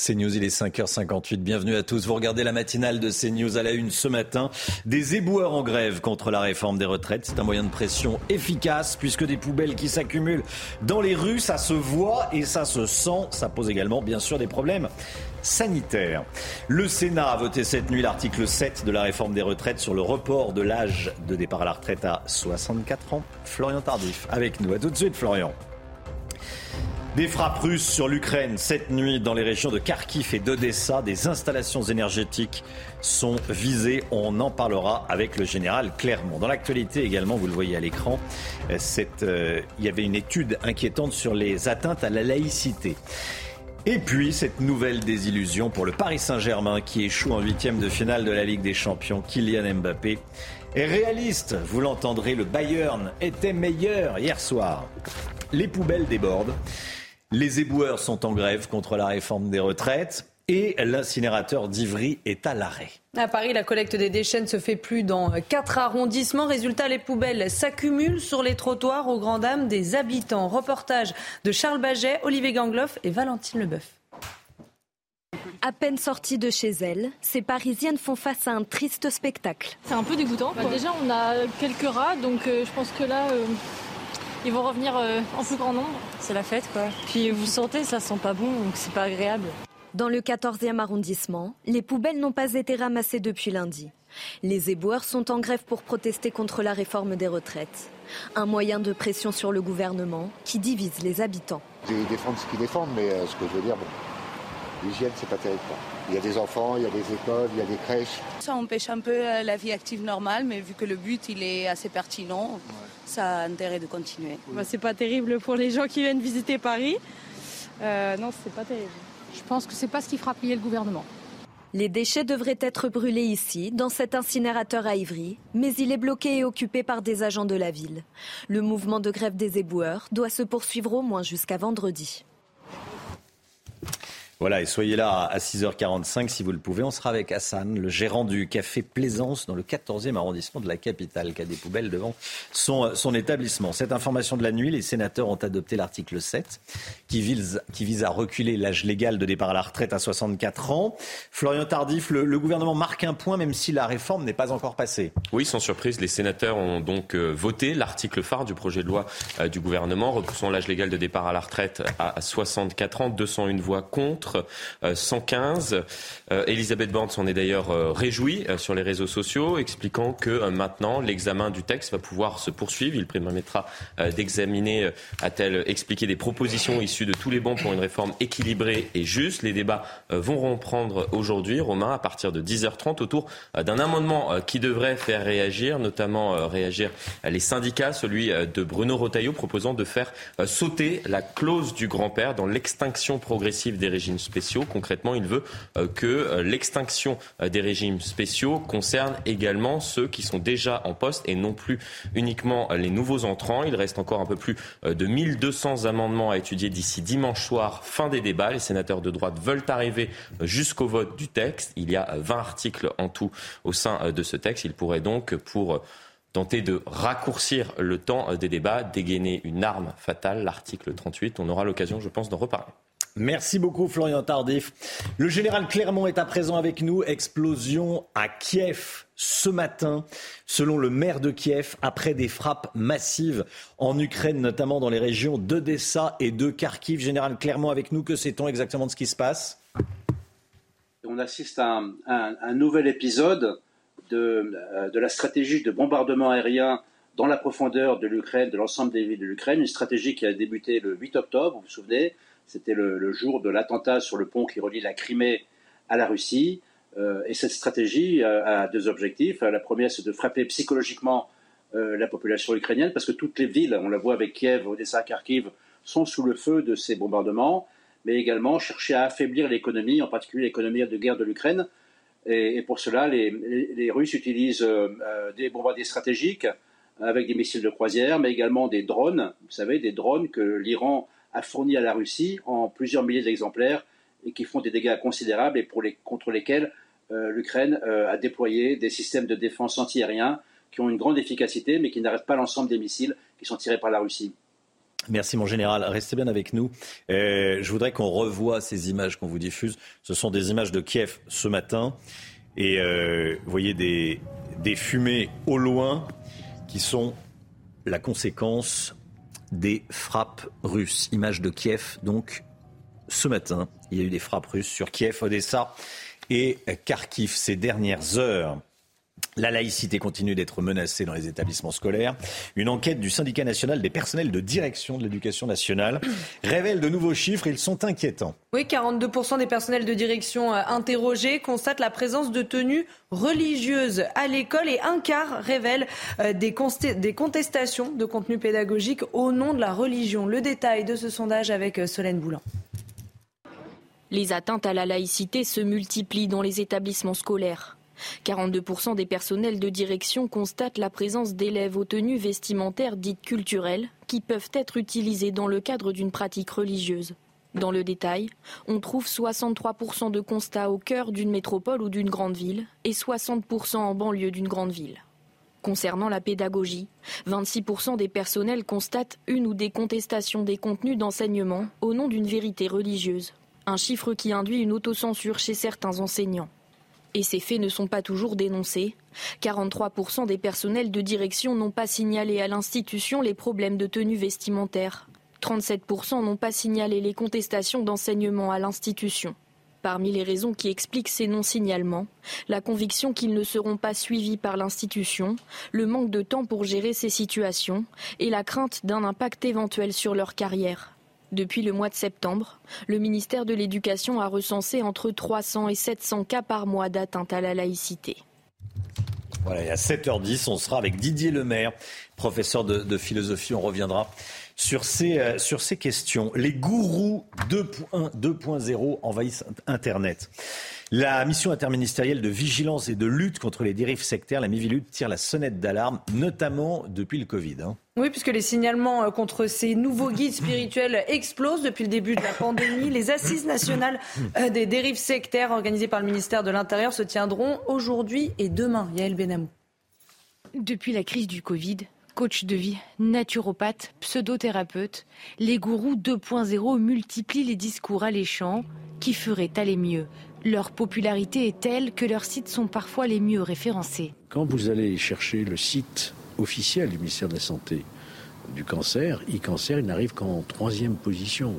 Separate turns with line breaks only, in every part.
CNews, il est 5h58. Bienvenue à tous. Vous regardez la matinale de CNews à la une ce matin. Des éboueurs en grève contre la réforme des retraites. C'est un moyen de pression efficace puisque des poubelles qui s'accumulent dans les rues, ça se voit et ça se sent. Ça pose également, bien sûr, des problèmes sanitaires. Le Sénat a voté cette nuit l'article 7 de la réforme des retraites sur le report de l'âge de départ à la retraite à 64 ans. Florian Tardif avec nous. À tout de suite, Florian. Des frappes russes sur l'Ukraine cette nuit dans les régions de Kharkiv et d'Odessa. Des installations énergétiques sont visées. On en parlera avec le général Clermont. Dans l'actualité également, vous le voyez à l'écran, euh, il y avait une étude inquiétante sur les atteintes à la laïcité. Et puis cette nouvelle désillusion pour le Paris Saint-Germain qui échoue en huitième de finale de la Ligue des Champions. Kylian Mbappé est réaliste. Vous l'entendrez, le Bayern était meilleur hier soir. Les poubelles débordent. Les éboueurs sont en grève contre la réforme des retraites et l'incinérateur d'Ivry est à l'arrêt.
À Paris, la collecte des déchets ne se fait plus dans quatre arrondissements. Résultat, les poubelles s'accumulent sur les trottoirs aux grandes dames des habitants. Reportage de Charles Baget, Olivier Gangloff et Valentine Leboeuf.
À peine sorties de chez elles, ces Parisiennes font face à un triste spectacle.
C'est un peu dégoûtant. Bah, déjà, on a quelques rats, donc euh, je pense que là, euh, ils vont revenir euh, en plus grand nombre.
C'est la fête, quoi. Puis vous sentez, ça sent pas bon, donc c'est pas agréable.
Dans le 14e arrondissement, les poubelles n'ont pas été ramassées depuis lundi. Les éboueurs sont en grève pour protester contre la réforme des retraites. Un moyen de pression sur le gouvernement qui divise les habitants.
Ils défendent ce qu'ils défendent, mais euh, ce que je veux dire, bon, l'hygiène, c'est pas terrible. Il y a des enfants, il y a des écoles, il y a des crèches.
Ça empêche un peu euh, la vie active normale, mais vu que le but il est assez pertinent, ça a intérêt de continuer.
Bah, c'est pas terrible pour les gens qui viennent visiter Paris. Euh, non, c'est pas terrible.
Je pense que c'est pas ce qui fera plier le gouvernement.
Les déchets devraient être brûlés ici, dans cet incinérateur à Ivry, mais il est bloqué et occupé par des agents de la ville. Le mouvement de grève des éboueurs doit se poursuivre au moins jusqu'à vendredi.
Voilà, et soyez là à 6h45 si vous le pouvez. On sera avec Hassan, le gérant du café Plaisance dans le 14e arrondissement de la capitale, qui a des poubelles devant son, son établissement. Cette information de la nuit, les sénateurs ont adopté l'article 7 qui vise, qui vise à reculer l'âge légal de départ à la retraite à 64 ans. Florian Tardif, le, gouvernement marque un point même si la réforme n'est pas encore passée.
Oui, sans surprise, les sénateurs ont donc euh, voté l'article phare du projet de loi euh, du gouvernement, repoussant l'âge légal de départ à la retraite à 64 ans, 201 voix contre. 115. Euh, euh, Elisabeth Borne s'en est d'ailleurs euh, réjouie sur les réseaux sociaux, expliquant que maintenant l'examen du texte va pouvoir se poursuivre. Il permettra d'examiner, a-t-elle expliqué, des propositions issues de tous les bancs pour une réforme équilibrée et juste. Les débats vont reprendre aujourd'hui, Romain, à partir de 10h30, autour d'un amendement qui devrait faire réagir, notamment réagir les syndicats, celui de Bruno Rotaillot, proposant de faire sauter la clause du grand-père dans l'extinction progressive des régimes spéciaux. Concrètement, il veut euh, que euh, l'extinction euh, des régimes spéciaux concerne également ceux qui sont déjà en poste et non plus uniquement les nouveaux entrants. Il reste encore un peu plus de 1200 amendements à étudier d'ici dimanche soir, fin des débats. Les sénateurs de droite veulent arriver jusqu'au vote du texte. Il y a 20 articles en tout au sein de ce texte. Il pourrait donc, pour tenter de raccourcir le temps des débats, dégainer une arme fatale, l'article 38. On aura l'occasion, je pense, d'en reparler.
Merci beaucoup Florian Tardif. Le général Clermont est à présent avec nous. Explosion à Kiev ce matin, selon le maire de Kiev, après des frappes massives en Ukraine, notamment dans les régions d'Odessa et de Kharkiv. Général Clermont avec nous, que sait-on exactement de ce qui se passe?
On assiste à un, nouvel épisode de, euh, de la stratégie de bombardement aérien dans la profondeur de l'Ukraine, de l'ensemble des villes de l'Ukraine, une stratégie qui a débuté le 8 octobre, vous vous souvenez, c'était le, jour de l'attentat sur le pont qui relie la Crimée à la Russie. Euh, et cette stratégie a, deux objectifs. La première, c'est de frapper psychologiquement euh, la population ukrainienne, parce que toutes les villes, on la voit avec Kiev, Odessa, Kharkiv, sont sous le feu de ces bombardements, mais également chercher à affaiblir l'économie, en particulier l'économie de guerre de l'Ukraine. Et, pour cela, les, Russes utilisent des bombardiers stratégiques avec des missiles de croisière, mais également des drones, vous savez, des drones que l'Iran a fournis à la Russie en plusieurs milliers d'exemplaires et qui font des dégâts considérables et contre lesquels euh, l'Ukraine euh, a déployé des systèmes de défense antiaériens qui ont une grande efficacité, mais qui n'arrêtent pas l'ensemble des missiles qui sont tirés par la Russie.
Merci mon général. Restez bien avec nous. Euh, je voudrais qu'on revoie ces images qu'on vous diffuse. Ce sont des images de Kiev ce matin. Et vous voyez des fumées au loin qui sont la conséquence des frappes russes. Image de Kiev, donc, ce matin. Il y a eu des frappes russes sur Kiev, Odessa et Kharkiv ces dernières heures. La laïcité continue d'être menacée dans les établissements scolaires. Une enquête du syndicat national des personnels de direction de l'éducation nationale révèle de nouveaux chiffres. Ils sont inquiétants.
Oui, 42% des personnels de direction euh, interrogés constatent la présence de tenues religieuses à l'école et un quart révèle euh, des, des contestations de contenu pédagogique au nom de la religion. Le détail de ce sondage avec euh, Solène Boulan.
Les atteintes à la laïcité se multiplient dans les établissements scolaires. 42% des personnels de direction constatent la présence d'élèves aux tenues vestimentaires dites culturelles qui peuvent être utilisées dans le cadre d'une pratique religieuse. Dans le détail, on trouve 63% de constats au cœur d'une métropole ou d'une grande ville et 60% en banlieue d'une grande ville. Concernant la pédagogie, 26% des personnels constatent une ou des contestations des contenus d'enseignement au nom d'une vérité religieuse un chiffre qui induit une autocensure chez certains enseignants. Et ces faits ne sont pas toujours dénoncés. 43% des personnels de direction n'ont pas signalé à l'institution les problèmes de tenue vestimentaire. 37% n'ont pas signalé les contestations d'enseignement à l'institution. Parmi les raisons qui expliquent ces non-signalements, la conviction qu'ils ne seront pas suivis par l'institution, le manque de temps pour gérer ces situations et la crainte d'un impact éventuel sur leur carrière. Depuis le mois de septembre, le ministère de l'Éducation a recensé entre 300 et 700 cas par mois d'atteinte à la laïcité.
Voilà, et à 7h10, on sera avec Didier Lemaire, professeur de, philosophie. On reviendra sur ces, euh, sur ces questions. Les gourous 2.0 envahissent Internet. La mission interministérielle de vigilance et de lutte contre les dérives sectaires, la Mivilude, tire la sonnette d'alarme, notamment depuis le Covid. Hein.
Oui, puisque les signalements euh, contre ces nouveaux guides spirituels explosent depuis le début de la pandémie. Les assises nationales euh, des dérives sectaires organisées par le ministère de l'Intérieur se tiendront aujourd'hui et demain. Yael Benamou.
Depuis la crise du Covid, coach de vie, naturopathe, pseudothérapeute, les gourous 2.0 multiplient les discours alléchants qui feraient aller mieux. Leur popularité est telle que leurs sites sont parfois les mieux référencés.
Quand vous allez chercher le site officiel du ministère de la Santé du cancer, e-cancer, il n'arrive qu'en troisième position.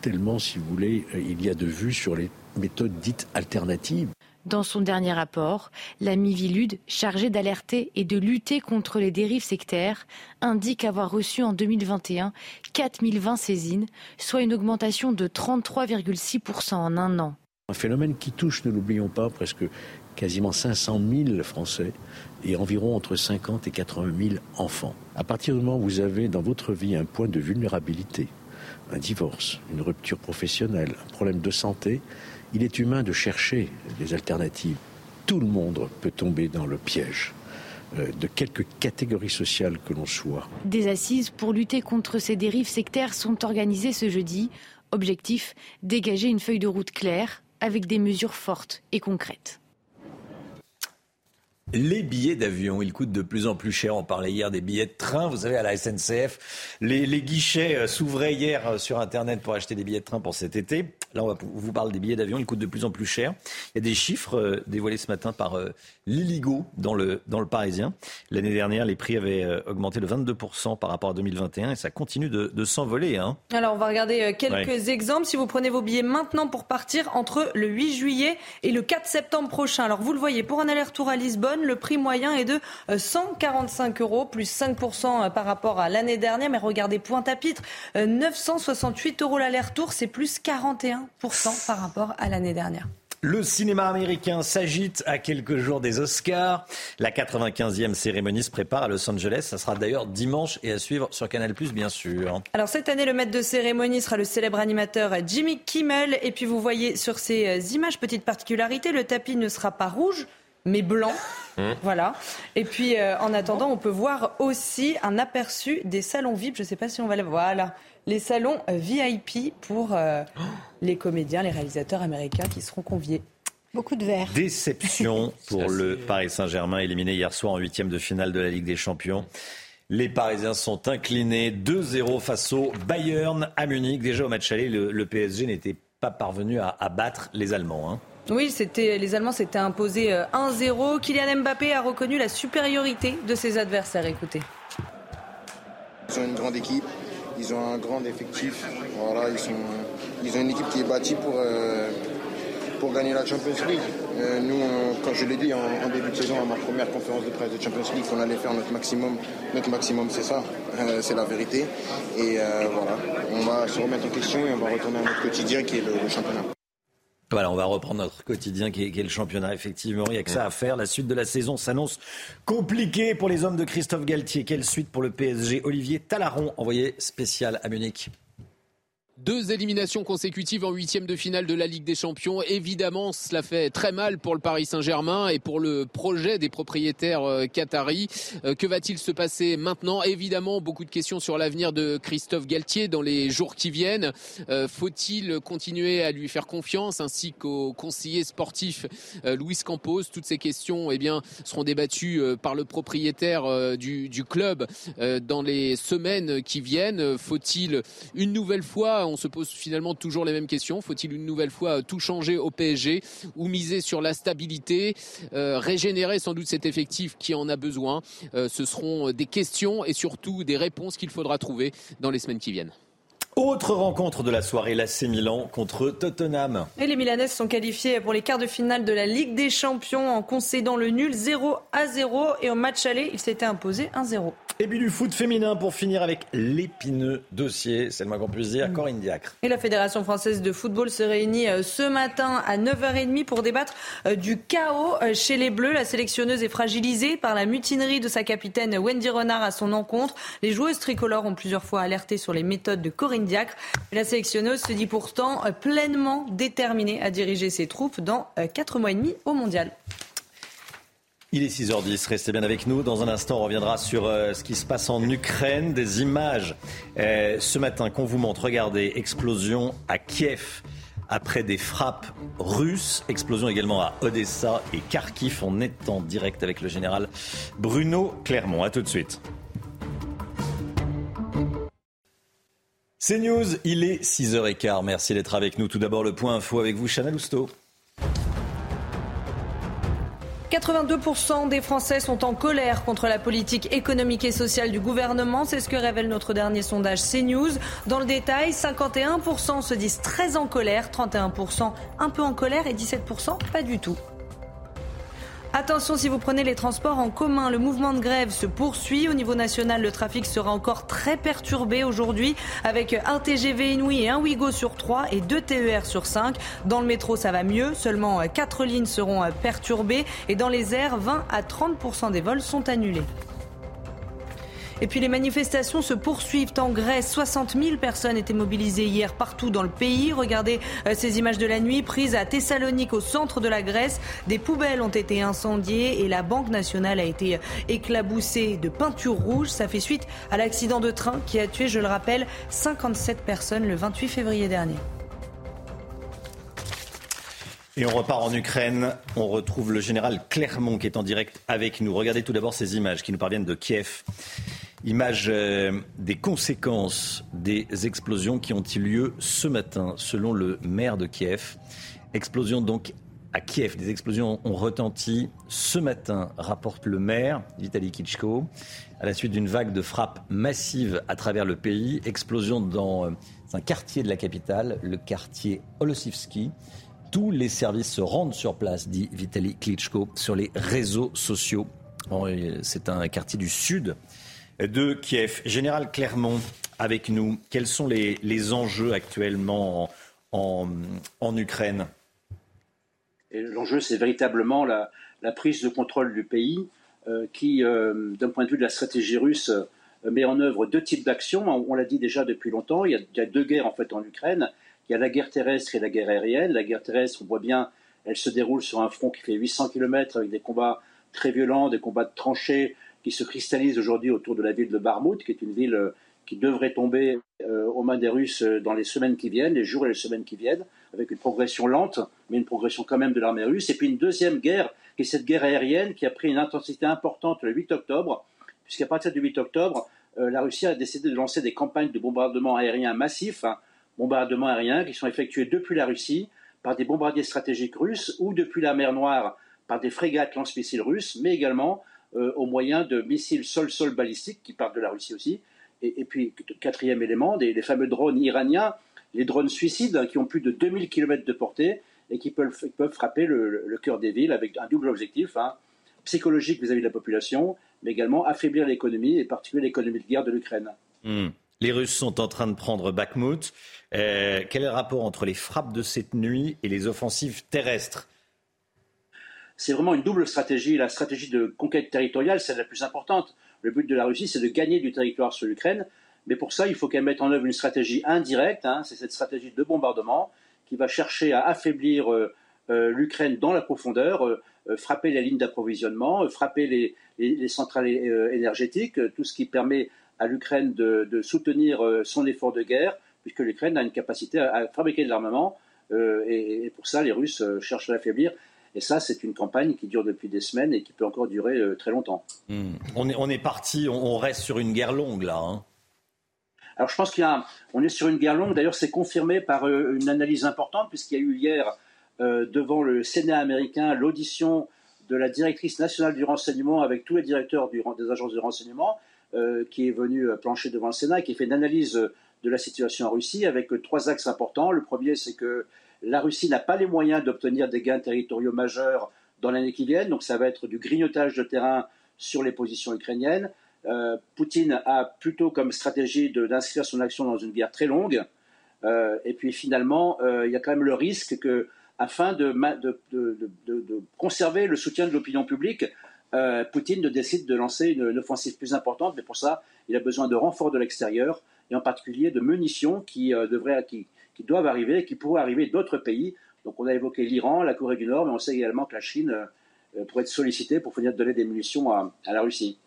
Tellement, si vous voulez, euh, il y a de vues sur les méthodes dites alternatives.
Dans son dernier rapport, la Mivilude, chargée d'alerter et de lutter contre les dérives sectaires, indique avoir reçu en 2021 4020 saisines, soit une augmentation de 33,6% en un an.
Un phénomène qui touche, ne l'oublions pas, presque quasiment 500 000 Français et environ entre 50 et 80 000 enfants. À partir du moment où vous avez dans votre vie un point de vulnérabilité, un divorce, une rupture professionnelle, un problème de santé, il est humain de chercher des alternatives. Tout le monde peut tomber dans le piège euh, de quelque catégorie sociale que l'on soit.
Des assises pour lutter contre ces dérives sectaires sont organisées ce jeudi. Objectif, dégager une feuille de route claire avec des mesures fortes et concrètes.
Les billets d'avion, ils coûtent de plus en plus cher. On parlait hier des billets de train. Vous savez, à la SNCF, les, guichets euh, s'ouvraient hier euh, sur Internet pour acheter des billets de train pour cet été. Là, on, vous parle des billets d'avion. Ils coûtent de plus en plus cher. Il y a des chiffres euh, dévoilés ce matin par l'Illigo dans le, dans le Parisien. L'année dernière, les prix avaient augmenté de 22% par rapport à 2021 et ça continue de, s'envoler. Hein.
Alors, on va regarder quelques exemples. Si vous prenez vos billets maintenant pour partir entre le 8 juillet et le 4 septembre prochain. Alors, vous le voyez, pour un aller-retour à Lisbonne, le prix moyen est de 145 euh, euros, plus 5% euh, par rapport à l'année dernière. Mais regardez, point à pitre, 968 euh, euros l'aller-retour, c'est plus 41% par rapport à l'année dernière.
Le cinéma américain s'agite à quelques jours des Oscars. La 95e cérémonie se prépare à Los Angeles. Ça sera d'ailleurs dimanche et à suivre sur Canal+, bien sûr.
Alors cette année, le maître de cérémonie sera le célèbre animateur Jimmy Kimmel. Et puis vous voyez sur ces euh, images, petite particularité, le tapis ne sera pas rouge, mais blanc.
Mmh.
Voilà. Et puis, euh, en attendant, on peut voir aussi un aperçu des salons VIP. Je ne sais pas si on va le voir. Voilà. Les salons euh, VIP pour euh, les comédiens, les réalisateurs américains qui seront conviés.
Beaucoup de verre.
Déception pour le Paris Saint-Germain, éliminé hier soir en huitième de finale de la Ligue des Champions. Les Parisiens sont inclinés 2-0 face au Bayern à Munich. Déjà au match aller, le, le PSG n'était pas parvenu à, à battre les Allemands. hein.
Oui, c'était les Allemands s'étaient imposés euh, 1-0. Kylian Mbappé a reconnu la supériorité de ses adversaires. Écoutez.
Ils ont une grande équipe, ils ont un grand effectif. Voilà, ils, sont, ils ont une équipe qui est bâtie pour, euh, pour gagner la Champions League. Euh, nous, quand je l'ai dit en, début de saison à ma première conférence de presse de Champions League, qu'on allait faire notre maximum. Notre maximum, c'est ça, Euh, c'est la vérité. Et euh, voilà, on va se remettre en question et on va retourner à notre quotidien qui est le championnat.
Voilà, on va reprendre notre quotidien qui est, le championnat. Effectivement, il n'y a que ça à faire. La suite de la saison s'annonce compliquée pour les hommes de Christophe Galtier. Quelle suite pour le PSG Olivier Talaron, envoyé spécial à Munich.
Deux éliminations consécutives en huitième de finale de la Ligue des Champions. Évidemment, cela fait très mal pour le Paris Saint-Germain et pour le projet des propriétaires euh, qataris. Euh, que va-t-il se passer maintenant? Évidemment, beaucoup de questions sur l'avenir de Christophe Galtier dans les jours qui viennent. Euh, Faut-il continuer à lui faire confiance ainsi qu'au conseiller sportif Luis Campos? Toutes ces questions eh bien, seront débattues par le propriétaire du, club dans les semaines qui viennent. Faut-il une nouvelle fois, on se pose finalement toujours les mêmes questions, faut-il une nouvelle fois tout changer au PSG ou miser sur la stabilité, euh, régénérer sans doute cet effectif qui en a besoin? Euh, Ce seront des questions et surtout des réponses qu'il faudra trouver dans les semaines qui viennent.
Autre rencontre de la soirée, l'AC Milan contre Tottenham.
Et les Milanaises sont qualifiées pour les quarts de finale de la Ligue des Champions en concédant le nul 0 à 0. Et au match aller, ils s'étaient imposés 1-0.
Et puis du foot féminin pour finir avec l'épineux dossier, c'est le moins qu'on puisse dire, Corinne Diacre.
Et la Fédération française de football se réunit euh, ce matin à 9h30 pour débattre euh, du chaos euh, chez les Bleus. La sélectionneuse est fragilisée par la mutinerie de sa capitaine Wendy Renard à son encontre. Les joueuses tricolores ont plusieurs fois alerté sur les méthodes de Corinne La sélectionneuse se dit pourtant euh, pleinement déterminée à diriger ses troupes dans 4 mois et demi au mondial.
Il est 6h10, restez bien avec nous. Dans un instant, on reviendra sur euh, ce qui se passe en Ukraine, des images euh, ce matin qu'on vous montre. Regardez, explosion à Kiev après des frappes russes, explosion également à Odessa et Kharkiv. On est en direct avec le général Bruno Clermont. À tout de suite. C'est News, il est 6h15. Merci d'être avec nous. Tout d'abord, le point info avec vous, Chanel Housteau.
82% des Français sont en colère contre la politique économique et sociale du gouvernement. C'est ce que révèle notre dernier sondage CNews. Dans le détail, 51% se disent très en colère, 31% un peu en colère et 17% pas du tout. Attention si vous prenez les transports en commun, le mouvement de grève se poursuit. Au niveau national, le trafic sera encore très perturbé aujourd'hui avec un TGV Inouï et un Ouigo sur 3 et deux TER sur 5. Dans le métro, ça va mieux. Seulement 4 lignes seront perturbées et dans les airs, 20 à 30% des vols sont annulés. Et puis les manifestations se poursuivent en Grèce. 60 000 personnes étaient mobilisées hier partout dans le pays. Regardez euh, ces images de la nuit prises à Thessalonique, au centre de la Grèce. Des poubelles ont été incendiées et la Banque nationale a été éclaboussée de peinture rouge. Ça fait suite à l'accident de train qui a tué, je le rappelle, 57 personnes le 28 février dernier.
Et on repart en Ukraine. On retrouve le général Clermont qui est en direct avec nous. Regardez tout d'abord ces images qui nous parviennent de Kiev. Images euh, des conséquences des explosions qui ont eu lieu ce matin, selon le maire de Kiev. Explosion donc à Kiev. Des explosions ont retenti ce matin, rapporte le maire, Vitaly Klitschko, à la suite d'une vague de frappes massives à travers le pays. Explosion dans euh, un quartier de la capitale, le quartier Olosivski. Tous les services se rendent sur place, dit Vitaly Klitschko, sur les réseaux sociaux. C'est un quartier du sud de Kiev. Général Clermont, avec nous, quels sont les, enjeux actuellement en, Ukraine?
L'enjeu, c'est véritablement la, prise de contrôle du pays euh, qui, euh, d'un point de vue de la stratégie russe, euh, met en œuvre deux types d'actions. On, l'a dit déjà depuis longtemps. Il y, a, deux guerres en fait en Ukraine. Il y a la guerre terrestre et la guerre aérienne. La guerre terrestre, on voit bien, elle se déroule sur un front qui fait 800 km avec des combats très violents, des combats de tranchées qui se cristallisent aujourd'hui autour de la ville de Barmout, qui est une ville qui devrait tomber aux mains des Russes dans les semaines qui viennent, les jours et les semaines qui viennent avec une progression lente, mais une progression quand même de l'armée russe. Et puis une deuxième guerre, qui est cette guerre aérienne, qui a pris une intensité importante le 8 octobre, puisqu'à partir du 8 octobre, euh, la Russie a décidé de lancer des campagnes de bombardement aérien massifs, hein, bombardements aériens qui sont effectués depuis la Russie par des bombardiers stratégiques russes ou depuis la mer Noire par des frégates lance-missiles russes, mais également euh, au moyen de missiles sol-sol balistiques qui partent de la Russie aussi. Et, puis, quatrième élément, des, les fameux drones iraniens les drones suicides hein, qui ont plus de 2000 km de portée et qui peuvent, frapper le, cœur des villes avec un double objectif, hein, psychologique vis-à-vis de la population, mais également affaiblir l'économie, et particulièrement l'économie de guerre de l'Ukraine.
Hmm. Les Russes sont en train de prendre Bakhmut. Euh, quel est le rapport entre les frappes de cette nuit et les offensives terrestres?
C'est vraiment une double stratégie. La stratégie de conquête territoriale, c'est la plus importante. Le but de la Russie, c'est de gagner du territoire sur l'Ukraine. Mais pour ça, il faut qu'elle mette en œuvre une stratégie indirecte, hein, c'est cette stratégie de bombardement qui va chercher à affaiblir euh, euh, l'Ukraine dans la profondeur, euh, frapper les lignes d'approvisionnement, frapper les, centrales énergétiques, tout ce qui permet à l'Ukraine de, soutenir son effort de guerre, puisque l'Ukraine a une capacité à, fabriquer de l'armement, et, pour ça, les Russes cherchent à l'affaiblir. Et ça, c'est une campagne qui dure depuis des semaines et qui peut encore durer très longtemps.
Hmm. On, est, on est parti, on, reste sur une guerre longue là. Hein.
Alors je pense qu'on est sur une guerre longue. D'ailleurs, c'est confirmé par euh, une analyse importante, puisqu'il y a eu hier euh, devant le Sénat américain l'audition de la directrice nationale du renseignement avec tous les directeurs des agences de renseignement, euh, qui est venue plancher devant le Sénat et qui fait une analyse de la situation en Russie avec trois axes importants. Le premier, c'est que la Russie n'a pas les moyens d'obtenir des gains territoriaux majeurs dans l'année qui vient, donc ça va être du grignotage de terrain sur les positions ukrainiennes. Euh, Poutine a plutôt comme stratégie d'inscrire son action dans une guerre très longue. Euh, et puis finalement, euh, il y a quand même le risque que, afin de, conserver le soutien de l'opinion publique, Poutine décide de lancer une, offensive plus importante. Mais pour ça, il a besoin de renforts de l'extérieur et en particulier de munitions qui, devraient, qui, doivent arriver qui pourraient arriver d'autres pays. Donc on a évoqué l'Iran, la Corée du Nord, mais on sait également que la Chine pourrait être sollicitée pour venir donner des munitions à la Russie.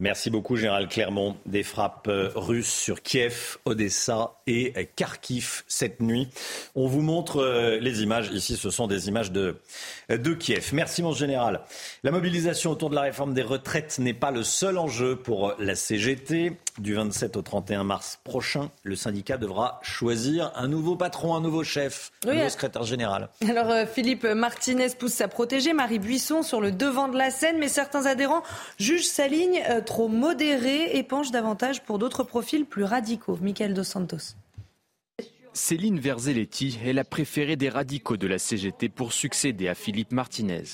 Merci beaucoup, Général Clermont. Des frappes euh, russes sur Kiev, Odessa et Kharkiv cette nuit. On vous montre euh, les images. Ici, ce sont des images de, de Kiev. Merci, mon général. La mobilisation autour de la réforme des retraites n'est pas le seul enjeu pour la CGT. Du 27 au 31 mars prochain, le syndicat devra choisir un nouveau patron, un nouveau chef, un nouveau secrétaire général.
Alors, euh, Philippe Martinez pousse sa protégée, Marie Buisson, sur le devant de la scène, mais certains adhérents jugent sa ligne trop modéré et penche davantage pour d'autres profils plus radicaux. Michael Dos Santos.
Céline Verzelletti est la préférée des radicaux de la CGT pour succéder à Philippe Martinez.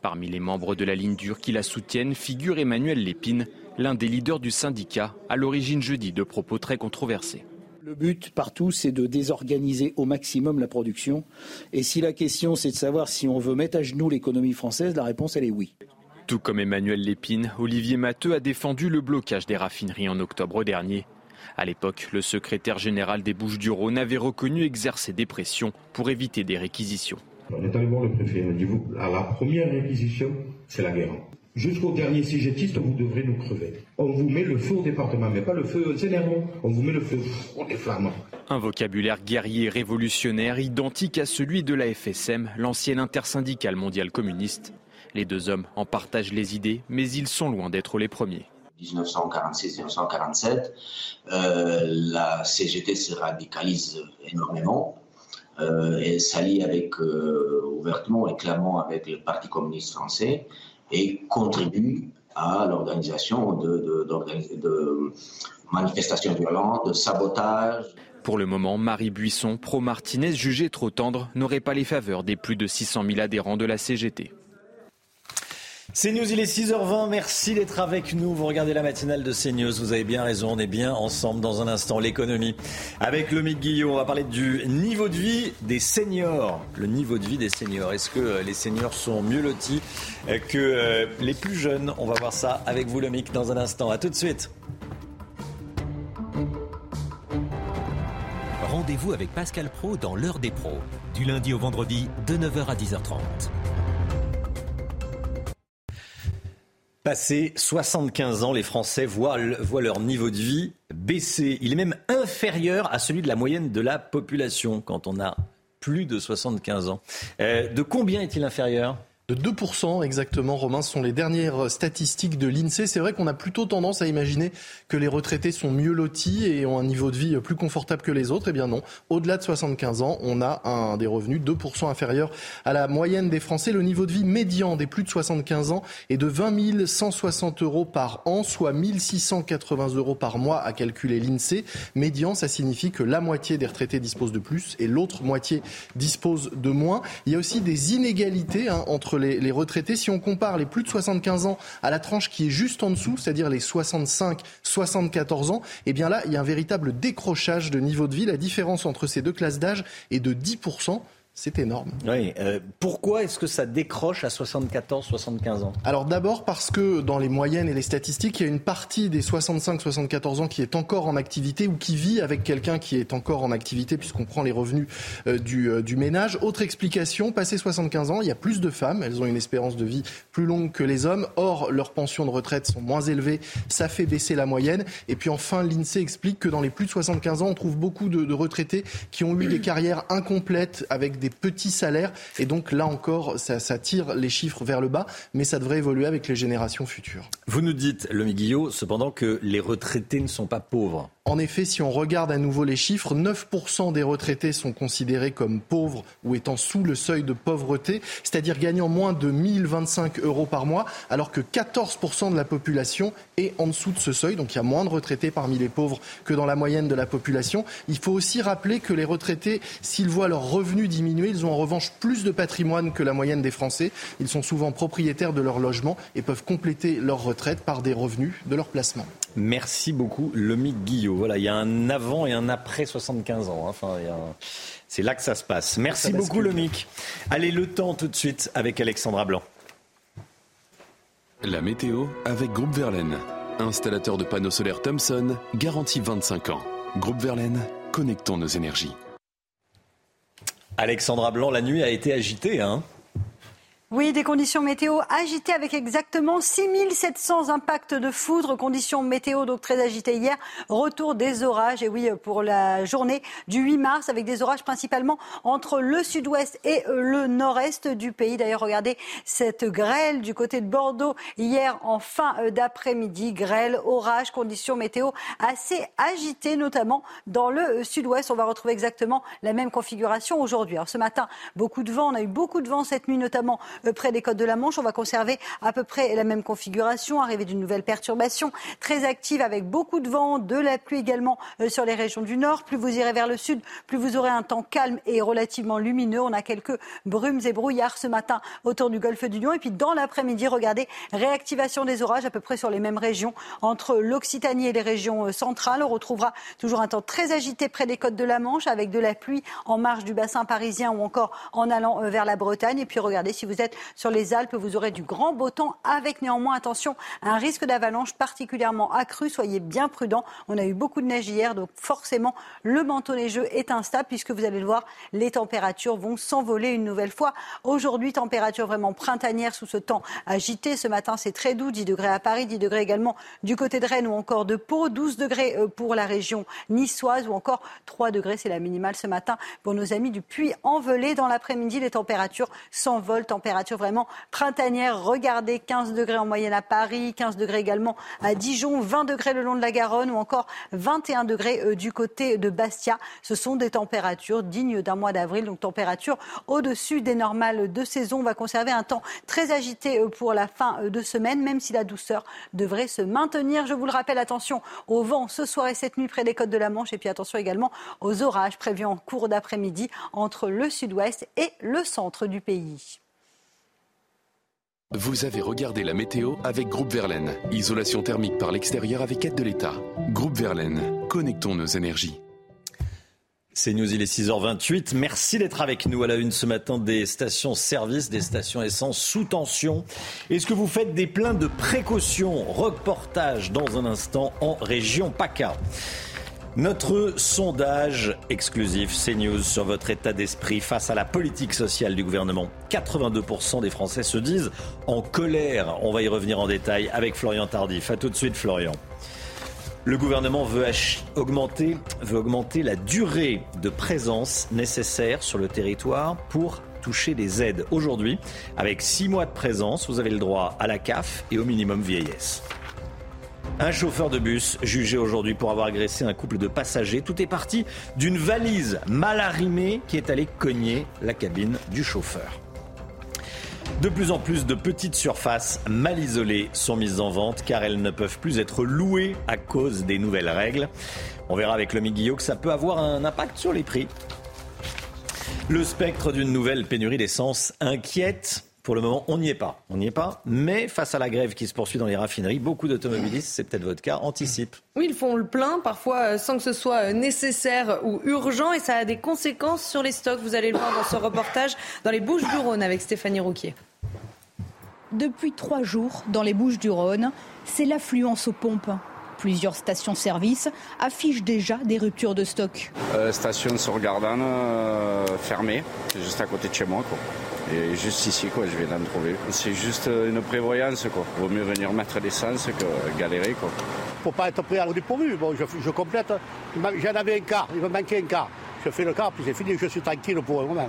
Parmi les membres de la ligne dure qui la soutiennent figure Emmanuel Lépine, l'un des leaders du syndicat, à l'origine jeudi de propos très controversés.
Le but partout, c'est de désorganiser au maximum la production. Et si la question, c'est de savoir si on veut mettre à genoux l'économie française, la réponse, elle est oui.
Tout comme Emmanuel Lépine, Olivier Matteux a défendu le blocage des raffineries en octobre dernier. À l'époque, le secrétaire général des Bouches-du-Rhône avait reconnu exercer des pressions pour éviter des réquisitions.
On est allé voir le préfet, on dit à la première réquisition, c'est la guerre. Jusqu'au dernier sujetiste, vous devrez nous crever. On vous met le feu au département, mais pas le feu Zénéron. On vous met le feu au flamands.
Un vocabulaire guerrier révolutionnaire identique à celui de la FSM, l'ancienne intersyndicale mondiale communiste. Les deux hommes en partagent les idées, mais ils sont loin d'être les premiers.
1946-1947, euh, la CGT se radicalise énormément. Euh, et s'allie avec, euh, ouvertement et clairement avec le Parti communiste français et contribue à l'organisation de, de, manifestations violentes, de sabotage.
Pour le moment, Marie Buisson, pro-Martinez, jugée trop tendre, n'aurait pas les faveurs des plus de 600 000 adhérents de la CGT.
CNews, il est 6h20. Merci d'être avec nous. Vous regardez la matinale de CNews. Vous avez bien raison. On est bien ensemble dans un instant. L'économie. Avec Lomique Guillot, on va parler du niveau de vie des seniors. Le niveau de vie des seniors. Est-ce que euh, les seniors sont mieux lotis euh, que euh, les plus jeunes? On va voir ça avec vous, Lomique, dans un instant. À tout de suite.
Rendez-vous avec Pascal Pro dans l'heure des pros. Du lundi au vendredi, de 9h à 10h30.
Passé 75 ans, les Français voient, leur niveau de vie baisser. Il est même inférieur à celui de la moyenne de la population quand on a plus de 75 ans. Euh, de combien est-il inférieur?
De 2% exactement, Romain, ce sont les dernières statistiques de l'INSEE. C'est vrai qu'on a plutôt tendance à imaginer que les retraités sont mieux lotis et ont un niveau de vie plus confortable que les autres. Eh bien non, au-delà de 75 ans, on a un des revenus 2% inférieur à la moyenne des Français. Le niveau de vie médian des plus de 75 ans est de 20 160 euros par an, soit 1680 euros par mois à calculer l'INSEE. Médian, ça signifie que la moitié des retraités disposent de plus et l'autre moitié dispose de moins. Il y a aussi des inégalités hein, entre les, retraités. Si on compare les plus de 75 ans à la tranche qui est juste en dessous, c'est-à-dire les 65-74 ans, eh bien là, il y a un véritable décrochage de niveau de vie. La différence entre ces deux classes d'âge est de 10%. C'est énorme.
Oui. Euh, pourquoi est-ce que ça décroche à 74-75 ans?
Alors d'abord parce que dans les moyennes et les statistiques, il y a une partie des 65-74 ans qui est encore en activité ou qui vit avec quelqu'un qui est encore en activité puisqu'on prend les revenus euh, du, euh, du, ménage. Autre explication, passé 75 ans, il y a plus de femmes. Elles ont une espérance de vie plus longue que les hommes. Or, leurs pensions de retraite sont moins élevées. Ça fait baisser la moyenne. Et puis enfin, l'INSEE explique que dans les plus de 75 ans, on trouve beaucoup de, de retraités qui ont eu des carrières incomplètes avec des petits salaires. Et donc là encore, ça, tire les chiffres vers le bas, mais ça devrait évoluer avec les générations futures.
Vous nous dites, le Guillot, cependant que les retraités ne sont pas pauvres.
En effet, si on regarde à nouveau les chiffres, 9% des retraités sont considérés comme pauvres ou étant sous le seuil de pauvreté, c'est-à-dire gagnant moins de 1025 euros par mois, alors que 14% de la population est en dessous de ce seuil. Donc il y a moins de retraités parmi les pauvres que dans la moyenne de la population. Il faut aussi rappeler que les retraités, s'ils voient leurs revenus diminuer, ils ont en revanche plus de patrimoine que la moyenne des Français. Ils sont souvent propriétaires de leur logement et peuvent compléter leur retraite par des revenus de leur placement.
Merci beaucoup, Lomi Guillot. Voilà, il y a un avant et un après 75 ans. Hein. Enfin, c'est là que ça se passe. Merci beaucoup, Lomic. Allez, le temps tout de suite avec Alexandra Blanc.
La météo avec Groupe Verlaine. Installateur de panneaux solaires Thomson, garantie 25 ans. Groupe Verlaine, connectons nos énergies.
Alexandra Blanc, la nuit a été agitée, hein
oui, des conditions météo agitées avec exactement 6700 impacts de foudre. Conditions météo donc très agitées hier. Retour des orages. Et oui, pour la journée du 8 mars avec des orages principalement entre le sud-ouest et le nord-est du pays. D'ailleurs, regardez cette grêle du côté de Bordeaux hier en fin d'après-midi. Grêle, orage, conditions météo assez agitées, notamment dans le sud-ouest. On va retrouver exactement la même configuration aujourd'hui. Alors ce matin, beaucoup de vent. On a eu beaucoup de vent cette nuit, notamment près des côtes de la Manche. On va conserver à peu près la même configuration, arrivée d'une nouvelle perturbation très active avec beaucoup de vent, de la pluie également euh, sur les régions du nord. Plus vous irez vers le sud, plus vous aurez un temps calme et relativement lumineux. On a quelques brumes et brouillards ce matin autour du golfe du Lion. Et puis dans l'après-midi, regardez, réactivation des orages à peu près sur les mêmes régions entre l'Occitanie et les régions euh, centrales. On retrouvera toujours un temps très agité près des côtes de la Manche avec de la pluie en marge du bassin parisien ou encore en allant vers la Bretagne. Et puis regardez si vous êtes sur les Alpes, vous aurez du grand beau temps avec néanmoins, attention, un risque d'avalanche particulièrement accru. Soyez bien prudents. On a eu beaucoup de neige hier, donc forcément, le manteau neigeux est instable puisque vous allez le voir, les températures vont s'envoler une nouvelle fois. Aujourd'hui, température vraiment printanière sous ce temps agité. Ce matin, c'est très doux, 10 degrés à Paris, 10 degrés également du côté de Rennes ou encore de Pau, 12 degrés euh, pour la région niçoise ou encore 3 degrés, c'est la minimale ce matin pour nos amis du Puy-en-Velay. Dans l'après-midi, les températures s'envolent, vraiment printanière. Regardez, 15 degrés en moyenne à Paris, 15 degrés également à Dijon, 20 degrés le long de la Garonne ou encore 21 degrés euh, du côté de Bastia. Ce sont des températures dignes d'un mois d'avril, donc température au-dessus des normales de saison. On va conserver un temps très agité euh, pour la fin euh, de semaine, même si la douceur devrait se maintenir. Je vous le rappelle, attention au vent ce soir et cette nuit près des côtes de la Manche et puis attention également aux orages prévus en cours d'après-midi entre le sud-ouest et le centre du pays.
Vous avez regardé la météo avec Groupe Verlaine. Isolation thermique par l'extérieur avec aide de l'État. Groupe Verlaine, connectons nos énergies.
C'est News, il est 6h28. Merci d'être avec nous à la une ce matin des stations-service, des stations essence sous tension. Est-ce que vous faites des pleins de précautions? Reportage dans un instant en région PACA. Notre sondage exclusif CNews sur votre état d'esprit face à la politique sociale du gouvernement. 82% des Français se disent en colère. On va y revenir en détail avec Florian Tardif. A tout de suite Florian. Le gouvernement veut augmenter, veut augmenter la durée de présence nécessaire sur le territoire pour toucher des aides. Aujourd'hui, avec six mois de présence, vous avez le droit à la CAF et au minimum vieillesse. Un chauffeur de bus jugé aujourd'hui pour avoir agressé un couple de passagers. Tout est parti d'une valise mal arrimée qui est allée cogner la cabine du chauffeur. De plus en plus de petites surfaces mal isolées sont mises en vente car elles ne peuvent plus être louées à cause des nouvelles règles. On verra avec le Guillot que ça peut avoir un impact sur les prix. Le spectre d'une nouvelle pénurie d'essence inquiète. Pour le moment, on n'y est pas. On n'y est pas. Mais face à la grève qui se poursuit dans les raffineries, beaucoup d'automobilistes, c'est peut-être votre cas, anticipent.
Oui, ils font le plein, parfois euh, sans que ce soit euh, nécessaire ou urgent, et ça a des conséquences sur les stocks. Vous allez le voir dans ce reportage dans les Bouches du Rhône avec Stéphanie Rouquier.
Depuis trois jours, dans les Bouches du Rhône, c'est l'affluence aux pompes. Plusieurs stations-service affichent déjà des ruptures de stock.
Euh, station sur Gardanne, euh, fermée, juste à côté de chez moi. Quoi. Et juste ici, quoi, je viens d'en trouver. C'est juste euh, une prévoyance, quoi. Vaut mieux venir mettre l'essence que galérer, quoi.
Faut pas être prêt à dépourvu. Bon, je, je complète. J'en avais un quart, il me manquait un quart. Je fais le quart, puis c'est fini, je suis tranquille pour un moment.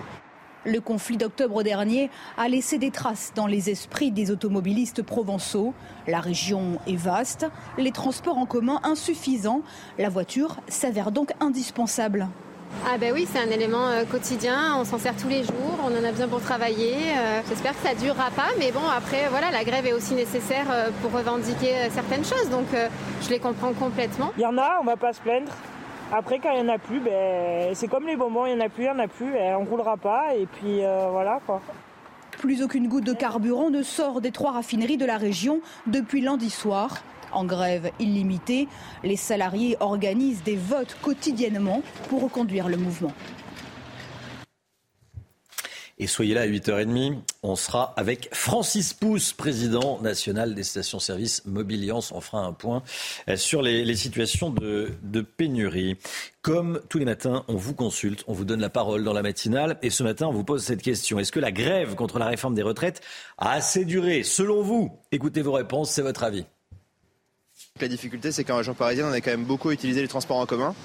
Le conflit d'octobre dernier a laissé des traces dans les esprits des automobilistes provençaux. La région est vaste, les transports en commun insuffisants. La voiture s'avère donc indispensable.
Ah ben oui, c'est un élément euh, quotidien, on s'en sert tous les jours, on en a besoin pour travailler. Euh, j'espère que ça durera pas, mais bon après voilà, la grève est aussi nécessaire euh, pour revendiquer certaines choses, donc je les comprends complètement.
Il y en a, on va pas se plaindre. Après, quand il n'y en a plus, ben, c'est comme les bonbons, il n'y en a plus, il n'y en a plus, ben, on ne roulera pas et puis voilà quoi.
Plus aucune goutte de carburant ne sort des trois raffineries de la région depuis lundi soir. En grève illimitée, les salariés organisent des votes quotidiennement pour reconduire le mouvement.
Et soyez là à 8h30. On sera avec Francis Pousse, président national des stations-service Mobiliance. On fera un point euh, sur les, situations de, de, pénurie. Comme tous les matins, on vous consulte, on vous donne la parole dans la matinale. Et ce matin, on vous pose cette question. Est-ce que la grève contre la réforme des retraites a assez duré? Selon vous, écoutez vos réponses, c'est votre avis.
La difficulté, c'est qu'en région parisienne, on a quand même beaucoup utilisé les transports en commun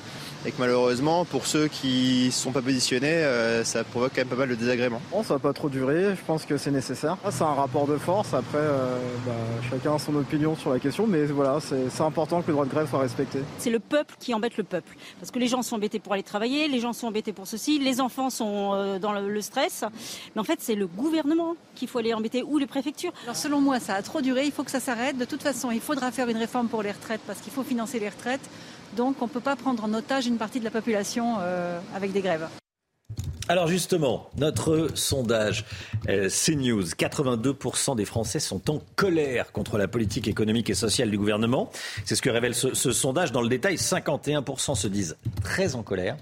et que malheureusement, pour ceux qui ne sont pas positionnés, euh, ça provoque quand même pas mal de désagréments.
Bon, ça va pas trop durer, je pense que c'est nécessaire. C'est un rapport de force, après, euh, bah, chacun a son opinion sur la question, mais voilà, c'est important que le droit de grève soit respecté.
C'est le peuple qui embête le peuple, parce que les gens sont embêtés pour aller travailler, les gens sont embêtés pour ceci, les enfants sont euh, dans le, stress, mais en fait, c'est le gouvernement qu'il faut aller embêter, ou les préfectures.
Alors selon moi, ça a trop duré, il faut que ça s'arrête. De toute façon, il faudra faire une réforme pour les retraites, parce qu'il faut financer les retraites. Donc on ne peut pas prendre en otage une partie de la population euh, avec des grèves.
Alors justement, notre sondage euh, CNews, 82% des Français sont en colère contre la politique économique et sociale du gouvernement. C'est ce que révèle ce, ce sondage. Dans le détail, 51% se disent très en colère,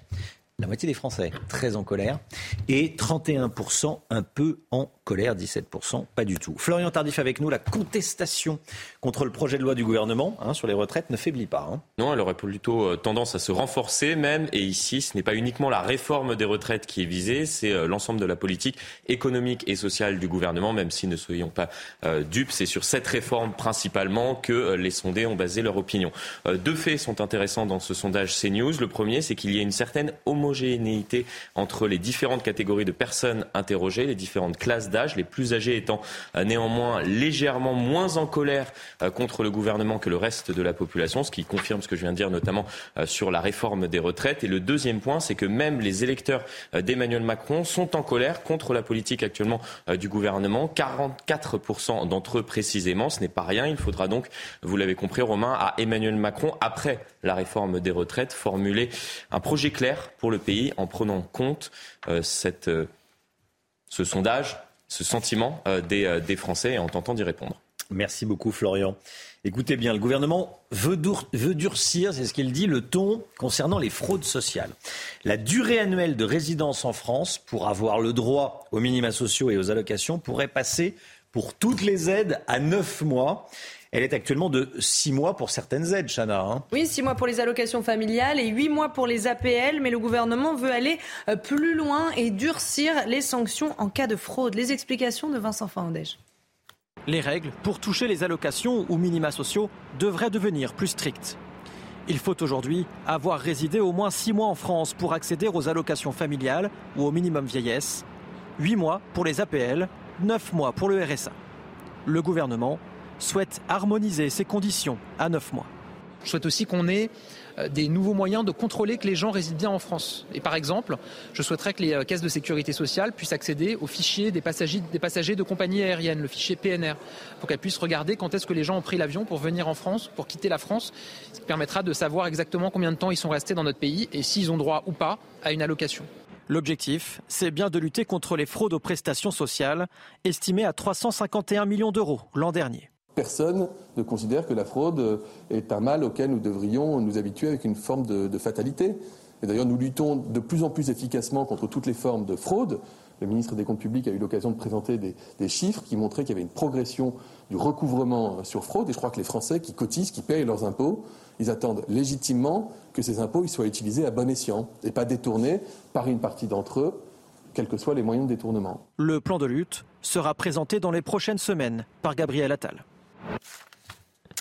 la moitié des Français très en colère et 31% un peu en colère, 17% pas du tout. Florian Tardif avec nous, la contestation contre le projet de loi du gouvernement hein, sur les retraites ne faiblit pas. Hein.
Non, elle aurait plutôt euh, tendance à se renforcer même. Et ici, ce n'est pas uniquement la réforme des retraites qui est visée, c'est euh, l'ensemble de la politique économique et sociale du gouvernement, même si ne soyons pas euh, dupes. C'est sur cette réforme principalement que les sondés ont basé leur opinion. deux faits sont intéressants dans ce sondage CNews. Le premier, c'est qu'il y a une certaine homogénéité entre les différentes catégories de personnes interrogées, les différentes classes d'âge, les plus âgés étant euh, néanmoins légèrement moins en colère euh, contre le gouvernement que le reste de la population, ce qui confirme ce que je viens de dire notamment euh, sur la réforme des retraites. Et le deuxième point, c'est que même les électeurs d'Emmanuel Macron sont en colère contre la politique actuellement du gouvernement. 44% d'entre eux précisément, ce n'est pas rien. Il faudra donc, vous l'avez compris Romain, à Emmanuel Macron, après la réforme des retraites, formuler un projet clair pour le pays en prenant en compte cette, ce sondage ce sentiment des, des Français et en tentant d'y répondre.
Merci beaucoup Florian. Écoutez bien, le gouvernement veut, durcir, c'est ce qu'il dit, le ton concernant les fraudes sociales. La durée annuelle de résidence en France pour avoir le droit aux minima sociaux et aux allocations pourrait passer pour toutes les aides à 9 mois. Elle est actuellement de 6 mois pour certaines aides, Chana. Hein.
oui, 6 mois pour les allocations familiales et 8 mois pour les APL, mais le gouvernement veut aller euh, plus loin et durcir les sanctions en cas de fraude. Les explications de Vincent Fandège.
Les règles pour toucher les allocations ou minima sociaux devraient devenir plus strictes. Il faut aujourd'hui avoir résidé au moins 6 mois en France pour accéder aux allocations familiales ou au minimum vieillesse, 8 mois pour les APL, 9 mois pour le RSA. Le gouvernement souhaite harmoniser ces conditions à 9 mois.
Je souhaite aussi qu'on ait euh, des nouveaux moyens de contrôler que les gens résident bien en France. Et par exemple, je souhaiterais que les euh, caisses de sécurité sociale puissent accéder au fichier des passagers, des passagers de compagnies aériennes, le fichier PNR, pour qu'elles puissent regarder quand est-ce que les gens ont pris l'avion pour venir en France, pour quitter la France, ce qui permettra de savoir exactement combien de temps ils sont restés dans notre pays et s'ils ont droit ou pas à une allocation.
L'objectif, c'est bien de lutter contre les fraudes aux prestations sociales, estimées à 351 millions d'euros l'an dernier.
Personne ne considère que la fraude est un mal auquel nous devrions nous habituer avec une forme de, fatalité. Et d'ailleurs, nous luttons de plus en plus efficacement contre toutes les formes de fraude. Le ministre des Comptes publics a eu l'occasion de présenter des, chiffres qui montraient qu'il y avait une progression du recouvrement sur fraude. Et je crois que les Français qui cotisent, qui payent leurs impôts, ils attendent légitimement que ces impôts soient utilisés à bon escient et pas détournés par une partie d'entre eux, quels que soient les moyens de détournement.
Le plan de lutte sera présenté dans les prochaines semaines par Gabriel Attal.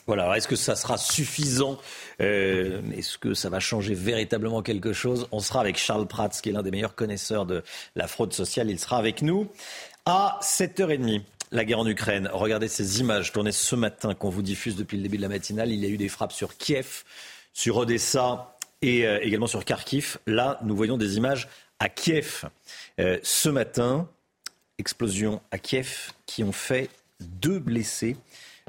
Voilà, est-ce que ça sera suffisant euh, Est-ce que ça va changer véritablement quelque chose? On sera avec Charles Prats, qui est l'un des meilleurs connaisseurs de la fraude sociale. Il sera avec nous à 7h30. La guerre en Ukraine. Regardez ces images tournées ce matin qu'on vous diffuse depuis le début de la matinale. Il y a eu des frappes sur Kiev, sur Odessa et euh, également sur Kharkiv. Là, nous voyons des images à Kiev. Euh, ce matin, explosion à Kiev qui ont fait deux blessés.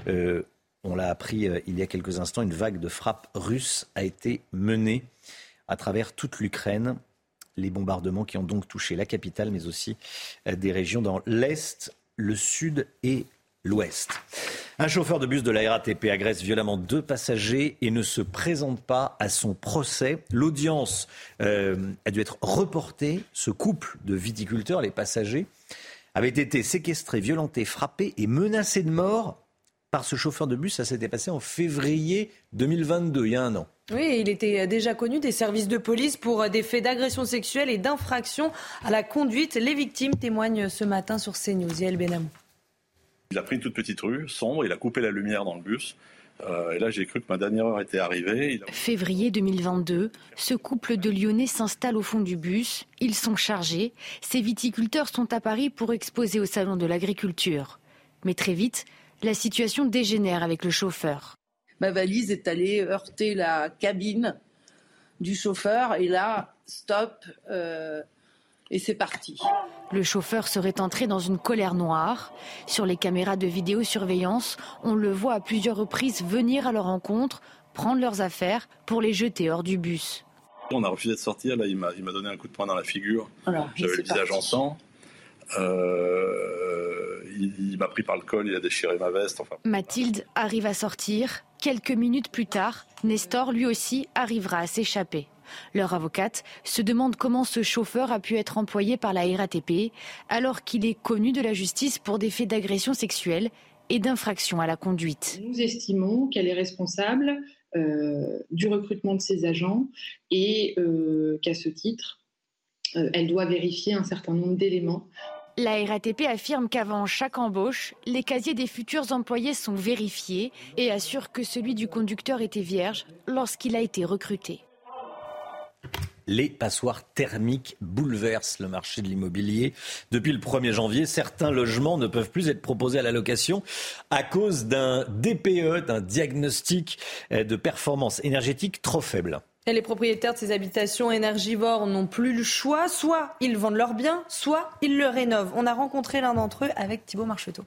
Euh, on l'a appris euh, il y a quelques instants, une vague de frappes russes a été menée à travers toute l'Ukraine. Les bombardements qui ont donc touché la capitale, mais aussi euh, des régions dans l'Est, le Sud et l'Ouest. Un chauffeur de bus de la RATP agresse violemment deux passagers et ne se présente pas à son procès. L'audience a dû être reportée. Ce couple de viticulteurs, les passagers, avait été séquestré, violenté, frappé et menacé de mort par ce chauffeur de bus. Ça s'était passé en février 2022, il y a un an.
Oui, il était déjà connu des services de police pour des faits d'agression sexuelle et d'infraction à la conduite. Les victimes témoignent ce matin sur CNews. Yael Benamou.
Il a pris une toute petite rue, sombre, il a coupé la lumière dans le bus. Euh, et là, j'ai cru que ma dernière heure était arrivée.
Février 2022, ce couple de Lyonnais s'installe au fond du bus. Ils sont chargés. Ces viticulteurs sont à Paris pour exposer au Salon de l'agriculture. Mais très vite, la situation dégénère avec le chauffeur.
Ma valise est allée heurter la cabine du chauffeur et là, stop, euh, et c'est parti.
Le chauffeur serait entré dans une colère noire. Sur les caméras de vidéosurveillance, on le voit à plusieurs reprises venir à leur rencontre, prendre leurs affaires pour les jeter hors du bus.
On a refusé de sortir, là il m'a donné un coup de poing dans la figure. J'avais le visage en sang. Euh, il, m'a pris par le col, il a déchiré ma veste.
Mathilde arrive à sortir. Quelques minutes plus tard, Nestor lui aussi arrivera à s'échapper. Leur avocate se demande comment ce chauffeur a pu être employé par la RATP alors qu'il est connu de la justice pour des faits d'agression sexuelle et d'infraction à la conduite.
Nous estimons qu'elle est responsable euh, du recrutement de ses agents et euh, qu'à ce titre, euh, elle doit vérifier un certain nombre d'éléments.
La RATP affirme qu'avant chaque embauche, les casiers des futurs employés sont vérifiés et assure que celui du conducteur était vierge lorsqu'il a été recruté.
Les passoires thermiques bouleversent le marché de l'immobilier. Depuis le 1er janvier, certains logements ne peuvent plus être proposés à la location à cause d'un DPE, d'un diagnostic de performance énergétique trop faible.
Les propriétaires de ces habitations énergivores n'ont plus le choix. Soit ils vendent leurs biens, soit ils le rénovent. On a rencontré l'un d'entre eux avec Thibault Marcheteau.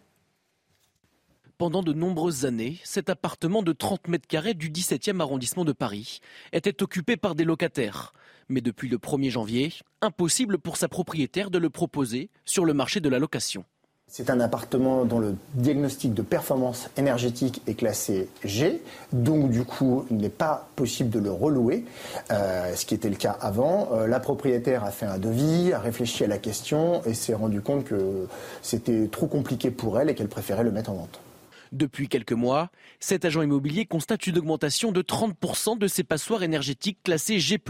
Pendant de nombreuses années, cet appartement de 30 mètres carrés du 17e arrondissement de Paris était occupé par des locataires. Mais depuis le 1er janvier, impossible pour sa propriétaire de le proposer sur le marché de la location.
C'est un appartement dont le diagnostic de performance énergétique est classé G, donc du coup il n'est pas possible de le relouer, euh, ce qui était le cas avant. Euh, la propriétaire a fait un devis, a réfléchi à la question et s'est rendu compte que c'était trop compliqué pour elle et qu'elle préférait le mettre en vente.
Depuis quelques mois, cet agent immobilier constate une augmentation de 30% de ses passoires énergétiques classées G+,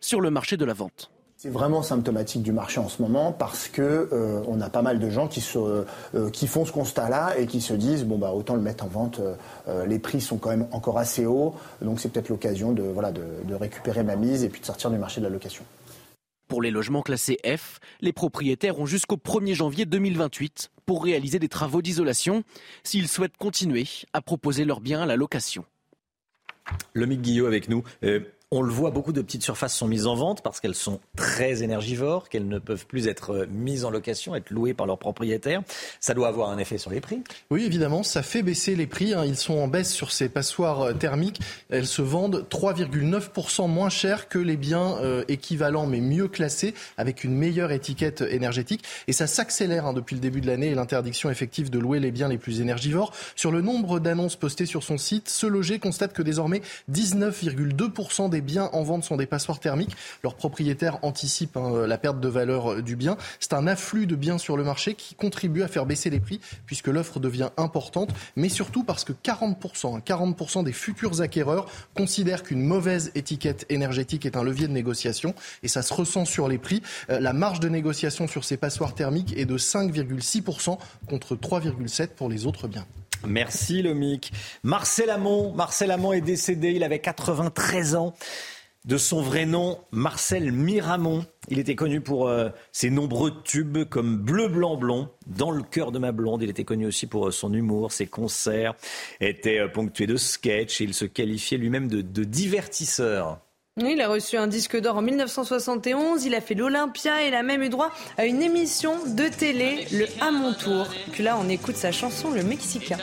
sur le marché de la vente.
C'est vraiment symptomatique du marché en ce moment parce que euh, on a pas mal de gens qui, se, euh, qui font ce constat-là et qui se disent bon bah autant le mettre en vente. Euh, les prix sont quand même encore assez hauts, donc c'est peut-être l'occasion de voilà de, de récupérer ma mise et puis de sortir du marché de la location.
Pour les logements classés F, les propriétaires ont jusqu'au 1er janvier 2028 pour réaliser des travaux d'isolation s'ils souhaitent continuer à proposer leurs biens à la location.
Le Mick Guillot avec nous. On le voit, beaucoup de petites surfaces sont mises en vente parce qu'elles sont très énergivores, qu'elles ne peuvent plus être euh, mises en location, être louées par leurs propriétaires. Ça doit avoir un effet sur les prix.
Oui, évidemment, ça fait baisser les prix. Hein. Ils sont en baisse sur ces passoires euh, thermiques. Elles se vendent 3,9% moins cher que les biens euh, équivalents mais mieux classés avec une meilleure étiquette énergétique. Et ça s'accélère hein, depuis le début de l'année l'interdiction effective de louer les biens les plus énergivores. Sur le nombre d'annonces postées sur son site, ce loger constate que désormais 19,2% des des biens en vente sont des passoires thermiques. Leurs propriétaires anticipent hein, la perte de valeur euh, du bien. C'est un afflux de biens sur le marché qui contribue à faire baisser les prix puisque l'offre devient importante, mais surtout parce que 40%, 40% hein, des futurs acquéreurs considèrent qu'une mauvaise étiquette énergétique est un levier de négociation et ça se ressent sur les prix. Euh, la marge de négociation sur ces passoires thermiques est de 5,6% contre 3,7% pour les autres biens.
Merci Lomic. Marcel Amont, Marcel Amont est décédé, il avait 93 ans. De son vrai nom, Marcel Miramont. Il était connu pour euh, ses nombreux tubes comme Bleu, Blanc, Blond, Dans le cœur de ma blonde. Il était connu aussi pour euh, son humour, ses concerts étaient euh, ponctués de sketchs et il se qualifiait lui-même de divertisseur.
Il a reçu un disque d'or en 1971, il a fait l'Olympia et il a même eu droit à une émission de télé, le À mon tour. Puis là, on écoute sa chanson, le Mexicain.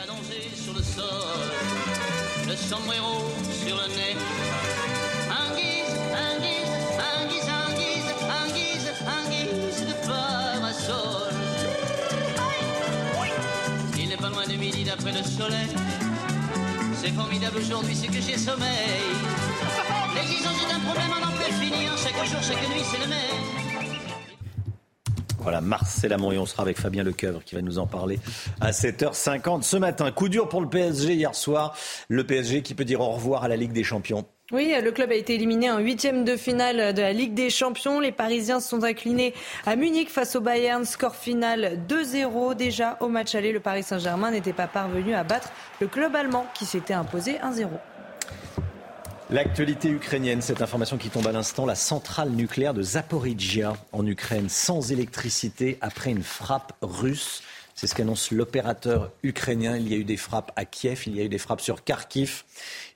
L'existence est un problème en enfer fini. Chaque jour, chaque nuit, c'est le même. Voilà, Marcel Amont et on sera avec Fabien Lecoeuvre qui va nous en parler à 7h50 ce matin. Coup dur pour le PSG hier soir. Le PSG qui peut dire au revoir à la Ligue des Champions. Oui, le club a été éliminé en huitième de finale de la Ligue des Champions. Les Parisiens se sont inclinés à Munich face au Bayern. Score final 2-0. Déjà au match aller, le Paris Saint-Germain n'était pas parvenu à battre le club allemand qui s'était imposé 1-0. L'actualité ukrainienne, cette information qui tombe à l'instant, la centrale nucléaire de Zaporizhia en Ukraine sans électricité après une frappe russe. C'est ce qu'annonce l'opérateur ukrainien. Il y a eu des frappes à Kiev, il y a eu des frappes sur Kharkiv,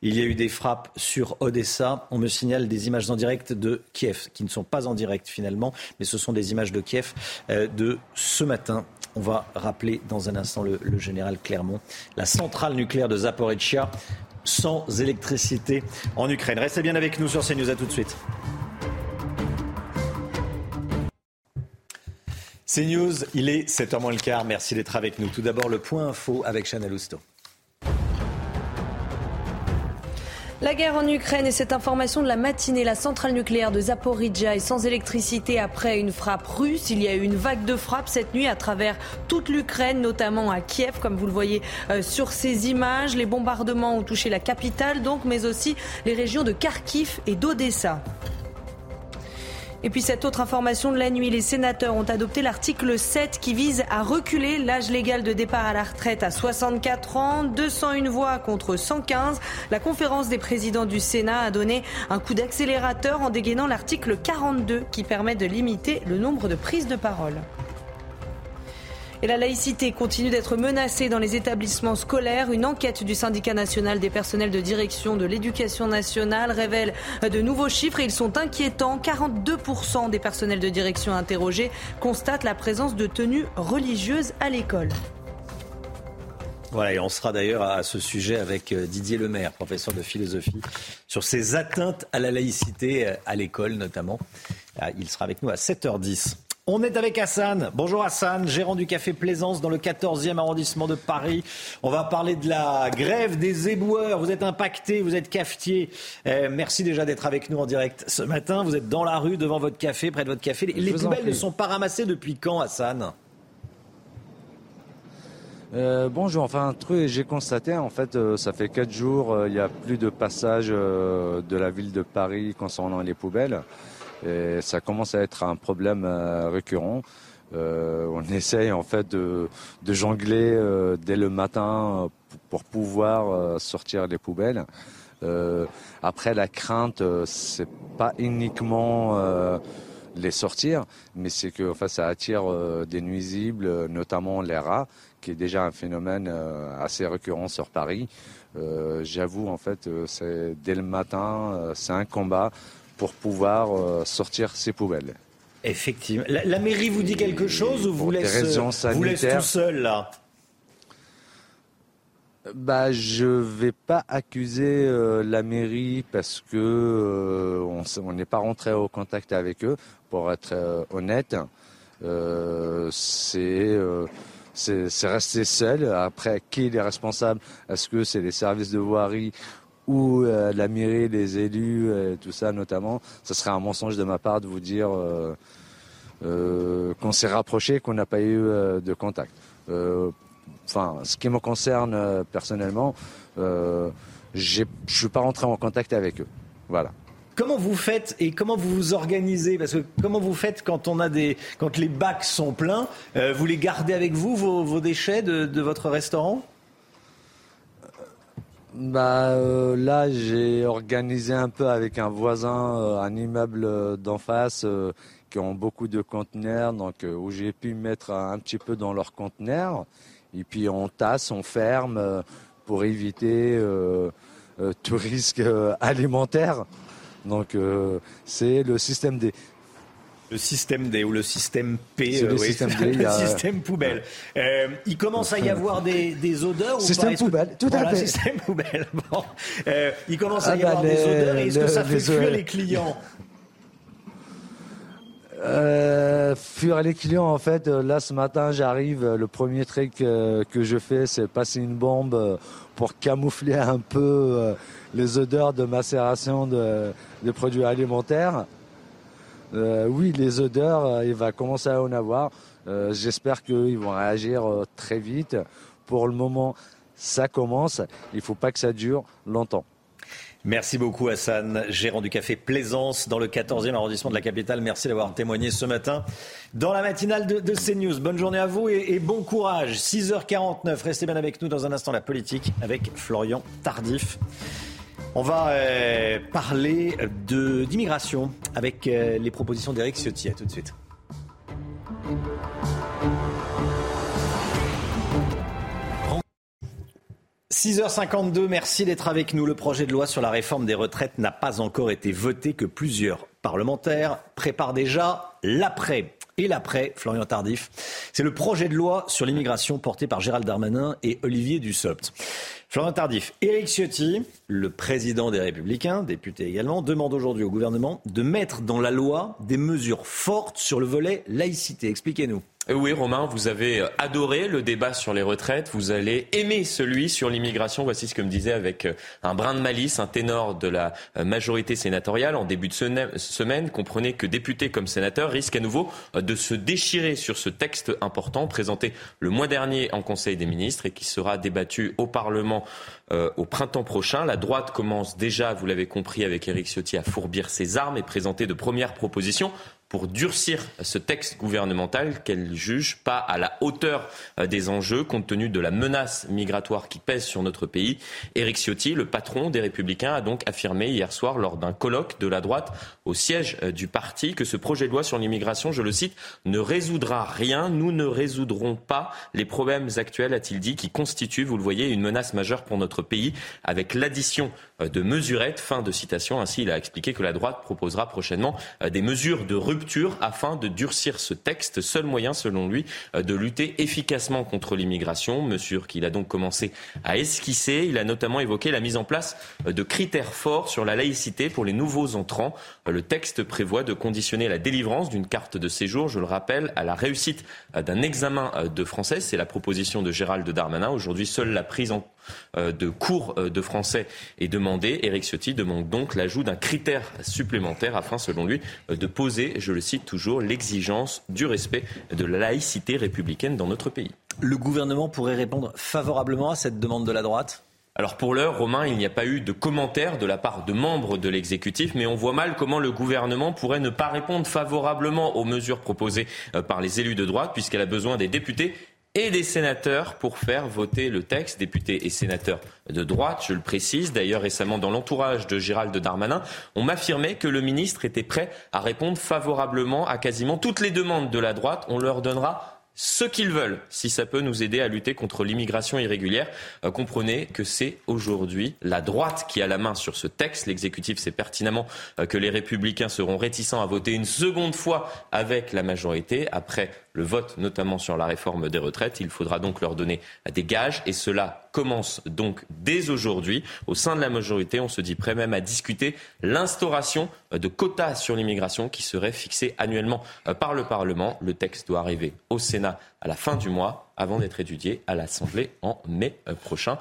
il y a eu des frappes sur Odessa. On me signale des images en direct de Kiev, qui ne sont pas en direct finalement, mais ce sont des images de Kiev euh, de ce matin. On va rappeler dans un instant le, le général Clermont. La centrale nucléaire de Zaporizhia sans électricité en Ukraine. Restez bien avec nous sur CNews. À tout de suite. CNews, il est 7h moins le quart. Merci d'être avec nous. Tout d'abord, le point info avec Chanel Housteau. La guerre en Ukraine et cette information de la matinée, la centrale nucléaire de Zaporizhia est sans électricité après une frappe russe. Il y a eu une vague de frappes cette nuit à travers toute l'Ukraine, notamment à Kiev, comme vous le voyez euh, sur ces images. Les bombardements ont touché la capitale, donc, mais aussi les régions de Kharkiv et d'Odessa. Et puis cette autre information de la nuit, les sénateurs ont adopté l'article 7 qui vise à reculer l'âge légal de départ à la retraite à 64 ans, 201 voix contre 115. La conférence des présidents du Sénat a donné un coup d'accélérateur en dégainant l'article 42 qui permet de limiter le nombre de prises de parole. Et la laïcité continue d'être menacée dans les établissements scolaires. Une enquête du syndicat national des personnels de direction de l'éducation nationale révèle de nouveaux chiffres et ils sont inquiétants. 42% des personnels de direction interrogés constatent la présence de tenues religieuses à l'école. Voilà, et on sera d'ailleurs à ce sujet avec euh, Didier Lemaire, professeur de philosophie, sur ces atteintes à la laïcité euh, à l'école notamment. Ah, il sera avec nous à 7h10.
On est avec Hassan. Bonjour Hassan, gérant du café Plaisance dans le 14e arrondissement de Paris. On va parler de la grève des éboueurs. Vous êtes impacté, vous êtes cafetier. Eh, merci déjà d'être avec nous en direct ce matin. Vous êtes dans la rue devant votre café, près de votre café. Les poubelles ne sont pas ramassées depuis quand, Hassan?
Euh, bonjour, enfin un truc j'ai constaté en fait euh, ça fait quatre jours euh, il n'y a plus de passage de la ville de Paris concernant les poubelles. Et ça commence à être un problème euh, récurrent. Euh, on essaye en fait de, de jongler euh, dès le matin pour pouvoir sortir les poubelles. après, la crainte, c'est pas uniquement les sortir, mais c'est que enfin, ça attire des nuisibles, notamment les rats, qui est déjà un phénomène assez récurrent sur Paris. J'avoue, en fait, c'est dès le matin, c'est un combat pour pouvoir euh, sortir ces poubelles.
Effectivement. La, mairie vous dit quelque chose ou vous laisse, vous laisse tout seul là
bah, je vais pas accuser euh, la mairie parce que euh, on n'est pas rentré au contact avec eux. Pour être honnête, c'est c'est resté seul. Après, qui est responsable? Est-ce que c'est les services de voirie ou euh, la mairie, les élus, euh, tout ça notamment, ce serait un mensonge de ma part de vous dire euh, qu'on s'est rapproché, qu'on n'a pas eu de contact. Enfin, ce qui me concerne personnellement, je ne suis pas rentré en contact avec eux. Voilà.
Comment vous faites et comment vous vous organisez? Parce que comment vous faites quand on a des, quand les bacs sont pleins? Vous les gardez avec vous vos, déchets de votre restaurant?
Bah, euh, Là, j'ai organisé un peu avec un voisin, euh, un immeuble euh, d'en face qui ont beaucoup de conteneurs, donc où j'ai pu mettre un petit peu dans leurs conteneurs. Et puis on tasse, on ferme pour éviter tout risque alimentaire. Donc c'est le système des
le système D ou le système P,
le, système, D,
le système poubelle. Euh, il commence à y avoir des, des odeurs
Système poubelle, tout à fait.
Système poubelle. Bon. Euh, il commence à y ah avoir bah, des odeurs et est-ce que ça fait fuir les clients?
Euh, fuir les clients, en fait, euh, là ce matin j'arrive, le premier truc que je fais c'est passer une bombe pour camoufler un peu les odeurs de macération de, de produits alimentaires. Euh, oui, les odeurs, euh, il va commencer à en avoir. Euh, j'espère qu'ils vont réagir très vite. Pour le moment, ça commence. Il ne faut pas que ça dure longtemps.
Merci beaucoup Hassan, gérant du café Plaisance dans le 14e arrondissement de la capitale. Merci d'avoir témoigné ce matin dans la matinale de, CNews. Bonne journée à vous et, et, bon courage. 6h49, restez bien avec nous dans un instant la politique avec Florian Tardif. On va euh, parler d'immigration avec euh, les propositions d'Éric Ciotti. À tout de suite. « 6h52, merci d'être avec nous. Le projet de loi sur la réforme des retraites n'a pas encore été voté, que plusieurs parlementaires préparent déjà l'après. Et l'après, Florian Tardif, c'est le projet de loi sur l'immigration porté par Gérald Darmanin et Olivier Dussopt. Florent Tardif, Éric Ciotti, le président des Républicains, député également, demande aujourd'hui au gouvernement de mettre dans la loi des mesures fortes sur le volet laïcité. Expliquez-nous.
Euh, oui, Romain, vous avez euh, adoré le débat sur les retraites, vous allez aimer celui sur l'immigration. Voici ce que me disait avec euh, un brin de malice un ténor de la majorité sénatoriale en début de semaine. Comprenez que députés comme sénateurs risquent à nouveau de se déchirer sur ce texte important présenté le mois dernier en Conseil des ministres et qui sera débattu au Parlement au printemps prochain. La droite commence déjà, vous l'avez compris, avec Éric Ciotti à fourbir ses armes et présenter de premières propositions pour durcir ce texte gouvernemental qu'elle juge pas à la hauteur euh, des enjeux compte tenu de la menace migratoire qui pèse sur notre pays. Éric Ciotti, le patron des Républicains, a donc affirmé hier soir lors d'un colloque de la droite au siège euh, du parti que ce projet de loi sur l'immigration, je le cite, ne résoudra rien. Nous ne résoudrons pas les problèmes actuels, a-t-il dit, qui constituent, vous le voyez, une menace majeure pour notre pays avec l'addition euh, de mesurettes. Fin de citation. Ainsi, il a expliqué que la droite proposera prochainement des mesures de rupture afin de durcir ce texte, seul moyen selon lui de lutter efficacement contre l'immigration, mesure qu'il a donc commencé à esquisser. Il a notamment évoqué la mise en place de critères forts sur la laïcité pour les nouveaux entrants. Le texte prévoit de conditionner la délivrance d'une carte de séjour, je le rappelle, à la réussite d'un examen de français. C'est la proposition de Gérald Darmanin. Aujourd'hui, seule la prise en euh, de cours euh, de français est demandé. Éric Ciotti demande donc l'ajout d'un critère supplémentaire afin, selon lui, euh, de poser, je le cite toujours, l'exigence du respect de la laïcité républicaine dans notre pays.
Le gouvernement pourrait répondre favorablement à cette demande de la droite?
Alors pour l'heure, Romain, il n'y a pas eu de commentaires de la part de membres de l'exécutif, mais on voit mal comment le gouvernement pourrait ne pas répondre favorablement aux mesures proposées par les élus de droite, puisqu'elle a besoin des députés et des sénateurs pour faire voter le texte, députés et sénateurs de droite, je le précise. D'ailleurs, récemment, dans l'entourage de Gérald Darmanin, on m'affirmait que le ministre était prêt à répondre favorablement à quasiment toutes les demandes de la droite. On leur donnera ce qu'ils veulent, si ça peut nous aider à lutter contre l'immigration irrégulière. Euh, comprenez que c'est aujourd'hui la droite qui a la main sur ce texte. L'exécutif sait pertinemment euh, que les républicains seront réticents à voter une seconde fois avec la majorité après le vote notamment sur la réforme des retraites. Il faudra donc leur donner des gages et cela commence donc dès aujourd'hui. Au sein de la majorité, on se dit prêt même à discuter l'instauration de quotas sur l'immigration qui seraient fixés annuellement euh, par le Parlement. Le texte doit arriver au Sénat à la fin du mois avant d'être étudié à l'Assemblée en mai euh, prochain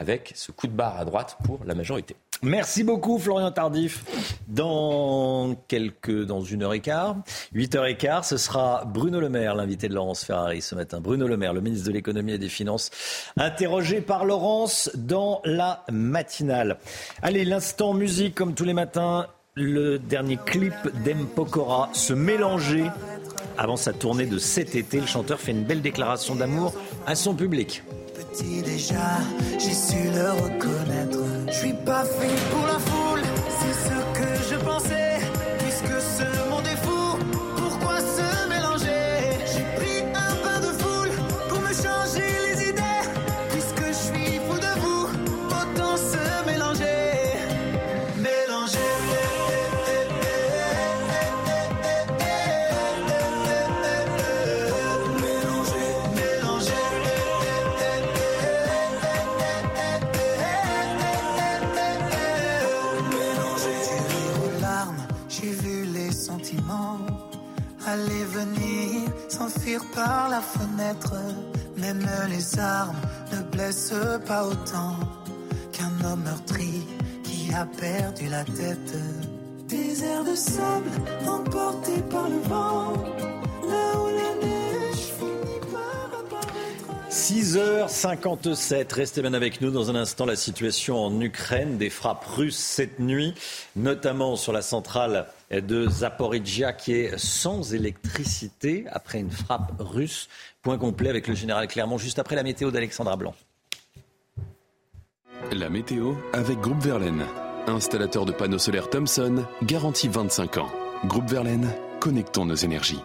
avec ce coup de barre à droite pour la majorité.
Merci beaucoup Florian Tardif. Dans quelques, dans une heure et quart, huit heures et quart, ce sera Bruno Le Maire, l'invité de Laurence Ferrari ce matin. Bruno Le Maire, le ministre de l'économie et des finances, interrogé par Laurence dans la matinale. Allez, l'instant musique comme tous les matins, le dernier clip d'Empokora, se mélanger avant sa tournée de cet été. Le chanteur fait une belle déclaration d'amour à son public
déjà, j'ai su le reconnaître. Je suis pas fait pour la foule, c'est ce que je pensais. Par la fenêtre. Même les armes ne blessent pas autant qu'un homme meurtri qui a perdu la tête. Des airs de sable emportés par le vent, là où la neige finit par apparaître.
6h57, restez bien avec nous dans un instant la situation en Ukraine, des frappes russes cette nuit, notamment sur la centrale de Zaporizhia qui est sans électricité après une frappe russe. Point complet avec le général Clermont juste après la météo d'Alexandra Blanc.
La météo avec Groupe Verlaine. Installateur de panneaux solaires Thomson, garantie 25 ans. Groupe Verlaine, connectons nos énergies.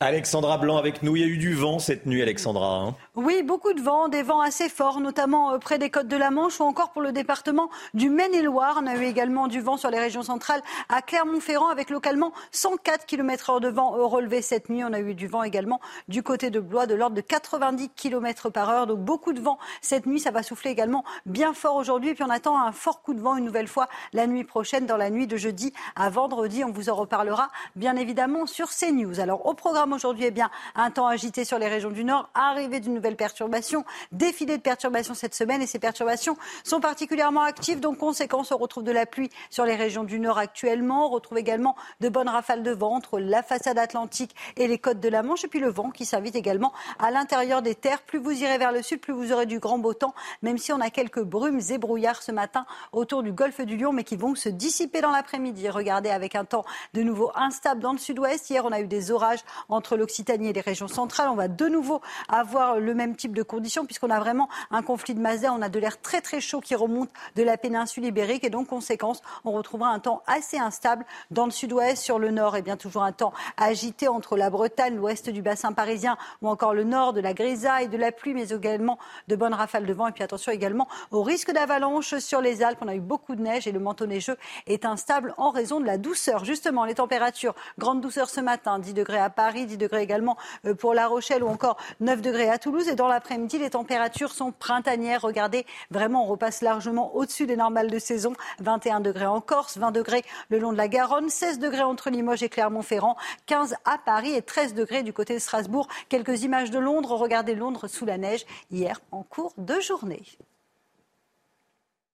Alexandra Blanc avec nous, il y a eu du vent cette nuit Alexandra. hein.
Oui, beaucoup de vent, des vents assez forts, notamment euh, près des côtes de la Manche ou encore pour le département du Maine-et-Loire. On a eu également du vent sur les régions centrales à Clermont-Ferrand avec localement 104 km heure de vent euh, relevé cette nuit. On a eu du vent également du côté de Blois de l'ordre de 90 km par heure. Donc beaucoup de vent cette nuit. Ça va souffler également bien fort aujourd'hui. Puis on attend un fort coup de vent une nouvelle fois la nuit prochaine, dans la nuit de jeudi à vendredi. On vous en reparlera bien évidemment sur CNews. Alors au programme aujourd'hui, eh bien, un temps agité sur les régions du Nord, arrivée d'une nouvelle perturbation, défilé de perturbations cette semaine et ces perturbations sont particulièrement actives. Donc, conséquence, on retrouve de la pluie sur les régions du Nord actuellement. On retrouve également de bonnes rafales de vent entre la façade atlantique et les côtes de la Manche. Et puis le vent qui s'invite également à l'intérieur des terres. Plus vous irez vers le sud, plus vous aurez du grand beau temps, même si on a quelques brumes et brouillards ce matin autour du golfe du Lion, mais qui vont se dissiper dans l'après-midi. Regardez avec un temps de nouveau instable dans le sud-ouest. Hier, on a eu des orages en entre l'Occitanie et les régions centrales. On va de nouveau avoir le même type de conditions puisqu'on a vraiment un conflit de masse On a de l'air très très chaud qui remonte de la péninsule ibérique et donc conséquence, on retrouvera un temps assez instable dans le sud-ouest, sur le nord et bien toujours un temps agité entre la Bretagne, l'ouest du bassin parisien ou encore le nord de la grisaille, de la pluie mais également de bonnes rafales de vent et puis attention également au risque d'avalanche sur les Alpes. On a eu beaucoup de neige et le manteau neigeux est instable en raison de la douceur. Justement, les températures, grande douceur ce matin, 10 degrés à Paris, 10 degrés également euh, pour La Rochelle ou encore 9 degrés à Toulouse. Et dans l'après-midi, les températures sont printanières. Regardez, vraiment, on repasse largement au-dessus des normales de saison. 21 degrés en Corse, 20 degrés le long de la Garonne, 16 degrés entre Limoges et Clermont-Ferrand, 15 à Paris et 13 degrés du côté de Strasbourg. Quelques images de Londres. Regardez Londres sous la neige hier en cours de journée.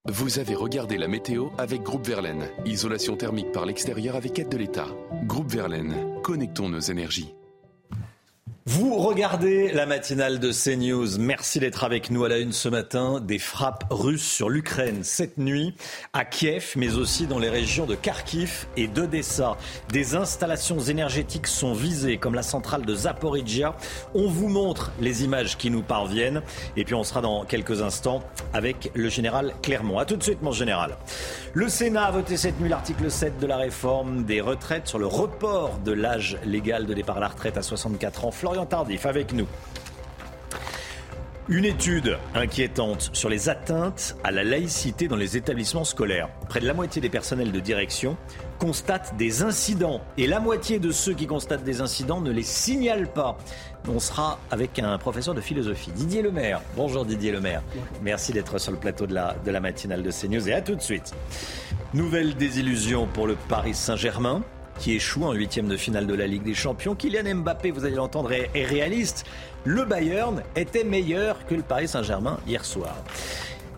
Vous avez regardé la météo avec Groupe Verlaine. Isolation thermique par l'extérieur avec aide de l'État. Groupe Verlaine, connectons nos énergies.
Vous regardez la matinale de CNews. Merci d'être avec nous à la une ce matin. Des frappes russes sur l'Ukraine cette nuit à Kiev, mais aussi dans les régions de Kharkiv et d'Odessa. Des installations énergétiques sont visées, comme la centrale de Zaporizhia. On vous montre les images qui nous parviennent. Et puis on sera dans quelques instants avec le général Clermont. A tout de suite, mon général. Le Sénat a voté cette nuit l'article 7 de la réforme des retraites sur le report de l'âge légal de départ à la retraite à 64 ans. Tardif avec nous. Une étude inquiétante sur les atteintes à la laïcité dans les établissements scolaires. Près de la moitié des personnels de direction constatent des incidents et la moitié de ceux qui constatent des incidents ne les signalent pas. On sera avec un professeur de philosophie, Didier Lemaire. Bonjour Didier Lemaire. Merci d'être sur le plateau de la, de la matinale de CNews et à tout de suite. Nouvelle désillusion pour le Paris Saint-Germain qui échoue en huitième de finale de la Ligue des Champions. Kylian Mbappé, vous allez l'entendre, est réaliste. Le Bayern était meilleur que le Paris Saint-Germain hier soir.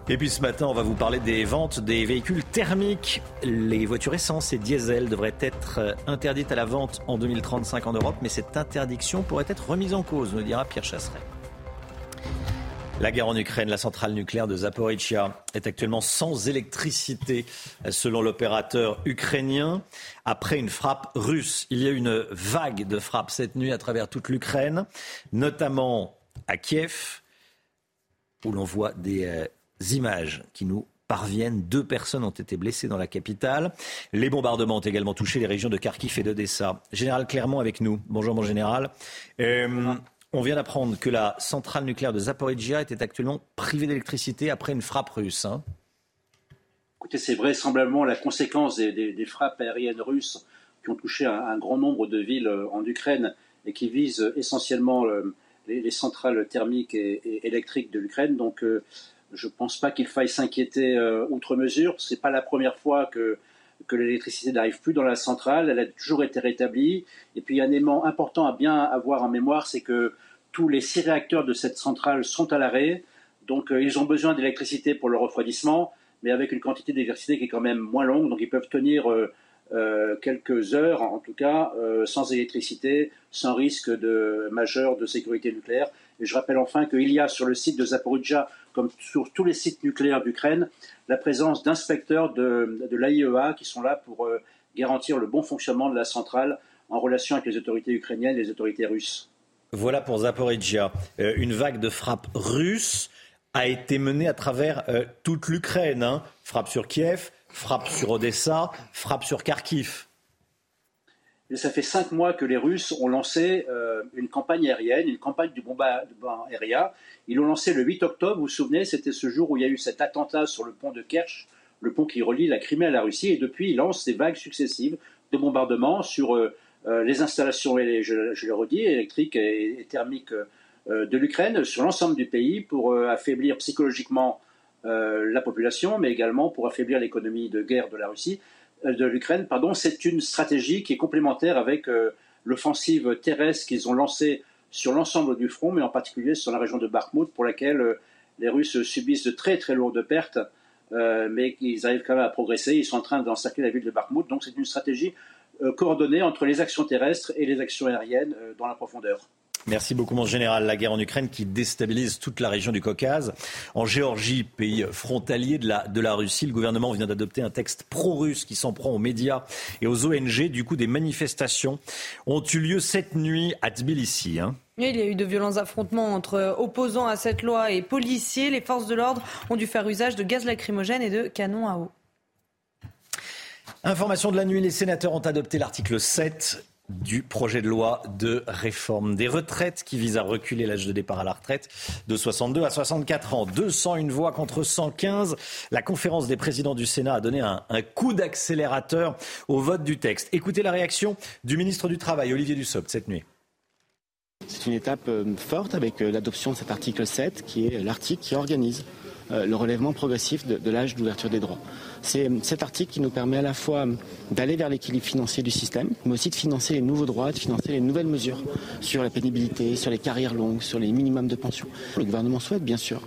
Et puis ce matin, on va vous parler des ventes des véhicules thermiques. Les voitures essence et diesel devraient être interdites à la vente en 2035 en Europe, mais cette interdiction pourrait être remise en cause, nous dira Pierre Chasseret. La guerre en Ukraine, la centrale nucléaire de Zaporizhia est actuellement sans électricité, selon l'opérateur ukrainien, après une frappe russe. Il y a une vague de frappes cette nuit à travers toute l'Ukraine, notamment à Kiev, où l'on voit des euh, images qui nous parviennent. Deux personnes ont été blessées dans la capitale. Les bombardements ont également touché les régions de Kharkiv et d'Odessa. Général Clermont avec nous. Bonjour mon général. Euh, on vient d'apprendre que la centrale nucléaire de Zaporizhia était actuellement privée d'électricité après une frappe russe. Hein.
Écoutez, c'est vraisemblablement la conséquence des, frappes aériennes russes qui ont touché un, grand nombre de villes euh, en Ukraine et qui visent essentiellement euh, les, centrales thermiques et, électriques de l'Ukraine. Donc, je ne pense pas qu'il faille s'inquiéter euh, outre mesure. Ce n'est pas la première fois que, que l'électricité n'arrive plus dans la centrale. Elle a toujours été rétablie. Et puis, un élément important à bien avoir en mémoire, c'est que tous les six réacteurs de cette centrale sont à l'arrêt. Donc, euh, ils ont besoin d'électricité pour le refroidissement, mais avec une quantité d'électricité qui est quand même moins longue. Donc, ils peuvent tenir euh, quelques heures, en tout cas, sans électricité, sans risque majeur de sécurité nucléaire. Et je rappelle enfin qu'il y a sur le site de Zaporizhia comme sur tous les sites nucléaires d'Ukraine, la présence d'inspecteurs de, l'AIEA qui sont là pour euh, garantir le bon fonctionnement de la centrale en relation avec les autorités ukrainiennes et les autorités russes.
Voilà pour Zaporizhia. Euh, une vague de frappes russes a été menée à travers euh, toute l'Ukraine. Hein. Frappe sur Kiev, frappe sur Odessa, frappe sur Kharkiv.
Et ça fait cinq mois que les Russes ont lancé une campagne aérienne, une campagne du bombardement aérien. Ils l'ont lancé le 8 octobre, vous vous souvenez, c'était ce jour où il y a eu cet attentat sur le pont de Kerch, le pont qui relie la Crimée à la Russie, et depuis, ils lancent des vagues successives de bombardements sur euh, euh, les installations, électriques et, thermiques euh, de l'Ukraine, sur l'ensemble du pays, pour affaiblir psychologiquement la population, mais également pour affaiblir l'économie de guerre de la Russie, de l'Ukraine. Pardon, c'est une stratégie qui est complémentaire avec l'offensive terrestre qu'ils ont lancée sur l'ensemble du front, mais en particulier sur la région de Bakhmut, pour laquelle euh, les Russes subissent de très très lourdes pertes, euh, mais ils arrivent quand même à progresser. Ils sont en train d'encercler la ville de Bakhmut, donc c'est une stratégie euh, coordonnée entre les actions terrestres et les actions aériennes dans la profondeur.
Merci beaucoup, mon général. La guerre en Ukraine qui déstabilise toute la région du Caucase. En Géorgie, pays frontalier de la, de la Russie, le gouvernement vient d'adopter un texte pro-russe qui s'en prend aux médias et aux ONG. Du coup, des manifestations ont eu lieu cette nuit à Tbilissi. Hein.
Il y a eu de violents affrontements entre opposants à cette loi et policiers. Les forces de l'ordre ont dû faire usage de gaz lacrymogène et de canons à eau.
Information de la nuit, les sénateurs ont adopté l'article 7 du projet de loi de réforme des retraites qui vise à reculer l'âge de départ à la retraite de 62 à 64 ans. 201 voix contre 115. La conférence des présidents du Sénat a donné un, coup d'accélérateur au vote du texte. Écoutez la réaction du ministre du Travail, Olivier Dussopt, cette nuit.
C'est une étape euh, forte avec euh, l'adoption de cet article 7 qui est l'article qui organise le relèvement progressif de, l'âge d'ouverture des droits. C'est cet article qui nous permet à la fois d'aller vers l'équilibre financier du système, mais aussi de financer les nouveaux droits, de financer les nouvelles mesures sur la pénibilité, sur les carrières longues, sur les minimums de pension. Le gouvernement souhaite bien sûr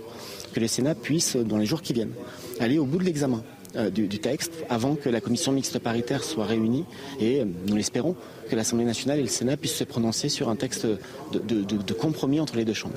que les Sénats puissent, dans les jours qui viennent, aller au bout de l'examen euh, du, texte avant que la commission mixte paritaire soit réunie et euh, nous l'espérons que l'Assemblée nationale et le Sénat puissent se prononcer sur un texte de compromis entre les deux chambres.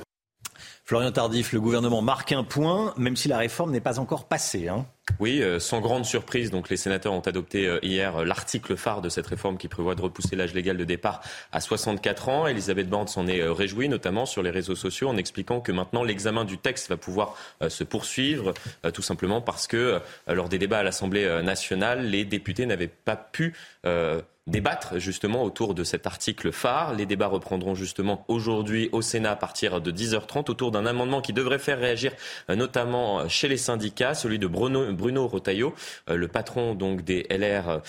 Florian Tardif, le gouvernement marque un point, même si la réforme n'est pas encore passée. Hein.
Oui, euh, sans grande surprise, donc les sénateurs ont adopté euh, hier euh, l'article phare de cette réforme qui prévoit de repousser l'âge légal de départ à 64 ans. Elisabeth Borne s'en est réjouie, notamment sur les réseaux sociaux, en expliquant que maintenant l'examen du texte va pouvoir se poursuivre, tout simplement parce que lors des débats à l'Assemblée nationale, les députés n'avaient pas pu débattre justement autour de cet article phare. Les débats reprendront justement aujourd'hui au Sénat à partir de 10h30 autour d'un amendement qui devrait faire réagir euh, notamment euh, chez les syndicats, celui de Bruno, Bruno Rotaillot, euh, le patron donc des LR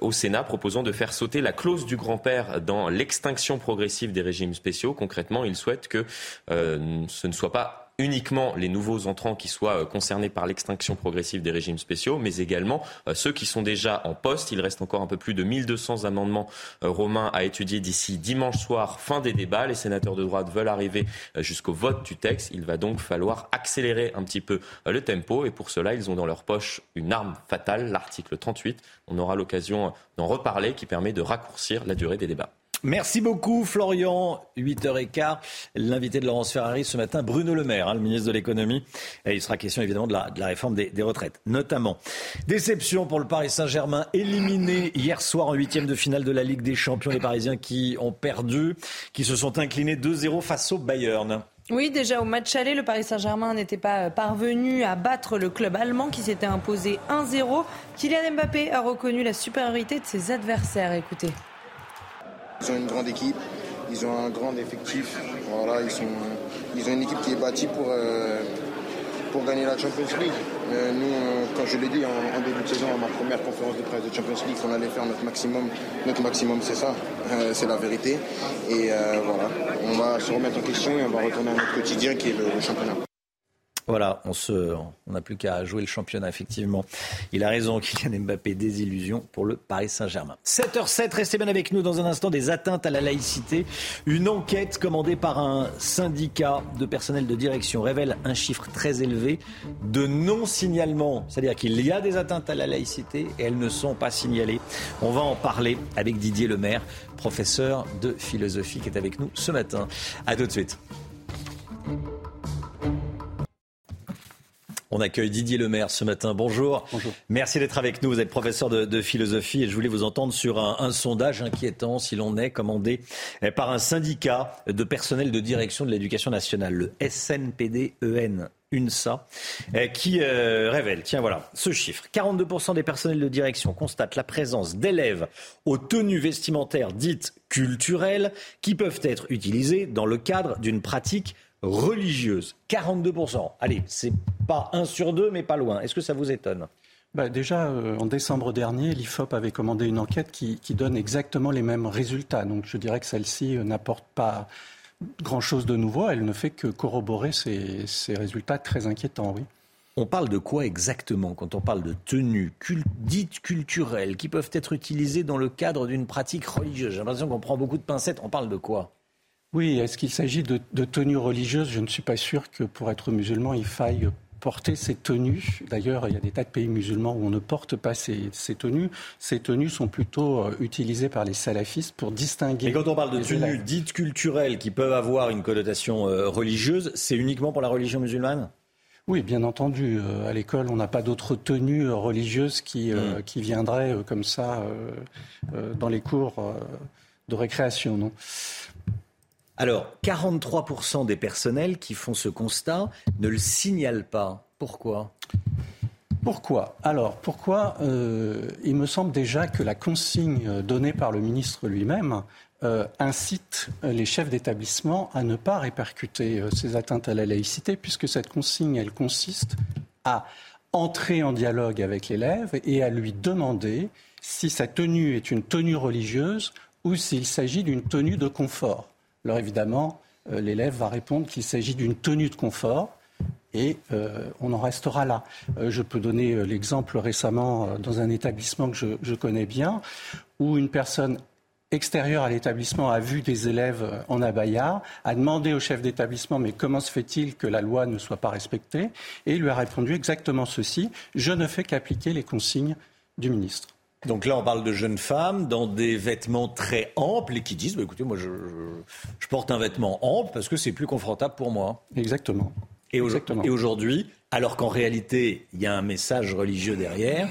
au Sénat, proposant de faire sauter la clause du grand-père dans l'extinction progressive des régimes spéciaux. Concrètement, il souhaite que ce ne soit pas uniquement les nouveaux entrants qui soient euh, concernés par l'extinction progressive des régimes spéciaux, mais également euh, ceux qui sont déjà en poste. Il reste encore un peu plus de 1200 amendements euh, romains à étudier d'ici dimanche soir, fin des débats. Les sénateurs de droite veulent arriver jusqu'au vote du texte. Il va donc falloir accélérer un petit peu le tempo et pour cela, ils ont dans leur poche une arme fatale, l'article 38. On aura l'occasion d'en reparler qui permet de raccourcir la durée des débats.
Merci beaucoup Florian. 8h15, l'invité de Laurence Ferrari ce matin, Bruno Le Maire, hein, le ministre de l'économie. Il sera question évidemment de la, réforme des, retraites, notamment. Déception pour le Paris Saint-Germain, éliminé hier soir en huitième de finale de la Ligue des Champions. Les Parisiens qui ont perdu, qui se sont inclinés 2-0 face au Bayern.
Oui, déjà au match aller, le Paris Saint-Germain n'était pas parvenu à battre le club allemand qui s'était imposé 1-0. Kylian Mbappé a reconnu la supériorité de ses adversaires. Écoutez.
Ils ont une grande équipe, ils ont un grand effectif. Voilà, ils, sont, ils ont une équipe qui est bâtie pour, euh, pour gagner la Champions League. Euh, nous, euh, quand je l'ai dit en, début de saison, à ma première conférence de presse de Champions League, qu'on allait faire notre maximum. Notre maximum, c'est ça, c'est la vérité. Et voilà, on va se remettre en question et on va retourner à notre quotidien qui est le championnat.
Voilà, on n'a plus qu'à jouer le championnat, effectivement. Il a raison, Kylian Mbappé, des illusions pour le Paris Saint-Germain. 7h07, restez bien avec nous dans un instant des atteintes à la laïcité. Une enquête commandée par un syndicat de personnel de direction révèle un chiffre très élevé de non-signalement. C'est-à-dire qu'il y a des atteintes à la laïcité et elles ne sont pas signalées. On va en parler avec Didier Lemaire, professeur de philosophie qui est avec nous ce matin. À tout de suite. On accueille Didier Lemaire ce matin. Bonjour.
Bonjour.
Merci d'être avec nous. Vous êtes professeur de, philosophie et je voulais vous entendre sur un, sondage inquiétant, si l'on est, commandé eh, par un syndicat de personnel de direction de l'éducation nationale, le SNPD-EN. UNSA, eh, qui euh, révèle, tiens voilà, ce chiffre. 42% des personnels de direction constatent la présence d'élèves aux tenues vestimentaires dites culturelles qui peuvent être utilisées dans le cadre d'une pratique religieuse. 42%. Allez, c'est pas un sur deux, mais pas loin. Est-ce que ça vous étonne
bah déjà, euh, en décembre dernier, l'IFOP avait commandé une enquête qui, donne exactement les mêmes résultats. Donc je dirais que celle-ci euh, n'apporte pas grand-chose de nouveau. Elle ne fait que corroborer ces, résultats très inquiétants, oui.
On parle de quoi exactement quand on parle de tenues dites culturelles qui peuvent être utilisées dans le cadre d'une pratique religieuse? J'ai l'impression qu'on prend beaucoup de pincettes. On parle de quoi?
Oui, est-ce qu'il s'agit de, tenues religieuses? Je ne suis pas sûr que pour être musulman, il faille porter ces tenues. D'ailleurs, il y a des tas de pays musulmans où on ne porte pas ces, tenues. Ces tenues sont plutôt euh, utilisées par les salafistes pour distinguer.
Et quand on parle de tenues dites culturelles qui peuvent avoir une connotation euh, religieuse, c'est uniquement pour la religion musulmane?
Oui, bien entendu. À l'école, on n'a pas d'autres tenues religieuses qui, hmm. qui viendraient comme ça dans les cours de récréation, non?
Alors, 43% des personnels qui font ce constat ne le signalent pas. Pourquoi?
Pourquoi? Alors, pourquoi euh, Il me semble déjà que la consigne donnée par le ministre lui-même euh, incite les chefs d'établissement à ne pas répercuter euh, ces atteintes à la laïcité, puisque cette consigne, elle consiste à entrer en dialogue avec l'élève et à lui demander si sa tenue est une tenue religieuse ou s'il s'agit d'une tenue de confort. Alors évidemment, euh, l'élève va répondre qu'il s'agit d'une tenue de confort et euh, on en restera là. Euh, je peux donner l'exemple récemment dans un établissement que je, connais bien, où une personne extérieure à l'établissement a vu des élèves en abaya, a demandé au chef d'établissement mais comment se fait-il que la loi ne soit pas respectée Et il lui a répondu exactement ceci, je ne fais qu'appliquer les consignes du ministre.
Donc là, on parle de jeunes femmes dans des vêtements très amples et qui disent bah, écoutez, moi, je, porte un vêtement ample parce que c'est plus confortable pour moi.
Exactement.
Et aujourd'hui, alors qu'en réalité, il y a un message religieux derrière,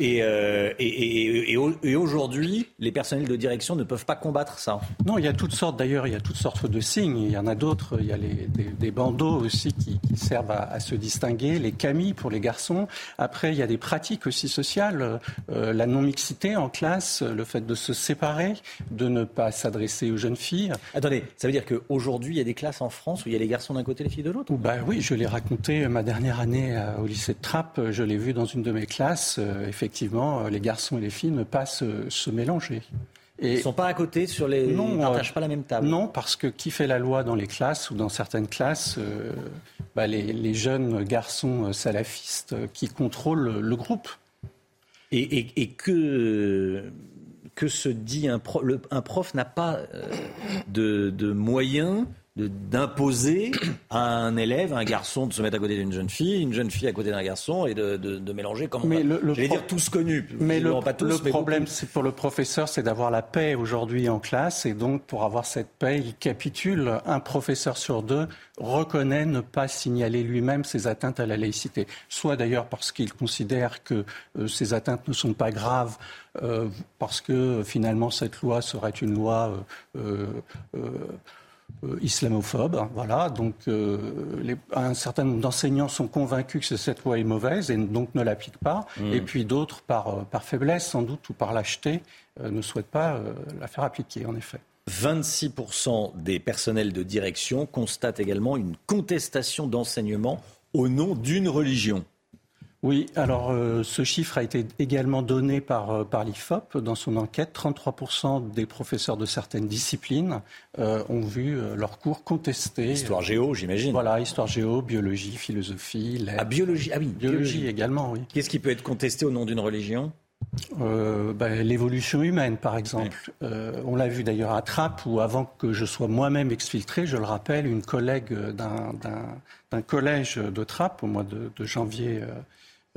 euh, et, et, aujourd'hui, les personnels de direction ne peuvent pas combattre ça.
Non, il y a toutes sortes, d'ailleurs, il y a toutes sortes de signes. Il y en a d'autres. Il y a les, des, bandeaux aussi qui, servent à, se distinguer, les camis pour les garçons. Après, il y a des pratiques aussi sociales, euh, la non-mixité en classe, le fait de se séparer, de ne pas s'adresser aux jeunes filles.
Attendez, ça veut dire qu'aujourd'hui, il y a des classes en France où il y a les garçons d'un côté et les filles de l'autre?
Bah, Oui, je l'ai raconté ma dernière année au lycée de Trappes. Je l'ai vu dans une de mes classes. effectivement, effectivement, euh, les garçons et les filles ne pas se, mélanger.
Et Ils ne sont pas à côté sur les. Non, ils ne partagent pas la même table.
Non, parce que qui fait la loi dans les classes ou dans certaines classes euh, bah, les, jeunes garçons salafistes qui contrôlent le groupe.
Et, que, que se dit un prof Un prof n'a pas euh, de, de moyens d'imposer à un élève, à un garçon, de se mettre à côté d'une jeune fille, une jeune fille à côté d'un garçon et de, de, mélanger comme
mais le,
le dire tous connus.
Mais le, pas tous, le problème, c'est pour le professeur, c'est d'avoir la paix aujourd'hui en classe et donc pour avoir cette paix, il capitule. Un professeur sur deux reconnaît ne pas signaler lui-même ses atteintes à la laïcité, soit d'ailleurs parce qu'il considère que euh, ces atteintes ne sont pas graves. Euh, parce que finalement cette loi serait une loi euh, islamophobe. Voilà, donc euh, un certain nombre d'enseignants sont convaincus que cette loi est mauvaise et donc ne l'appliquent pas. Mmh. Et puis d'autres, par, euh, par, faiblesse sans doute ou par lâcheté, ne souhaitent pas la faire appliquer, en effet.
26% des personnels de direction constatent également une contestation d'enseignement au nom d'une religion.
Oui, alors euh, ce chiffre a été également donné par, euh, par l'IFOP dans son enquête. 33% des professeurs de certaines disciplines euh, ont vu leurs cours contestés.
Histoire géo, j'imagine.
Voilà, histoire géo, biologie, philosophie,
Ah, biologie, ah oui.
Biologie, également, oui.
Qu'est-ce qui peut être contesté au nom d'une religion?
Ben, L'évolution humaine, par exemple. on l'a vu d'ailleurs à Trappes, où avant que je sois moi-même exfiltré, je le rappelle, une collègue d'un collège de Trappes, au mois de, de janvier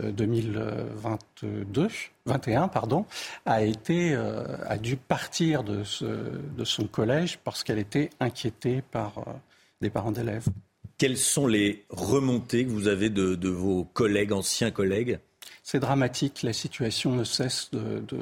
2022, 21 pardon, a été euh, a dû partir de, de son collège parce qu'elle était inquiétée par euh, des parents d'élèves.
Quelles sont les remontées que vous avez de, vos collègues, anciens collègues?
C'est dramatique. La situation ne cesse de, de,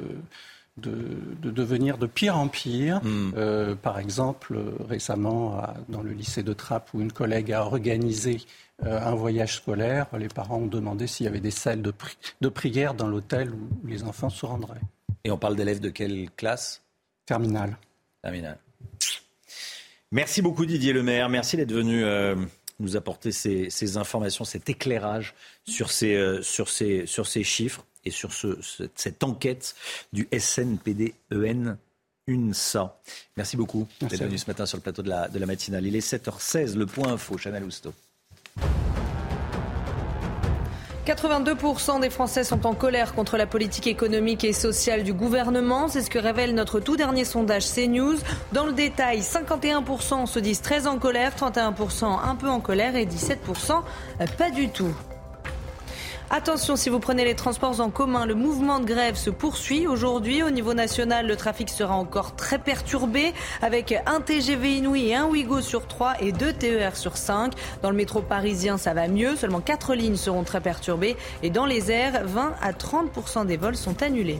devenir de pire en pire. Hmm. Euh, par exemple, récemment, dans le lycée de Trappes, où une collègue a organisé euh, un voyage scolaire, les parents ont demandé s'il y avait des salles de, de prière dans l'hôtel où les enfants se rendraient.
Et on parle d'élèves de quelle classe?
Terminale.
Terminale. Merci beaucoup Didier Lemaire. Merci d'être venu euh, nous apporter ces, informations, cet éclairage sur ces, euh, sur ces, sur ces chiffres et sur ce, cette enquête du SNPD-EN. UNSA. Merci beaucoup d'être venu ce matin sur le plateau de la, de la matinale. Il est 7h16, le point info, Chanel Housteau.
82% des Français sont en colère contre la politique économique et sociale du gouvernement. C'est ce que révèle notre tout dernier sondage CNews. Dans le détail, 51% se disent très en colère, 31% un peu en colère et 17% pas du tout. Attention, si vous prenez les transports en commun, le mouvement de grève se poursuit. Aujourd'hui, au niveau national, le trafic sera encore très perturbé avec un TGV Inouï et un Ouigo sur 3 et deux TER sur 5. Dans le métro parisien, ça va mieux. Seulement 4 lignes seront très perturbées. Et dans les airs, 20 à 30% des vols sont annulés.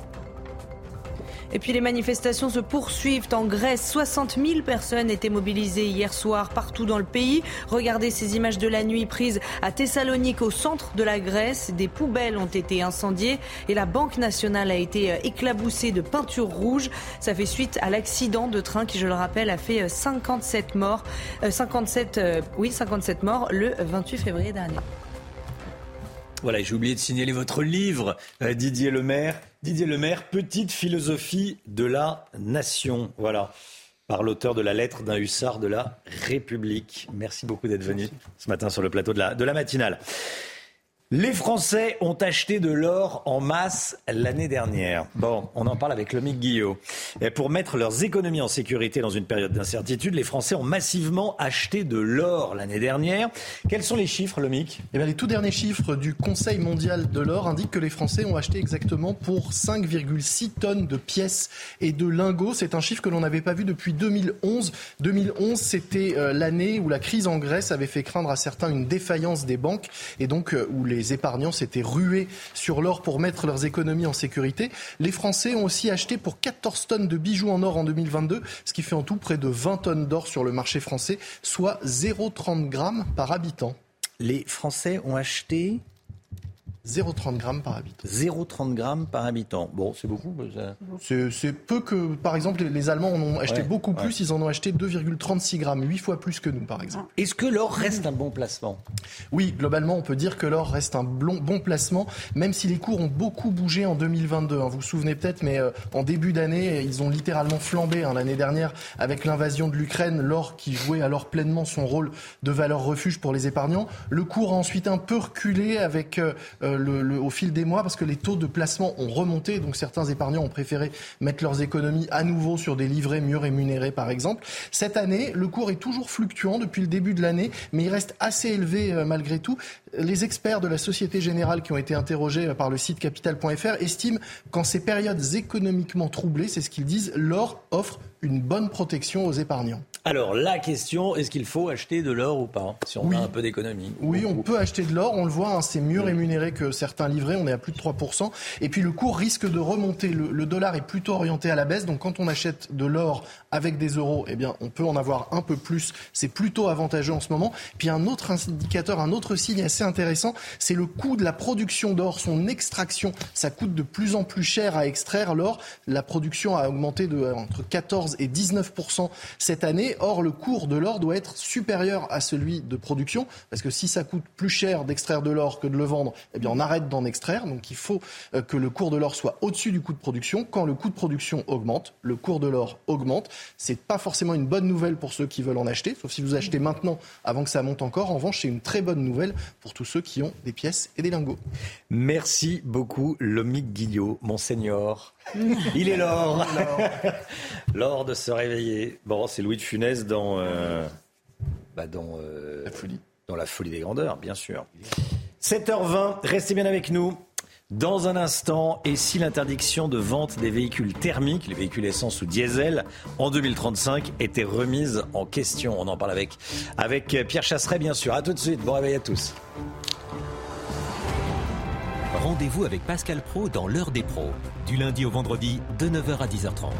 Et puis les manifestations se poursuivent en Grèce. 60 000 personnes étaient mobilisées hier soir partout dans le pays. Regardez ces images de la nuit prises à Thessalonique, au centre de la Grèce. Des poubelles ont été incendiées et la Banque nationale a été euh, éclaboussée de peinture rouge. Ça fait suite à l'accident de train qui, je le rappelle, a fait 57 euh, morts, 57, euh, oui, 57 morts le 28 février dernier.
Voilà, j'ai oublié de signaler votre livre, Didier Lemaire. Didier Lemaire, Petite philosophie de la nation. Voilà, par l'auteur de la lettre d'un hussard de la République. Merci beaucoup d'être venu ce matin sur le plateau de la, de la matinale. Les Français ont acheté de l'or en masse l'année dernière. Bon, on en parle avec Lomique Guillot. Et pour mettre leurs économies en sécurité dans une période d'incertitude, les Français ont massivement acheté de l'or l'année dernière. Quels sont les chiffres, Lomique?
Eh bien, Les tout derniers chiffres du Conseil mondial de l'or indiquent que les Français ont acheté exactement pour 5,6 tonnes de pièces et de lingots. C'est un chiffre que l'on n'avait pas vu depuis 2011. 2011, c'était euh, l'année où la crise en Grèce avait fait craindre à certains une défaillance des banques et donc euh, où les les épargnants s'étaient rués sur l'or pour mettre leurs économies en sécurité. Les Français ont aussi acheté pour 14 tonnes de bijoux en or en 2022, ce qui fait en tout près de 20 tonnes d'or sur le marché français, soit 0,30 grammes par habitant.
Les Français ont acheté
0,30 grammes par habitant.
0,30 grammes par habitant. Bon, c'est beaucoup.
C'est peu que, par exemple, les Allemands en ont acheté beaucoup plus. Ils en ont acheté 2,36 grammes, 8 fois plus que nous, par exemple.
Est-ce que l'or reste un bon placement?
Oui, globalement, on peut dire que l'or reste un bon, placement, même si les cours ont beaucoup bougé en 2022. Hein. Vous vous souvenez peut-être, mais euh, en début d'année, ils ont littéralement flambé. Hein, l'année dernière, avec l'invasion de l'Ukraine, l'or qui jouait alors pleinement son rôle de valeur refuge pour les épargnants. Le cours a ensuite un peu reculé avec euh, euh, au fil des mois parce que les taux de placement ont remonté. Donc certains épargnants ont préféré mettre leurs économies à nouveau sur des livrets mieux rémunérés, par exemple. Cette année, le cours est toujours fluctuant depuis le début de l'année, mais il reste assez élevé euh, malgré tout. Les experts de la Société Générale qui ont été interrogés euh, par le site capital.fr estiment qu'en ces périodes économiquement troublées, c'est ce qu'ils disent, l'or offre une bonne protection aux épargnants.
Alors la question, est-ce qu'il faut acheter de l'or ou pas si on a un peu d'économie?
Oui, on peut acheter de l'or, on le voit, hein, c'est mieux rémunéré que certains livrets, on est à plus de 3%. Et puis le cours risque de remonter, le, dollar est plutôt orienté à la baisse, donc quand on achète de l'or avec des euros, eh bien on peut en avoir un peu plus, c'est plutôt avantageux en ce moment. Puis un autre indicateur, un autre signe assez intéressant, c'est le coût de la production d'or, son extraction. Ça coûte de plus en plus cher à extraire l'or. La production a augmenté de entre 14 et 19% cette année. Or, le cours de l'or doit être supérieur à celui de production, parce que si ça coûte plus cher d'extraire de l'or que de le vendre, eh bien, on arrête d'en extraire. Donc, il faut euh, que le cours de l'or soit au-dessus du coût de production. Quand le coût de production augmente, le cours de l'or augmente. C'est pas forcément une bonne nouvelle pour ceux qui veulent en acheter, sauf si vous achetez maintenant avant que ça monte encore. En revanche, c'est une très bonne nouvelle pour tous ceux qui ont des pièces et des lingots.
Merci beaucoup, Lomique Guillot, Monseigneur. Il est l'or. L'or de se réveiller. Bon, c'est Louis de Funès dans, euh, bah dans euh, la folie. Dans la folie des grandeurs, bien sûr. 7h20, restez bien avec nous. Dans un instant, et si l'interdiction de vente des véhicules thermiques, les véhicules essence ou diesel, en 2035 était remise en question? On en parle avec, avec Pierre Chasseret, bien sûr. A tout de suite. Bon réveil à tous.
Rendez-vous avec Pascal Pro dans l'heure des pros, du lundi au vendredi de 9h à 10h30.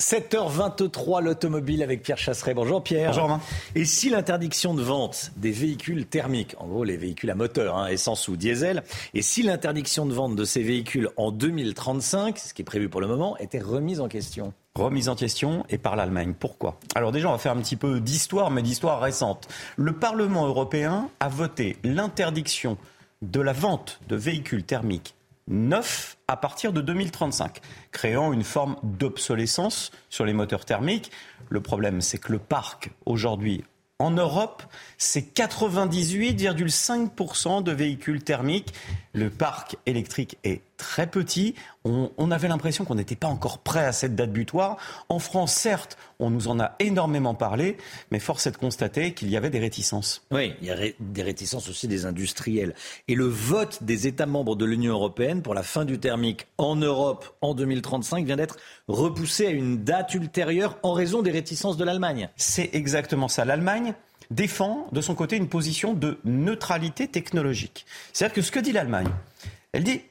7h23, l'automobile avec Pierre Chasseret. Bonjour Pierre.
Bonjour Romain.
Et si l'interdiction de vente des véhicules thermiques, en gros les véhicules à moteur, hein, essence ou diesel, et si l'interdiction de vente de ces véhicules en 2035, ce qui est prévu pour le moment, était remise en question?
Remise en question et par l'Allemagne. Pourquoi? Alors déjà, on va faire un petit peu d'histoire, mais d'histoire récente. Le Parlement européen a voté l'interdiction de la vente de véhicules thermiques neufs à partir de 2035, créant une forme d'obsolescence sur les moteurs thermiques. Le problème, c'est que le parc aujourd'hui en Europe, c'est 98,5% de véhicules thermiques. Le parc électrique est très petit. On, avait l'impression qu'on n'était pas encore prêt à cette date butoir. En France, certes, on nous en a énormément parlé, mais force est de constater qu'il y avait des réticences.
Oui, il y a des réticences aussi des industriels. Et le vote des États membres de l'Union européenne pour la fin du thermique en Europe en 2035 vient d'être repoussé à une date ultérieure en raison des réticences de l'Allemagne.
C'est exactement ça. L'Allemagne défend de son côté une position de neutralité technologique. C'est-à-dire que ce que dit l'Allemagne, elle dit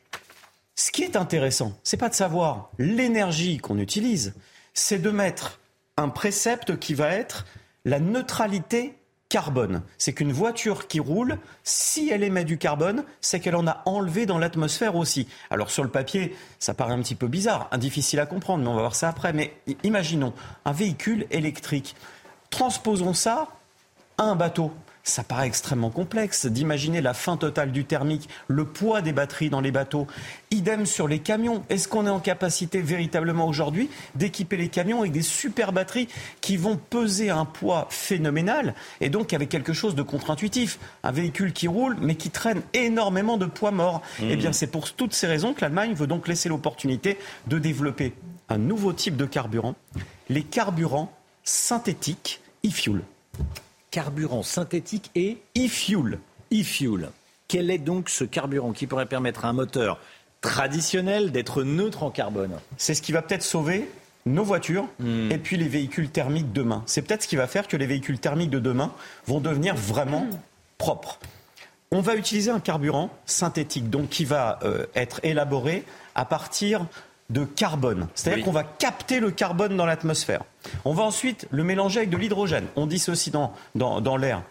ce qui est intéressant, c'est pas de savoir l'énergie qu'on utilise, c'est de mettre un précepte qui va être la neutralité carbone. C'est qu'une voiture qui roule, si elle émet du carbone, c'est qu'elle en a enlevé dans l'atmosphère aussi. Alors sur le papier, ça paraît un petit peu bizarre, difficile à comprendre, mais on va voir ça après. Mais imaginons un véhicule électrique. Transposons ça à un bateau ça paraît extrêmement complexe d'imaginer la fin totale du thermique, le poids des batteries dans les bateaux. Idem sur les camions. Est-ce qu'on est en capacité véritablement aujourd'hui d'équiper les camions avec des super batteries qui vont peser un poids phénoménal et donc avec quelque chose de contre-intuitif? Un véhicule qui roule mais qui traîne énormément de poids mort. Mmh. Eh bien, c'est pour toutes ces raisons que l'Allemagne veut donc laisser l'opportunité de développer un nouveau type de carburant, les carburants synthétiques e-fuel
carburant synthétique et e-fuel. E-fuel. Quel est donc ce carburant qui pourrait permettre à un moteur traditionnel d'être neutre en carbone
C'est ce qui va peut-être sauver nos voitures hmm. et puis les véhicules thermiques demain. C'est peut-être ce qui va faire que les véhicules thermiques de demain vont devenir vraiment propres. On va utiliser un carburant synthétique, donc qui va euh, être élaboré à partir de carbone. C'est-à-dire qu'on va capter le carbone dans l'atmosphère. On va ensuite le mélanger avec de l'hydrogène. On dissocie dans, dans, dans l'air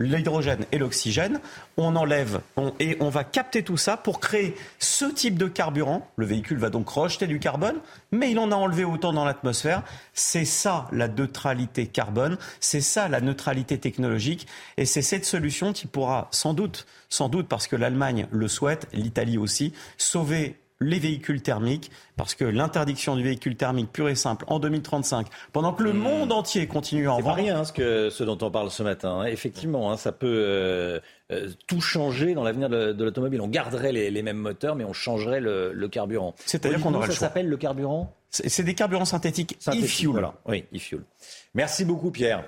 l'hydrogène et l'oxygène, on enlève et on va capter tout ça pour créer ce type de carburant. Le véhicule va donc rejeter du carbone, mais il en a enlevé autant dans l'atmosphère. C'est ça la neutralité carbone, c'est ça la neutralité technologique, et c'est cette solution qui pourra sans doute, sans doute parce que l'Allemagne le souhaite, l'Italie aussi, sauver les véhicules thermiques, parce que l'interdiction du véhicule thermique pur et simple en 2035, pendant que le hmm. monde entier continue à en
vendre. C'est pas rien hein, ce, que, ce dont on parle ce matin. Hein. Effectivement, hein, ça peut euh, euh, tout changer dans l'avenir de, l'automobile. On garderait les, mêmes moteurs, mais on changerait le, carburant.
C'est-à-dire qu'on aurait
Ça s'appelle le carburant?
C'est des carburants synthétiques e-fuel.
Oui, e-fuel. Merci beaucoup, Pierre.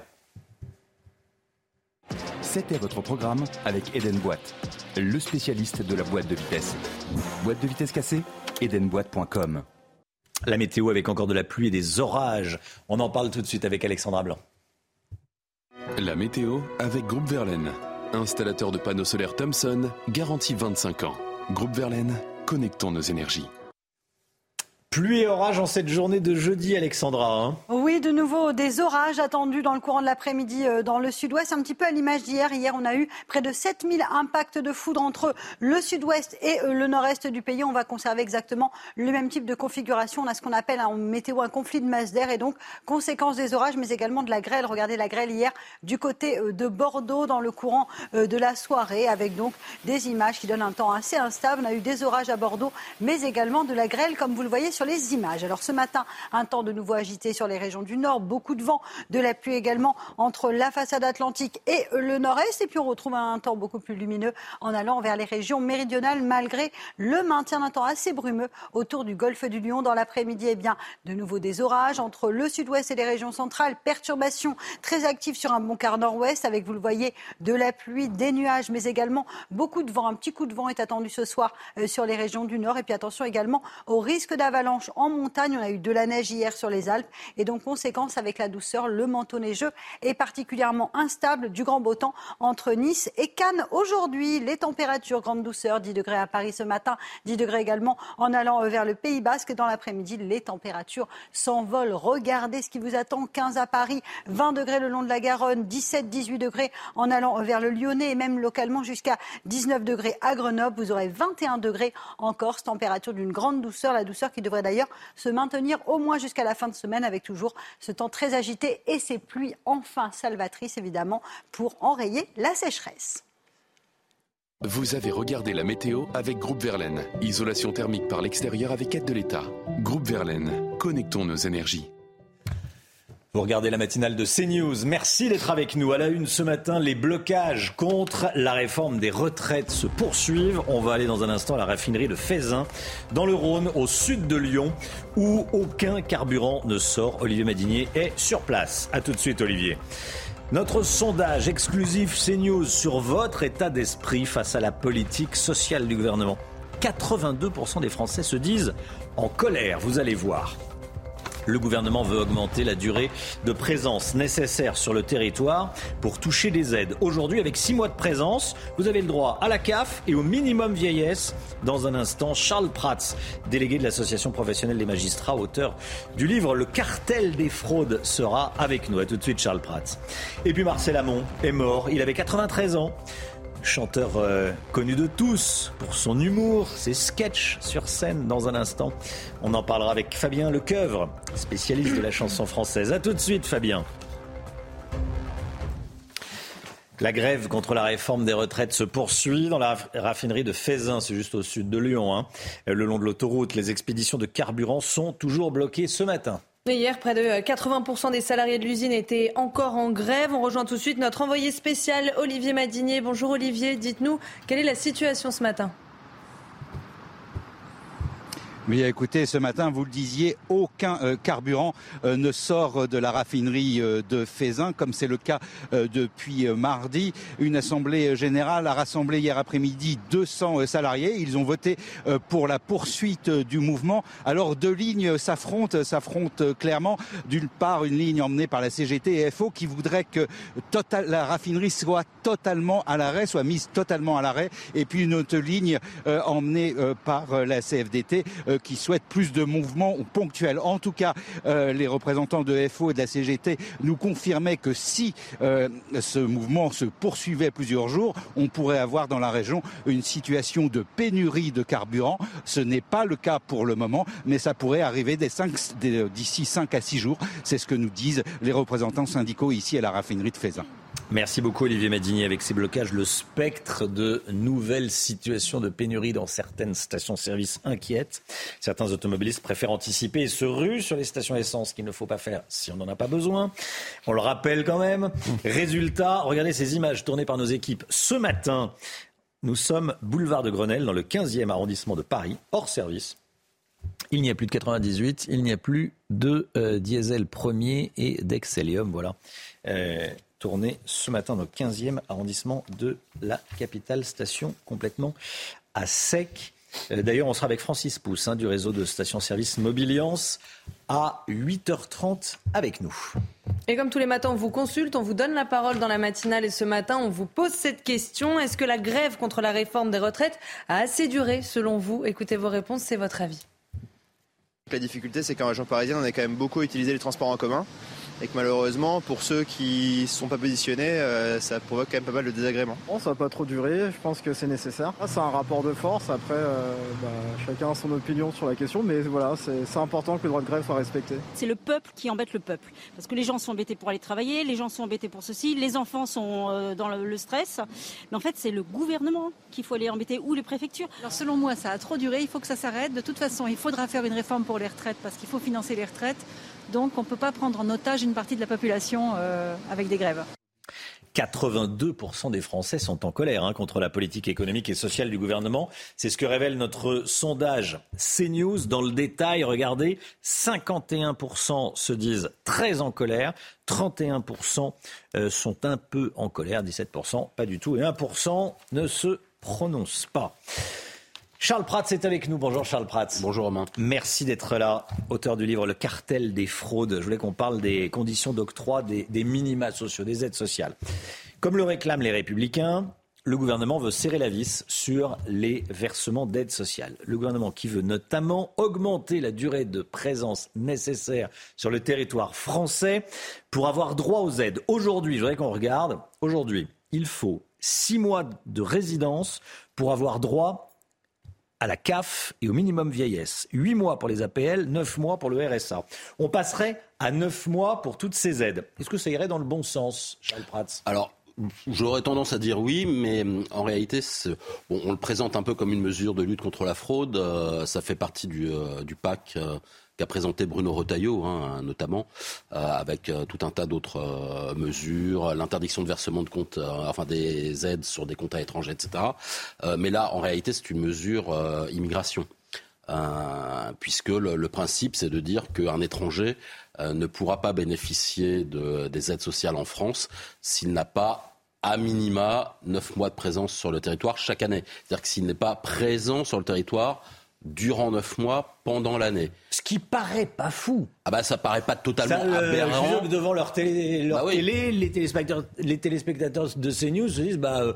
C'était votre programme avec Eden Boîte, le spécialiste de la boîte de vitesse. Boîte de vitesse cassée Edenboîte.com.
La météo avec encore de la pluie et des orages. On en parle tout de suite avec Alexandra Blanc.
La météo avec Groupe Verlaine. Installateur de panneaux solaires Thomson, garantie 25 ans. Groupe Verlaine, connectons nos énergies.
Pluie et orage en cette journée de jeudi, Alexandra. Hein.
oui, de nouveau des orages attendus dans le courant de l'après-midi euh, dans le sud-ouest, un petit peu à l'image d'hier. Hier, on a eu près de 7000 impacts de foudre entre le sud-ouest et euh, le nord-est du pays. On va conserver exactement le même type de configuration. On a ce qu'on appelle en météo un conflit de masse d'air et donc conséquence des orages, mais également de la grêle. Regardez la grêle hier du côté euh, de Bordeaux dans le courant de la soirée avec donc des images qui donnent un temps assez instable. On a eu des orages à Bordeaux, mais également de la grêle, comme vous le voyez sur les images. Alors ce matin, un temps de nouveau agité sur les régions du nord, beaucoup de vent, de la pluie également entre la façade atlantique et le nord-est. Et puis on retrouve un temps beaucoup plus lumineux en allant vers les régions méridionales, malgré le maintien d'un temps assez brumeux autour du golfe du Lion. Dans l'après-midi, eh bien, de nouveau des orages entre le sud-ouest et les régions centrales. Perturbations très actives sur un bon quart nord-ouest, avec, vous le voyez, de la pluie, des nuages, mais également beaucoup de vent. Un petit coup de vent est attendu ce soir euh, sur les régions du nord. Et puis attention également au risque d'avalanche en montagne. On a eu de la neige hier sur les Alpes. Et donc, conséquence, avec la douceur, le manteau neigeux est particulièrement instable. Du grand beau temps entre Nice et Cannes. Aujourd'hui, les températures, grande douceur, 10 degrés à Paris ce matin, 10 degrés également en allant vers le Pays Basque. Dans l'après-midi, les températures s'envolent. Regardez ce qui vous attend. 15 à Paris, 20 degrés le long de la Garonne, 17, 18 degrés en allant vers le Lyonnais et même localement jusqu'à 19 degrés à Grenoble. Vous aurez 21 degrés en Corse, température d'une grande douceur, la douceur qui devrait d'ailleurs se maintenir au moins jusqu'à la fin de semaine avec toujours ce temps très agité et ces pluies enfin salvatrices évidemment pour enrayer la sécheresse.
Vous avez regardé la météo avec Groupe Verlaine. Isolation thermique par l'extérieur avec aide de l'État. Groupe Verlaine, connectons nos énergies.
Vous regardez la matinale de CNews. Merci d'être avec nous. À la une ce matin, les blocages contre la réforme des retraites se poursuivent. On va aller dans un instant à la raffinerie de Fézin, dans le Rhône, au sud de Lyon, où aucun carburant ne sort. Olivier Madinier est sur place. A tout de suite, Olivier. Notre sondage exclusif CNews sur votre état d'esprit face à la politique sociale du gouvernement. 82% des Français se disent en colère, vous allez voir. Le gouvernement veut augmenter la durée de présence nécessaire sur le territoire pour toucher des aides. Aujourd'hui, avec six mois de présence, vous avez le droit à la CAF et au minimum vieillesse. Dans un instant, Charles Prats, délégué de l'Association professionnelle des magistrats, auteur du livre Le cartel des fraudes, sera avec nous. A tout de suite, Charles Prats. Et puis Marcel Amont est mort. Il avait 93 ans chanteur euh, connu de tous pour son humour, ses sketchs sur scène dans un instant. On en parlera avec Fabien Lecoeuvre, spécialiste de la chanson française. A tout de suite Fabien. La grève contre la réforme des retraites se poursuit dans la raffinerie de Fézin, c'est juste au sud de Lyon. Hein. Le long de l'autoroute, les expéditions de carburant sont toujours bloquées ce matin.
Hier, près de 80% des salariés de l'usine étaient encore en grève. On rejoint tout de suite notre envoyé spécial Olivier Madinier. Bonjour Olivier, dites-nous quelle est la situation ce matin?
Mais écoutez, ce matin, vous le disiez, aucun euh, carburant euh, ne sort de la raffinerie euh, de Fézin, comme c'est le cas depuis mardi. Une assemblée générale a rassemblé hier après-midi 200 salariés. Ils ont voté pour la poursuite du mouvement. Alors deux lignes s'affrontent, s'affrontent clairement. D'une part, une ligne emmenée par la CGT et FO qui voudrait que la raffinerie soit totalement à l'arrêt, soit mise totalement à l'arrêt. Et puis une autre ligne emmenée par la CFDT qui souhaitent plus de mouvements ponctuels. En tout cas, euh, les représentants de FO et de la CGT nous confirmaient que si euh, ce mouvement se poursuivait plusieurs jours, on pourrait avoir dans la région une situation de pénurie de carburant. Ce n'est pas le cas pour le moment, mais ça pourrait arriver d'ici 5 à 6 jours. C'est ce que nous disent les représentants syndicaux ici à la raffinerie de Fézin.
Merci beaucoup Olivier Madini. Avec ces blocages, le spectre de nouvelles situations de pénurie dans certaines stations-service inquiète. Certains automobilistes préfèrent anticiper et se ruent sur les stations essence qu'il ne faut pas faire si on n'en a pas besoin. On le rappelle quand même. Résultat, regardez ces images tournées par nos équipes ce matin. Nous sommes boulevard de Grenelle dans le 15e arrondissement de Paris, hors service. Il n'y a plus de 98, il n'y a plus de euh, diesel premier et d'Excelium. Voilà. Euh, tourné ce matin dans le 15e arrondissement de la capitale station, complètement à sec. Euh, d'ailleurs, on sera avec Francis Pousse hein, du réseau de stations-service Mobiliance à 8h30 avec nous.
Et comme tous les matins, on vous consulte, on vous donne la parole dans la matinale et ce matin, on vous pose cette question. Est-ce que la grève contre la réforme des retraites a assez duré selon vous? Écoutez vos réponses, c'est votre avis.
La difficulté, c'est qu'en région parisienne, on a quand même beaucoup utilisé les transports en commun et que malheureusement, pour ceux qui ne sont pas positionnés, euh, ça provoque quand même pas mal de désagréments.
Bon, ça va pas trop durer, je pense que c'est nécessaire. C'est un rapport de force, après, euh, bah, chacun a son opinion sur la question, mais voilà, c'est important que le droit de grève soit respecté.
C'est le peuple qui embête le peuple, parce que les gens sont embêtés pour aller travailler, les gens sont embêtés pour ceci, les enfants sont euh, dans le, stress, mais en fait, c'est le gouvernement qu'il faut aller embêter, ou les préfectures.
Alors selon moi, ça a trop duré, il faut que ça s'arrête. De toute façon, il faudra faire une réforme pour les retraites, parce qu'il faut financer les retraites. Donc on ne peut pas prendre en otage une partie de la population euh, avec des grèves.
82% des Français sont en colère hein, contre la politique économique et sociale du gouvernement. C'est ce que révèle notre sondage CNews. Dans le détail, regardez, 51% se disent très en colère, 31% euh, sont un peu en colère, 17% pas du tout, et 1% ne se prononcent pas. Charles Prats est avec nous. Bonjour Charles Prats.
Bonjour Romain.
Merci d'être là, auteur du livre Le cartel des fraudes. Je voulais qu'on parle des conditions d'octroi des, minima sociaux, des aides sociales. Comme le réclament les républicains, le gouvernement veut serrer la vis sur les versements d'aides sociales. Le gouvernement qui veut notamment augmenter la durée de présence nécessaire sur le territoire français pour avoir droit aux aides. Aujourd'hui, je voudrais qu'on regarde, aujourd'hui, il faut six mois de résidence pour avoir droit à la CAF et au minimum vieillesse. 8 mois pour les APL, 9 mois pour le RSA. On passerait à 9 mois pour toutes ces aides. Est-ce que ça irait dans le bon sens, Charles Prats?
Alors, J'aurais tendance à dire oui, mais euh, en réalité, on le présente un peu comme une mesure de lutte contre la fraude. Euh, ça fait partie du, euh, du PAC qu'a présenté Bruno Retailleau, hein, notamment, avec tout un tas d'autres mesures, l'interdiction de versement de comptes, enfin des aides sur des comptes à étrangers, etc. mais là, en réalité, c'est une mesure immigration. puisque le, principe, c'est de dire qu'un étranger ne pourra pas bénéficier de, des aides sociales en France s'il n'a pas à minima neuf mois de présence sur le territoire chaque année. C'est-à-dire que s'il n'est pas présent sur le territoire durant neuf mois pendant l'année.
Ce qui paraît pas fou.
Ah bah ça paraît pas totalement ça,
aberrant. devant leur télé, leur bah télé les, téléspectateurs, les téléspectateurs de CNews se disent bah euh,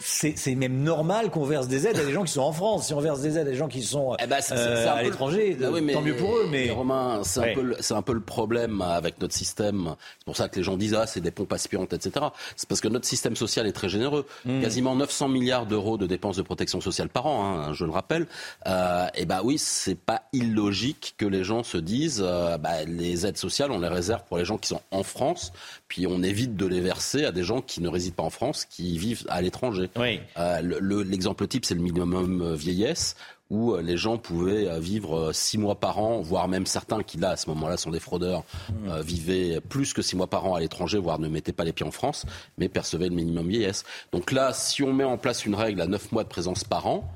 c'est même normal qu'on verse des aides à des gens qui sont en France. Si on verse des aides à des gens qui sont eh bah, euh, à l'étranger, bah tant mieux pour eux. Mais
Romain, c'est un, peu, un peu le problème avec notre système. C'est pour ça que les gens disent ah c'est des pompes aspirantes, etc. C'est parce que notre système social est très généreux. Hmm. Quasiment 900 milliards d'euros de dépenses de protection sociale par an, hein, je le rappelle. Euh, et bah oui, c'est pas illogique que les gens se disent euh, bah, les aides sociales, on les réserve pour les gens qui sont en France, puis on évite de les verser à des gens qui ne résident pas en France, qui vivent à l'étranger. Euh, l'exemple type, c'est le minimum vieillesse où euh, les gens pouvaient vivre six mois par an, voire même certains qui là à ce moment-là sont des fraudeurs, mmh. vivaient plus que six mois par an à l'étranger, voire ne mettaient pas les pieds en France, mais percevaient le minimum vieillesse. Donc là, si on met en place une règle à neuf mois de présence par an,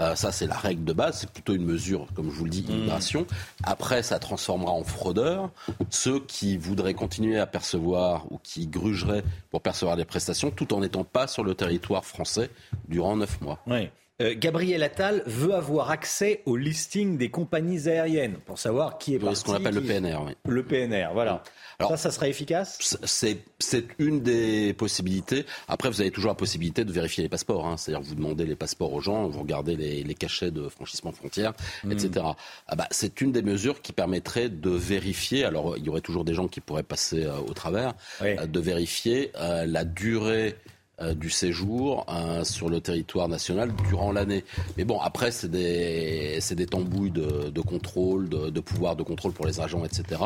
euh, ça, c'est la règle de base. C'est plutôt une mesure, comme je vous le dis, d'immigration. Après, ça transformera en fraudeurs ceux qui voudraient continuer à percevoir ou qui grugeraient pour percevoir des prestations tout en n'étant pas sur le territoire français durant neuf mois.
Oui. Euh, Gabriel Attal veut avoir accès au listing des compagnies aériennes pour savoir qui est
parti. ce qu'on appelle le PNR, oui.
Le PNR, voilà. Alors, ça, ça sera efficace?
C'est une des possibilités. Après, vous avez toujours la possibilité de vérifier les passeports. Hein. C'est-à-dire, vous demandez les passeports aux gens, vous regardez les, les cachets de franchissement de frontières, hmm. etc. Ah bah, c'est une des mesures qui permettrait de vérifier. Alors, il y aurait toujours des gens qui pourraient passer euh, au travers, euh, de vérifier la durée euh, du séjour euh, sur le territoire national durant l'année. Mais bon, après, c'est des, c'est des tambouilles de, contrôle, de, de, pouvoir de contrôle pour les agents, etc.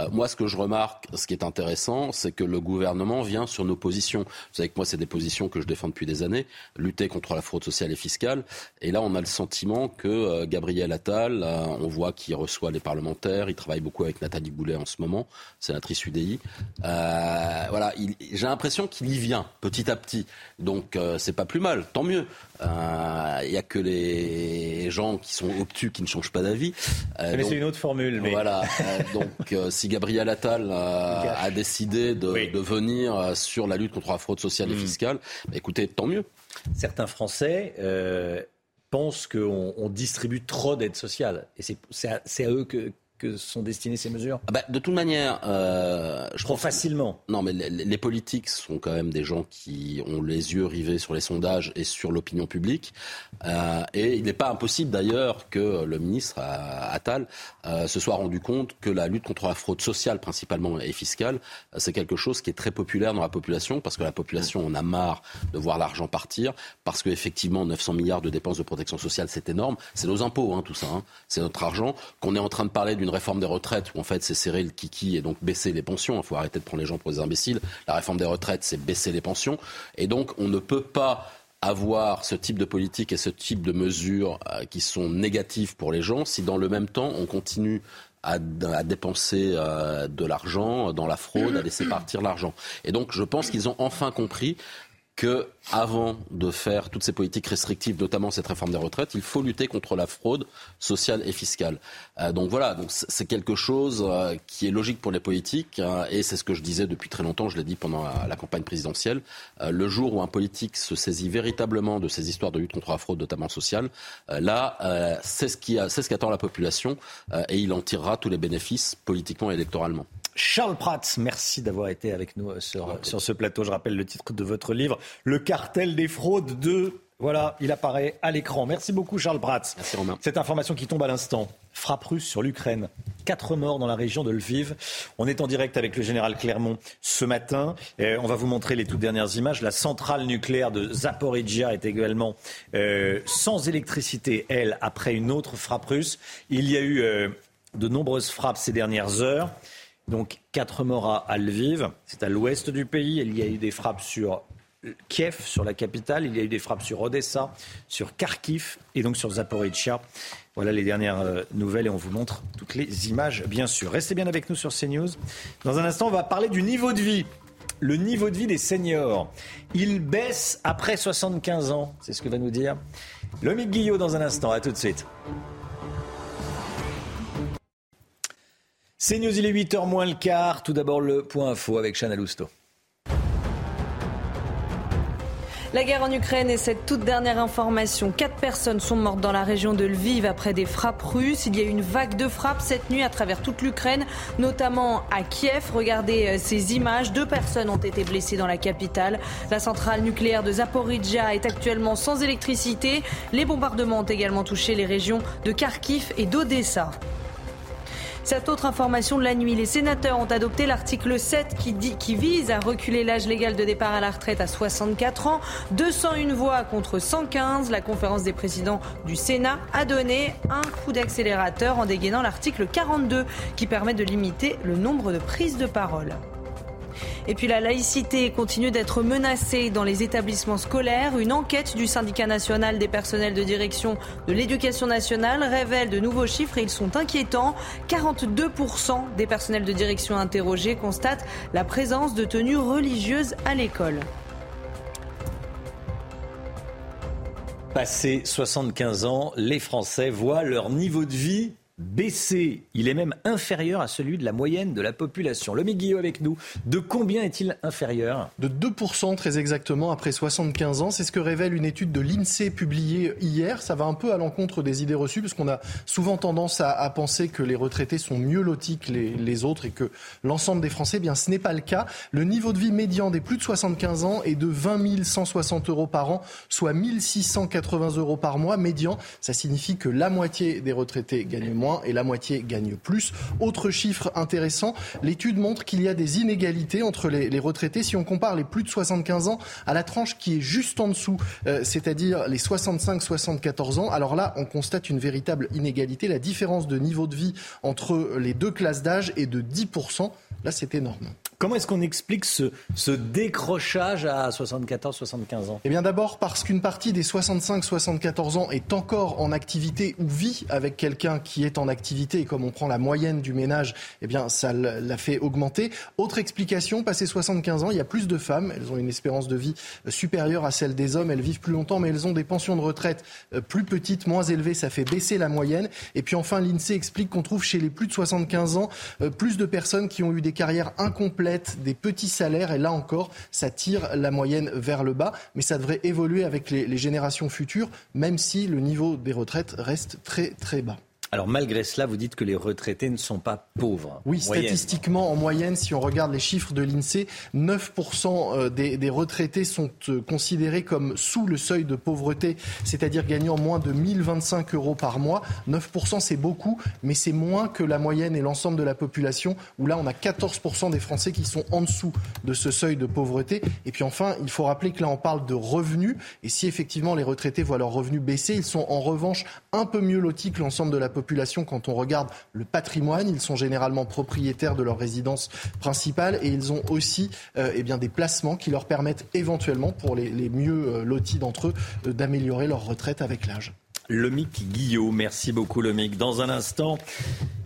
Euh, moi, ce que je remarque, ce qui est intéressant, c'est que le gouvernement vient sur nos positions. Vous savez que moi, c'est des positions que je défends depuis des années, lutter contre la fraude sociale et fiscale. Et là, on a le sentiment que Gabriel Attal, on voit qu'il reçoit les parlementaires, il travaille beaucoup avec Nathalie Boulet en ce moment, sénatrice UDI. voilà, j'ai l'impression qu'il y vient petit à petit donc euh, c'est pas plus mal, tant mieux. Il euh, n'y a que les gens qui sont obtus qui ne changent pas d'avis.
Euh, c'est une autre formule. Mais...
Voilà. donc si Gabriel Attal a décidé de, venir sur la lutte contre la fraude sociale et hmm. fiscale, bah, écoutez, tant mieux.
Certains Français pensent qu'on distribue trop d'aides sociales. Et c'est à eux que, que sont destinées ces mesures
ah bah, De toute manière,
euh, je crois facilement.
Non, mais les, politiques sont quand même des gens qui ont les yeux rivés sur les sondages et sur l'opinion publique. Euh, et il n'est pas impossible d'ailleurs que le ministre euh, Attal euh, se soit rendu compte que la lutte contre la fraude sociale principalement et fiscale, c'est quelque chose qui est très populaire dans la population parce que la population en a marre de voir l'argent partir, parce qu'effectivement 900 milliards de dépenses de protection sociale, c'est énorme. C'est nos impôts, hein, tout ça. Hein. C'est notre argent qu'on est en train de parler d'une une réforme des retraites où en fait c'est serrer le kiki et donc baisser les pensions. Il faut arrêter de prendre les gens pour des imbéciles. La réforme des retraites, c'est baisser les pensions. Et donc on ne peut pas avoir ce type de politique et ce type de mesures euh, qui sont négatives pour les gens si dans le même temps on continue à, dépenser euh, de l'argent dans la fraude, à laisser partir l'argent. Et donc je pense qu'ils ont enfin compris que avant de faire toutes ces politiques restrictives, notamment cette réforme des retraites, il faut lutter contre la fraude sociale et fiscale. Euh, donc voilà, donc c'est quelque chose euh, qui est logique pour les politiques, hein, et c'est ce que je disais depuis très longtemps, je l'ai dit pendant la, campagne présidentielle. Euh, le jour où un politique se saisit véritablement de ces histoires de lutte contre la fraude, notamment sociale, là, c'est ce qui c'est ce qu'attend la population, et il en tirera tous les bénéfices politiquement et électoralement.
Charles Prats, merci d'avoir été avec nous euh, sur, sur ce plateau. Je rappelle le titre de votre livre, Le cartel des fraudes de... Voilà, il apparaît à l'écran. Merci beaucoup Charles Prats.
Merci Romain.
Cette information qui tombe à l'instant. Frappe russe sur l'Ukraine. Quatre morts dans la région de Lviv. On est en direct avec le général Clermont ce matin. on va vous montrer les toutes dernières images. La centrale nucléaire de Zaporizhia est également euh, sans électricité, elle, après une autre frappe russe. Il y a eu euh, de nombreuses frappes ces dernières heures. Donc quatre morts à Lviv, c'est à l'ouest du pays. Il y a eu des frappes sur Kiev, sur la capitale. Il y a eu des frappes sur Odessa, sur Kharkiv et donc sur Zaporizhia. Voilà les dernières euh, nouvelles et on vous montre toutes les images, bien sûr. Restez bien avec nous sur CNews. Dans un instant, on va parler du niveau de vie. Le niveau de vie des seniors. Il baisse après 75 ans. C'est ce que va nous dire Lomique Guillot dans un instant. À tout de suite. CNews, il est 8h moins le quart. Tout d'abord, le point info avec Chana Lousteau.
La guerre en Ukraine et cette toute dernière information. Quatre personnes sont mortes dans la région de Lviv après des frappes russes. Il y a eu une vague de frappes cette nuit à travers toute l'Ukraine, notamment à Kiev. Regardez euh, ces images. Deux personnes ont été blessées dans la capitale. La centrale nucléaire de Zaporizhia est actuellement sans électricité. Les bombardements ont également touché les régions de Kharkiv et d'Odessa. Cette autre information de la nuit, les sénateurs ont adopté l'article 7 qui, vise à reculer l'âge légal de départ à la retraite à 64 ans. 201 voix contre 115. La conférence des présidents du Sénat a donné un coup d'accélérateur en dégainant l'article 42 qui permet de limiter le nombre de prises de parole. Et puis la laïcité continue d'être menacée dans les établissements scolaires. Une enquête du syndicat national des personnels de direction de l'éducation nationale révèle de nouveaux chiffres et ils sont inquiétants. 42% des personnels de direction interrogés constatent la présence de tenues religieuses à l'école.
Passé 75 ans, les Français voient leur niveau de vie baissé. Il est même inférieur à celui de la moyenne de la population. Le Guillot avec nous. De combien est-il inférieur?
De 2% très exactement après 75 ans. C'est ce que révèle une étude de l'INSEE publiée hier. Ça va un peu à l'encontre des idées reçues parce qu'on a souvent tendance à, penser que les retraités sont mieux lotis que les, autres et que l'ensemble des Français, eh bien ce n'est pas le cas. Le niveau de vie médian des plus de 75 ans est de 20 160 euros par an, soit 1680 euros par mois médian. Ça signifie que la moitié des retraités gagnent moins et la moitié gagne plus. Autre chiffre intéressant, l'étude montre qu'il y a des inégalités entre les, retraités si on compare les plus de 75 ans à la tranche qui est juste en dessous, euh, c'est-à-dire les 65-74 ans. Alors là, on constate une véritable inégalité. La différence de niveau de vie entre les deux classes d'âge est de 10%. Là, c'est énorme.
Comment est-ce qu'on explique ce, décrochage à 74-75 ans?
Eh bien d'abord parce qu'une partie des 65-74 ans est encore en activité ou vit avec quelqu'un qui est en activité. Et comme on prend la moyenne du ménage, eh bien ça l'a fait augmenter. Autre explication, passé 75 ans, il y a plus de femmes, elles ont une espérance de vie supérieure à celle des hommes, elles vivent plus longtemps mais elles ont des pensions de retraite euh, plus petites, moins élevées, ça fait baisser la moyenne. Et puis enfin l'INSEE explique qu'on trouve chez les plus de 75 ans euh, plus de personnes qui ont eu des carrières incomplètes des petits salaires. Et là encore, ça tire la moyenne vers le bas. Mais ça devrait évoluer avec les, générations futures, même si le niveau des retraites reste très très bas.
Alors malgré cela, vous dites que les retraités ne sont pas pauvres.
Oui, statistiquement, en moyenne, si on regarde les chiffres de l'INSEE, 9% euh, des, des, retraités sont euh, considérés comme sous le seuil de pauvreté, c'est-à-dire gagnant moins de 1025 euros par mois. 9% c'est beaucoup, mais c'est moins que la moyenne et l'ensemble de la population, où là on a 14% des Français qui sont en dessous de ce seuil de pauvreté. Et puis enfin, il faut rappeler que là on parle de revenus, et si effectivement les retraités voient leurs revenus baisser, ils sont en revanche un peu mieux lotis que l'ensemble de la population quand on regarde le patrimoine. Ils sont généralement propriétaires de leur résidence principale et ils ont aussi euh, eh bien, des placements qui leur permettent éventuellement, pour les, mieux euh, lotis d'entre eux, euh, d'améliorer leur retraite avec l'âge.
Lomic Guillot, merci beaucoup Lomic. Dans un instant,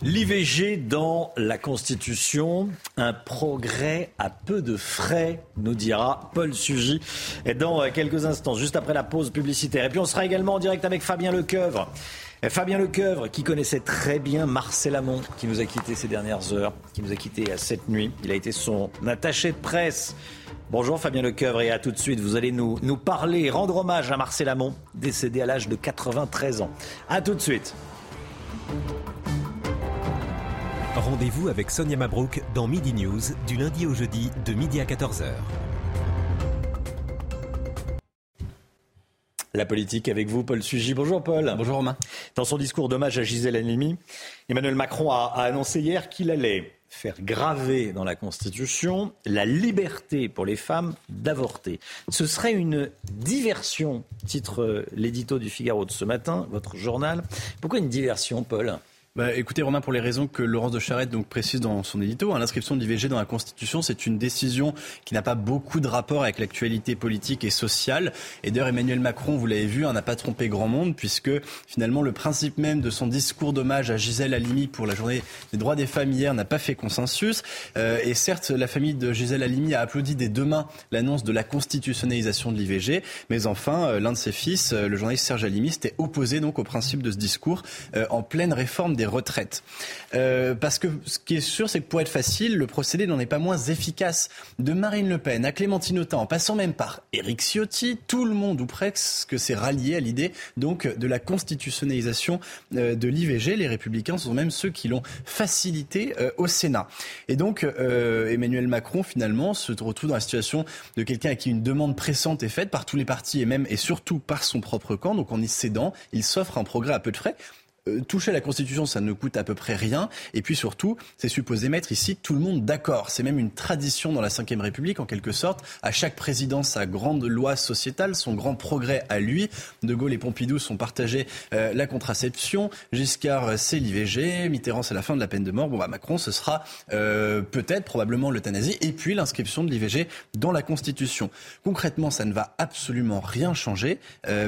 l'IVG dans la Constitution, un progrès à peu de frais, nous dira Paul Sugy. Dans quelques instants, juste après la pause publicitaire. Et puis on sera également en direct avec Fabien Lecoeuvre. Fabien Lecoeuvre, qui connaissait très bien Marcel Amont, qui nous a quittés ces dernières heures, qui nous a quittés à cette nuit. Il a été son attaché de presse. Bonjour Fabien Lecoeuvre et à tout de suite. Vous allez nous, nous parler, rendre hommage à Marcel Amont, décédé à l'âge de 93 ans. À tout de suite.
Rendez-vous avec Sonia Mabrouk dans Midi News du lundi au jeudi de midi à 14h.
La politique avec vous, Paul Sugy. Bonjour Paul.
Bonjour Romain.
Dans son discours d'hommage à Gisèle Halimi, Emmanuel Macron a, annoncé hier qu'il allait faire graver dans la Constitution la liberté pour les femmes d'avorter. Ce serait une diversion, titre l'édito du Figaro de ce matin, votre journal. Pourquoi une diversion, Paul?
Bah, écoutez Romain, pour les raisons que Laurence de Charette donc précise dans son édito, hein, l'inscription de l'IVG dans la Constitution, c'est une décision qui n'a pas beaucoup de rapport avec l'actualité politique et sociale. Et d'ailleurs Emmanuel Macron, vous l'avez vu, hein, n'a pas trompé grand monde puisque finalement le principe même de son discours d'hommage à Gisèle Halimi pour la journée des droits des femmes hier n'a pas fait consensus. Euh, et certes, la famille de Gisèle Halimi a applaudi des deux mains l'annonce de la constitutionnalisation de l'IVG, mais enfin euh, l'un de ses fils, euh, le journaliste Serge Halimi, s'était opposé donc au principe de ce discours en pleine réforme des retraites. Euh, parce que ce qui est sûr, c'est que pour être facile, le procédé n'en est pas moins efficace. De Marine Le Pen à Clémentine Autain, en passant même par Éric Ciotti, tout le monde ou presque s'est rallié à l'idée donc de la constitutionnalisation euh, de l'IVG. Les Républicains sont même ceux qui l'ont facilité euh, au Sénat. Et donc Emmanuel Macron finalement se retrouve dans la situation de quelqu'un à qui une demande pressante est faite par tous les partis et même et surtout par son propre camp. Donc en y cédant, il s'offre un progrès à peu de frais. Euh, toucher la Constitution, ça ne coûte à peu près rien. Et puis surtout, c'est supposé mettre ici tout le monde d'accord. C'est même une tradition dans la Ve République, en quelque sorte. À chaque président, sa grande loi sociétale, son grand progrès à lui. De Gaulle et Pompidou sont partagés euh, la contraception. Giscard, euh, c'est l'IVG. Mitterrand, c'est la fin de la peine de mort. Bon, bah, Macron, ce sera peut-être, probablement l'euthanasie. Et puis l'inscription de l'IVG dans la Constitution. Concrètement, ça ne va absolument rien changer,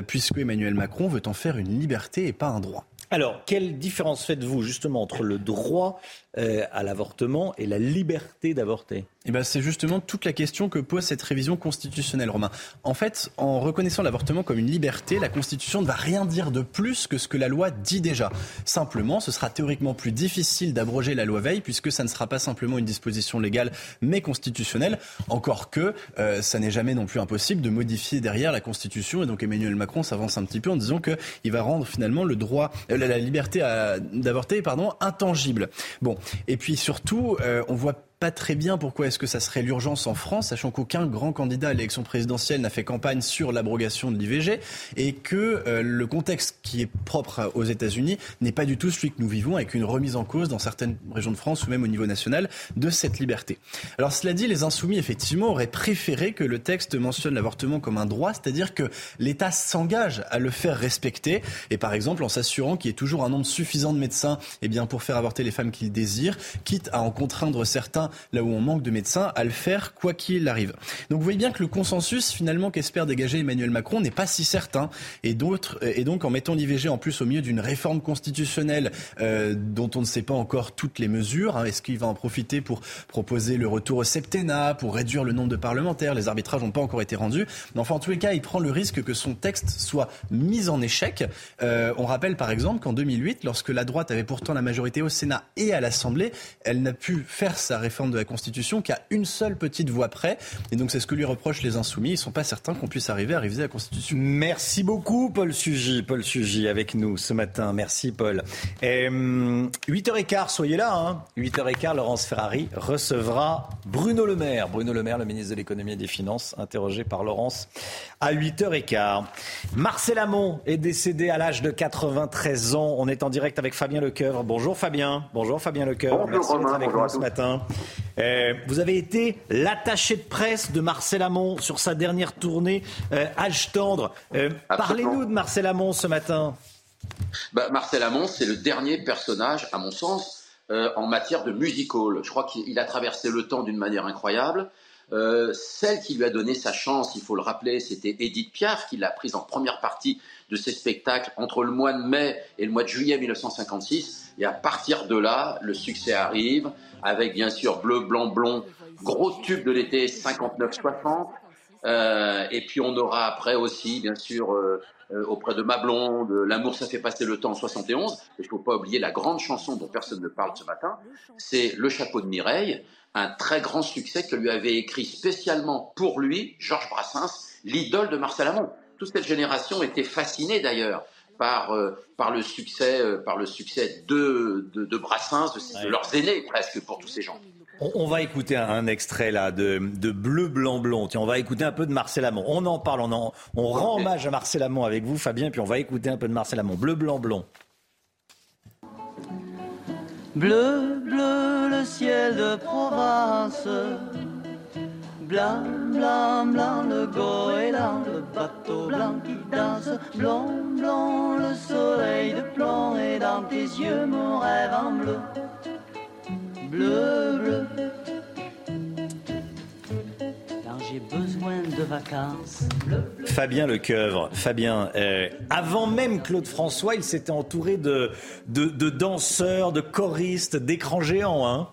puisque Emmanuel Macron veut en faire une liberté et pas un droit.
Alors, quelle différence faites-vous justement entre le droit euh, à l'avortement et la liberté d'avorter?
Eh ben, C'est justement toute la question que pose cette révision constitutionnelle, Romain. En fait, en reconnaissant l'avortement comme une liberté, la Constitution ne va rien dire de plus que ce que la loi dit déjà. Simplement, ce sera théoriquement plus difficile d'abroger la loi Veil, puisque ça ne sera pas simplement une disposition légale, mais constitutionnelle. Encore que, euh, ça n'est jamais non plus impossible de modifier derrière la Constitution. Et donc Emmanuel Macron s'avance un petit peu en disant qu'il va rendre finalement le droit, euh, la, liberté d'avorter, pardon, intangible. Bon, et puis surtout, euh, on voit pas très bien pourquoi est-ce que ça serait l'urgence en France, sachant qu'aucun grand candidat à l'élection présidentielle n'a fait campagne sur l'abrogation de l'IVG et que euh, le contexte qui est propre aux États-Unis n'est pas du tout celui que nous vivons, avec une remise en cause dans certaines régions de France ou même au niveau national de cette liberté. Alors cela dit, les insoumis effectivement auraient préféré que le texte mentionne l'avortement comme un droit, c'est-à-dire que l'État s'engage à le faire respecter et par exemple en s'assurant qu'il y ait toujours un nombre suffisant de médecins eh bien, pour faire avorter les femmes qu'ils désirent, quitte à en contraindre certains là où on manque de médecins, à le faire quoi qu'il arrive. Donc vous voyez bien que le consensus finalement qu'espère dégager Emmanuel Macron n'est pas si certain. Et, d'autres, et donc en mettant l'IVG en plus au milieu d'une réforme constitutionnelle euh, dont on ne sait pas encore toutes les mesures, hein, est-ce qu'il va en profiter pour proposer le retour au septennat, pour réduire le nombre de parlementaires Les arbitrages n'ont pas encore été rendus. Mais enfin en tous les cas, il prend le risque que son texte soit mis en échec. Euh, on rappelle par exemple qu'en 2008, lorsque la droite avait pourtant la majorité au Sénat et à l'Assemblée, elle n'a pu faire sa réforme de la Constitution qui a une seule petite voix près. Et donc c'est ce que lui reprochent les insoumis. Ils ne sont pas certains qu'on puisse arriver à réviser la Constitution.
Merci beaucoup Paul Sugy. Paul Sugy avec nous ce matin. Merci Paul. 8h15, hum, soyez là. Hein. 8h15, Laurence Ferrari recevra Bruno Le Maire. Bruno Le Maire, le ministre de l'économie et des finances, interrogé par Laurence à 8h15. Marcel Amont est décédé à l'âge de 93 ans. On est en direct avec Fabien Lecoeuvre. Bonjour Fabien. Bonjour Fabien Lecoeuvre. Merci d'être avec nous ce matin. Euh, vous avez été l'attaché de presse de Marcel Amont sur sa dernière tournée euh, Âge tendre. Euh, parlez-nous de Marcel Amont ce matin.
Bah, Marcel Amont, c'est le dernier personnage, à mon sens, en matière de musical. Je crois qu'il a traversé le temps d'une manière incroyable. celle qui lui a donné sa chance, il faut le rappeler, c'était Edith Piaf qui l'a prise en première partie de ses spectacles entre le mois de mai et le mois de juillet 1956. Et à partir de là, le succès arrive avec bien sûr Bleu, Blanc, Blond, gros tube de l'été 59-60. Euh, et puis on aura après aussi, bien sûr, euh, euh, auprès de Ma Blonde, L'amour ça fait passer le temps en 71. Et il ne faut pas oublier la grande chanson dont personne ne parle ce matin, c'est Le chapeau de Mireille, un très grand succès que lui avait écrit spécialement pour lui Georges Brassens, l'idole de Marcel Amont. Toute cette génération était fascinée d'ailleurs par, euh, par le succès, euh, par le succès de, de, de Brassens, de, leurs aînés presque pour tous ces gens.
On, va écouter un, extrait là de, de, Bleu, Blanc, Blond. Tiens, on va écouter un peu de Marcel Amont. On en parle, on, on rend hommage à Marcel Amont avec vous, Fabien, puis on va écouter un peu de Marcel Amont. Bleu, Blanc, Blond.
Bleu, bleu, le ciel de Provence Blanc, blanc, blanc, le goéland, le bateau blanc qui danse. Blanc, blanc, le soleil de plomb et dans tes yeux mon rêve en bleu. Bleu, bleu. Quand j'ai besoin de vacances.
Fabien Lecoeuvre, Fabien, euh, avant même Claude François, il s'était entouré de, de, de danseurs, de choristes, d'écrans géants. Hein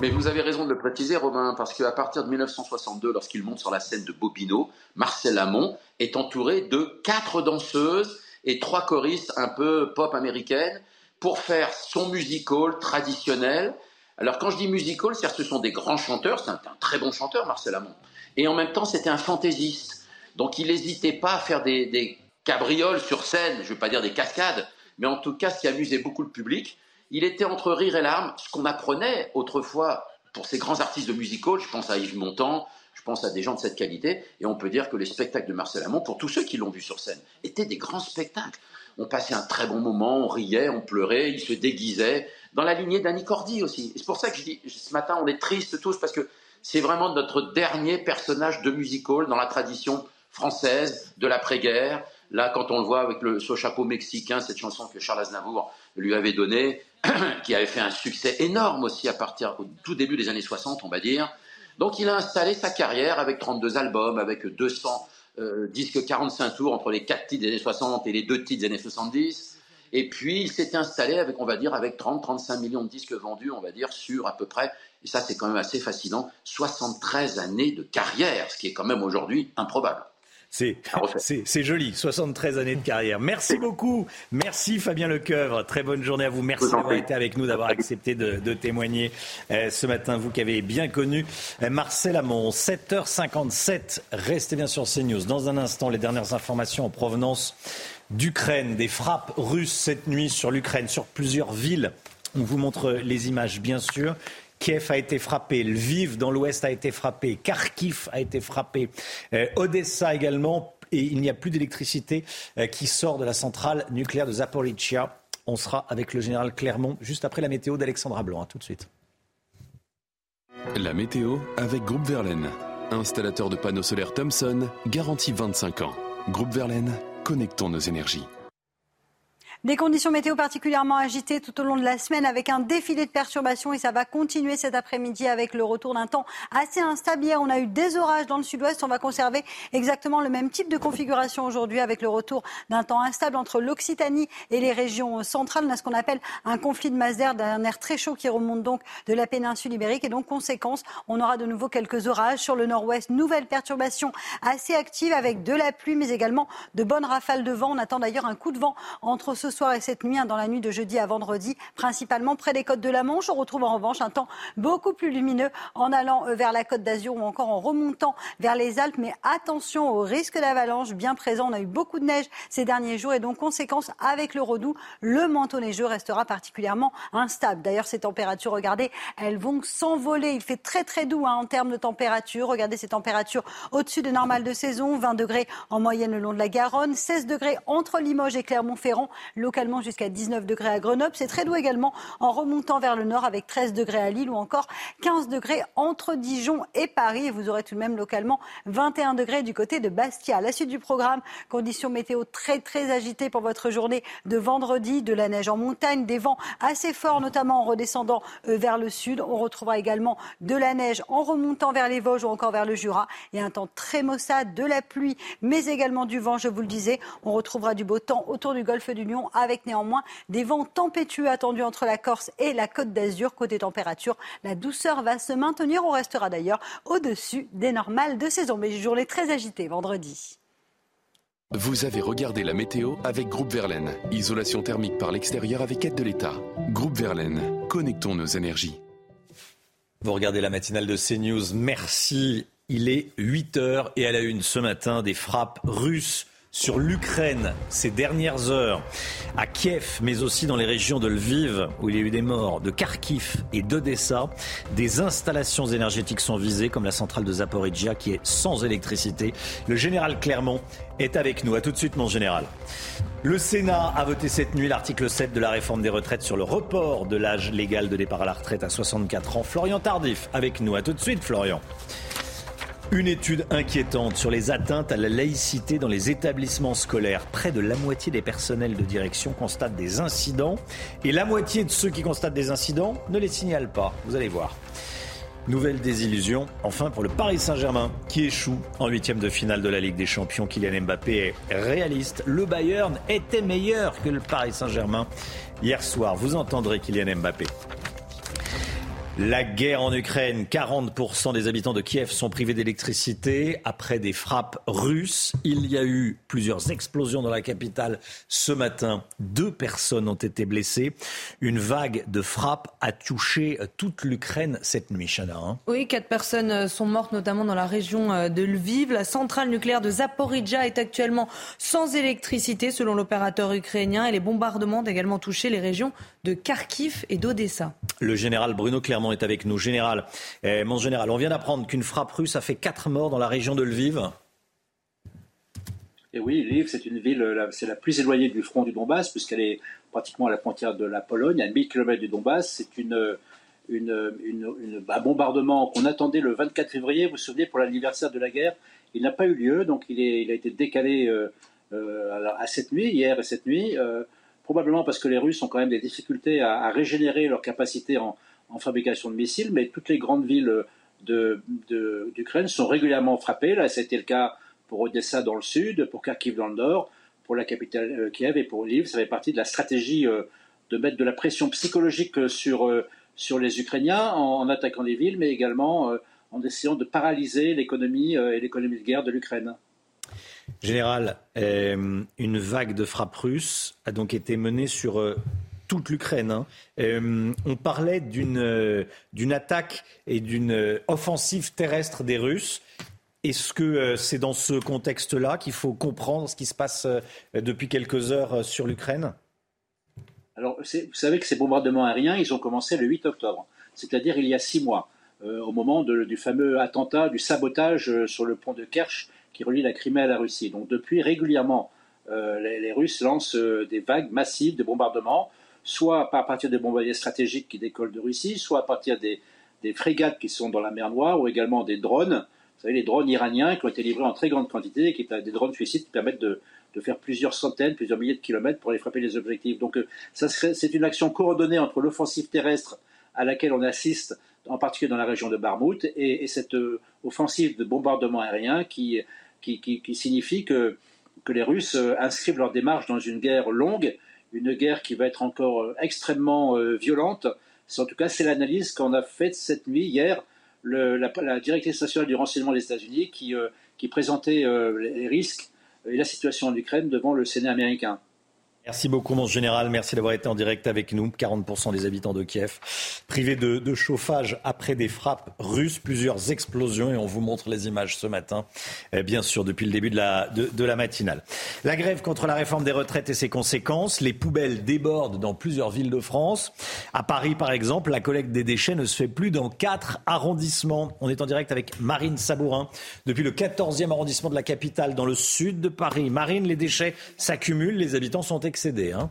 mais vous avez raison de le préciser, Romain, parce qu'à partir de 1962, lorsqu'il monte sur la scène de Bobino, Marcel Amont est entouré de quatre danseuses et trois choristes un peu pop américaines pour faire son musical traditionnel. Alors quand je dis musical, c'est-à-dire ce sont des grands chanteurs, c'est un, un, très bon chanteur, Marcel Amont, et en même temps c'était un fantaisiste. Donc il n'hésitait pas à faire des, des cabrioles sur scène, je ne veux pas dire des cascades, mais en tout cas ce qui amusait beaucoup le public, il était entre rire et larmes, ce qu'on apprenait autrefois pour ces grands artistes de musical, je pense à Yves Montand, je pense à des gens de cette qualité, et on peut dire que les spectacles de Marcel Amont, pour tous ceux qui l'ont vu sur scène, étaient des grands spectacles. On passait un très bon moment, on riait, on pleurait, il se déguisait, dans la lignée d'Annie Cordy aussi. C'est pour ça que je dis, ce matin, on est tristes tous, parce que c'est vraiment notre dernier personnage de musical dans la tradition française de l'après-guerre. Là, quand on le voit avec le, ce chapeau mexicain, cette chanson que Charles Aznavour lui avait donnée, qui avait fait un succès énorme aussi à partir au tout début des années 60, on va dire. Donc il a installé sa carrière avec 32 albums, avec 200 euh, disques 45 tours entre les 4 titres des années 60 et les 2 titres des années 70. Et puis il s'est installé avec, on va dire, avec 30-35 millions de disques vendus, on va dire, sur à peu près, et ça c'est quand même assez fascinant, 73 années de carrière, ce qui est quand même aujourd'hui improbable.
C'est joli, 73 années de carrière. Merci beaucoup. Merci Fabien Lecoeuvre. Très bonne journée à vous. Merci d'avoir été avec nous, d'avoir accepté de, de témoigner euh, ce matin, vous qui avez bien connu euh, Marcel Amont. 7h57, restez bien sur CNews. Dans un instant, les dernières informations en provenance d'Ukraine, des frappes russes cette nuit sur l'Ukraine, sur plusieurs villes. On vous montre les images, bien sûr. Kiev a été frappé, Lviv dans l'ouest a été frappé, Kharkiv a été frappé, euh, Odessa également, et il n'y a plus d'électricité euh, qui sort de la centrale nucléaire de Zaporizhia. On sera avec le général Clermont juste après la météo d'Alexandra Blanc. Tout de suite.
La météo avec Groupe Verlaine, installateur de panneaux solaires Thomson, garantie 25 ans. Groupe Verlaine, connectons nos énergies.
Des conditions météo particulièrement agitées tout au long de la semaine avec un défilé de perturbations et ça va continuer cet après-midi avec le retour d'un temps assez instable. Hier, on a eu des orages dans le sud-ouest. On va conserver exactement le même type de configuration aujourd'hui avec le retour d'un temps instable entre l'Occitanie et les régions centrales. On a ce qu'on appelle un conflit de masse d'air, d'un air très chaud qui remonte donc de la péninsule ibérique et donc conséquence, on aura de nouveau quelques orages sur le nord-ouest. Nouvelle perturbation assez active avec de la pluie mais également de bonnes rafales de vent. On attend d'ailleurs un coup de vent entre soir et cette nuit, hein, dans la nuit de jeudi à vendredi, principalement près des côtes de la Manche. On retrouve en revanche un temps beaucoup plus lumineux en allant euh, vers la côte d'Azur ou encore en remontant vers les Alpes. Mais attention au risque d'avalanche bien présent. On a eu beaucoup de neige ces derniers jours et donc conséquence avec le redout, le manteau neigeux restera particulièrement instable. D'ailleurs, ces températures, regardez, elles vont s'envoler. Il fait très très doux hein, en termes de température. Regardez ces températures au-dessus des normales de saison, 20 degrés en moyenne le long de la Garonne, 16 degrés entre Limoges et Clermont-Ferrand localement jusqu'à 19 degrés à Grenoble. C'est très doux également en remontant vers le nord avec 13 degrés à Lille ou encore 15 degrés entre Dijon et Paris. Vous aurez tout de même localement 21 degrés du côté de Bastia. La suite du programme, conditions météo très très agitées pour votre journée de vendredi, de la neige en montagne, des vents assez forts notamment en redescendant euh, vers le sud. On retrouvera également de la neige en remontant vers les Vosges ou encore vers le Jura et un temps très maussade, de la pluie mais également du vent, je vous le disais. On retrouvera du beau temps autour du golfe du Lion avec néanmoins des vents tempétueux attendus entre la Corse et la Côte d'Azur. Côté température, la douceur va se maintenir. On restera d'ailleurs au-dessus des normales de saison. Mais journée très agitée vendredi.
Vous avez regardé la météo avec Groupe Verlaine. Isolation thermique par l'extérieur avec aide de l'État. Groupe Verlaine, connectons nos énergies.
Vous regardez la matinale de CNews. Merci. Il est 8 heures et à la une ce matin des frappes russes sur l'Ukraine ces dernières heures, à Kiev, mais aussi dans les régions de Lviv, où il y a eu des morts, de Kharkiv et d'Odessa. Des installations énergétiques sont visées, comme la centrale de Zaporizhia, qui est sans électricité. Le général Clermont est avec nous. À tout de suite, mon général. Le Sénat a voté cette nuit l'article 7 de la réforme des retraites sur le report de l'âge légal de départ à la retraite à 64 ans. Florian Tardif avec nous. À tout de suite, Florian. Une étude inquiétante sur les atteintes à la laïcité dans les établissements scolaires. Près de la moitié des personnels de direction constatent des incidents et la moitié de ceux qui constatent des incidents ne les signalent pas. Vous allez voir. Nouvelle désillusion, enfin pour le Paris Saint-Germain, qui échoue en huitième de finale de la Ligue des Champions. Kylian Mbappé est réaliste. Le Bayern était meilleur que le Paris Saint-Germain hier soir. Vous entendrez Kylian Mbappé. La guerre en Ukraine, 40% des habitants de Kiev sont privés d'électricité après des frappes russes. Il y a eu plusieurs explosions dans la capitale ce matin. Deux personnes ont été blessées. Une vague de frappes a touché toute l'Ukraine cette nuit, Chana. Hein.
Oui, quatre personnes sont mortes, notamment dans la région euh, de Lviv. La centrale nucléaire de Zaporizhia est actuellement sans électricité, selon l'opérateur ukrainien. Et les bombardements ont également touché les régions de Kharkiv et d'Odessa.
Le général Bruno Clermont est avec nous. Général, eh, mon général, on vient d'apprendre qu'une frappe russe a fait quatre morts dans la région de Lviv.
Et oui, Lviv, c'est une ville, c'est la plus éloignée du front du Donbass, puisqu'elle est pratiquement à la frontière de la Pologne, à 1000 km du Donbass. C'est une, un bombardement qu'on attendait le 24 février, vous vous souvenez, pour l'anniversaire de la guerre. Il n'a pas eu lieu, donc il, est, il a été décalé euh, euh, à cette nuit, hier et cette nuit. Euh, probablement parce que les Russes ont quand même des difficultés à, régénérer leur capacité en, fabrication de missiles, mais toutes les grandes villes d'Ukraine sont régulièrement frappées. Là, c'était le cas pour Odessa dans le sud, pour Kharkiv dans le nord, pour la capitale euh, Kiev et pour Lviv. Ça fait partie de la stratégie euh, de mettre de la pression psychologique euh, sur, sur les Ukrainiens en, attaquant les villes, mais également en essayant de paralyser l'économie et l'économie de guerre de l'Ukraine.
Général, euh, une vague de frappes russes a donc été menée sur euh, toute l'Ukraine. Hein. Euh, on parlait d'une attaque et d'une offensive terrestre des Russes. Est-ce que c'est dans ce contexte-là qu'il faut comprendre ce qui se passe depuis quelques heures sur l'Ukraine?
Alors, vous savez que ces bombardements aériens, ils ont commencé le 8 octobre, c'est-à-dire il y a six mois, au moment du fameux attentat, du sabotage sur le pont de Kerch qui relie la Crimée à la Russie. Donc depuis, régulièrement, euh, les, Russes lancent euh, des vagues massives de bombardements, soit à partir des bombardiers stratégiques qui décollent de Russie, soit à partir des, frégates qui sont dans la mer Noire, ou également des drones. Vous savez, les drones iraniens qui ont été livrés en très grande quantité, qui, des drones suicides qui permettent de, faire plusieurs centaines, plusieurs milliers de kilomètres pour aller frapper les objectifs. Donc euh, c'est une action coordonnée entre l'offensive terrestre à laquelle on assiste, en particulier dans la région de Barmout, et, cette offensive de bombardement aérien qui qui, signifie que, les Russes euh, inscrivent leur démarche dans une guerre longue, une guerre qui va être encore euh, extrêmement euh, violente. En tout cas, c'est l'analyse qu'on a faite cette nuit, hier, la, directrice nationale du renseignement des États-Unis qui présentait les risques et la situation en Ukraine devant le Sénat américain.
Merci beaucoup, mon général. Merci d'avoir été en direct avec nous. 40% des habitants de Kiev privés de, chauffage après des frappes russes, plusieurs explosions et on vous montre les images ce matin, eh bien sûr, depuis le début de la, matinale. La grève contre la réforme des retraites et ses conséquences. Les poubelles débordent dans plusieurs villes de France. À Paris, par exemple, la collecte des déchets ne se fait plus dans quatre arrondissements. On est en direct avec Marine Sabourin depuis le 14e arrondissement de la capitale dans le sud de Paris. Marine, les déchets s'accumulent, les habitants sont excédé. Hein.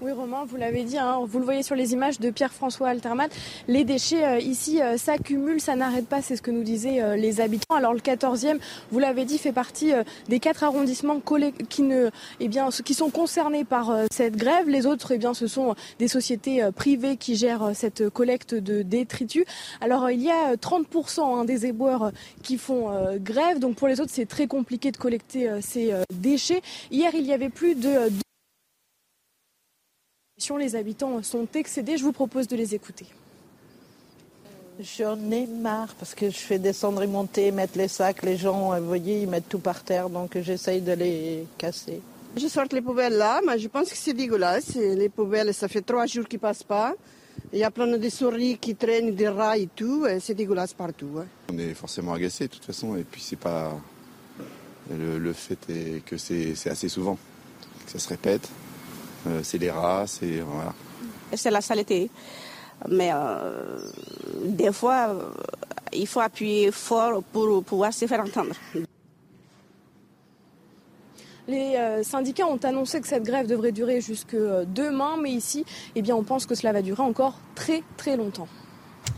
Oui, Romain, vous l'avez dit, hein, vous le voyez sur les images de Pierre-François Altermat, les déchets euh, ici euh, s'accumulent, ça n'arrête pas, c'est ce que nous disaient euh, les habitants. Alors le 14e, vous l'avez dit, fait partie des quatre arrondissements qui, ne, eh bien, qui sont concernés par cette grève. Les autres, eh bien, ce sont des sociétés privées qui gèrent cette collecte de détritus. Alors il y a 30% hein, des éboueurs qui font grève, donc pour les autres, c'est très compliqué de collecter ces déchets. Hier, il y avait plus de les habitants sont excédés. Je vous propose de les écouter.
J'en ai marre parce que je fais descendre et monter, mettre les sacs. Les gens, euh, vous voyez, ils mettent tout par terre, donc j'essaye de les casser.
Je sors les poubelles là, mais je pense que c'est dégueulasse. Les poubelles, ça fait trois jours qu'ils passent pas. Il y a plein de souris qui traînent, des rats et tout. C'est dégueulasse partout.
On est forcément agacé de toute façon. Et puis c'est pas. Le, fait est que c'est assez souvent. Que ça se répète. Euh, c'est les rats, c'est voilà.
C'est la saleté. Mais euh, des fois, euh, il faut appuyer fort pour pouvoir se faire entendre.
Les syndicats ont annoncé que cette grève devrait durer jusque demain, mais ici, eh bien, on pense que cela va durer encore très très longtemps.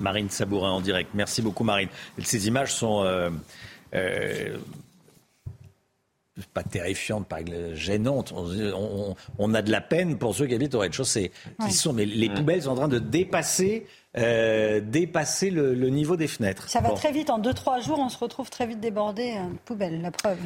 Marine Sabourin en direct. Merci beaucoup Marine. Ces images sont euh, euh, pas terrifiantes, pas gênantes. On, a de la peine pour ceux qui habitent au rez-de-chaussée. Sont, mais les poubelles sont en train de dépasser. Euh, dépasser le, niveau des fenêtres.
Ça va très vite. En 2-3 jours, on se retrouve très vite débordé. poubelle, la preuve.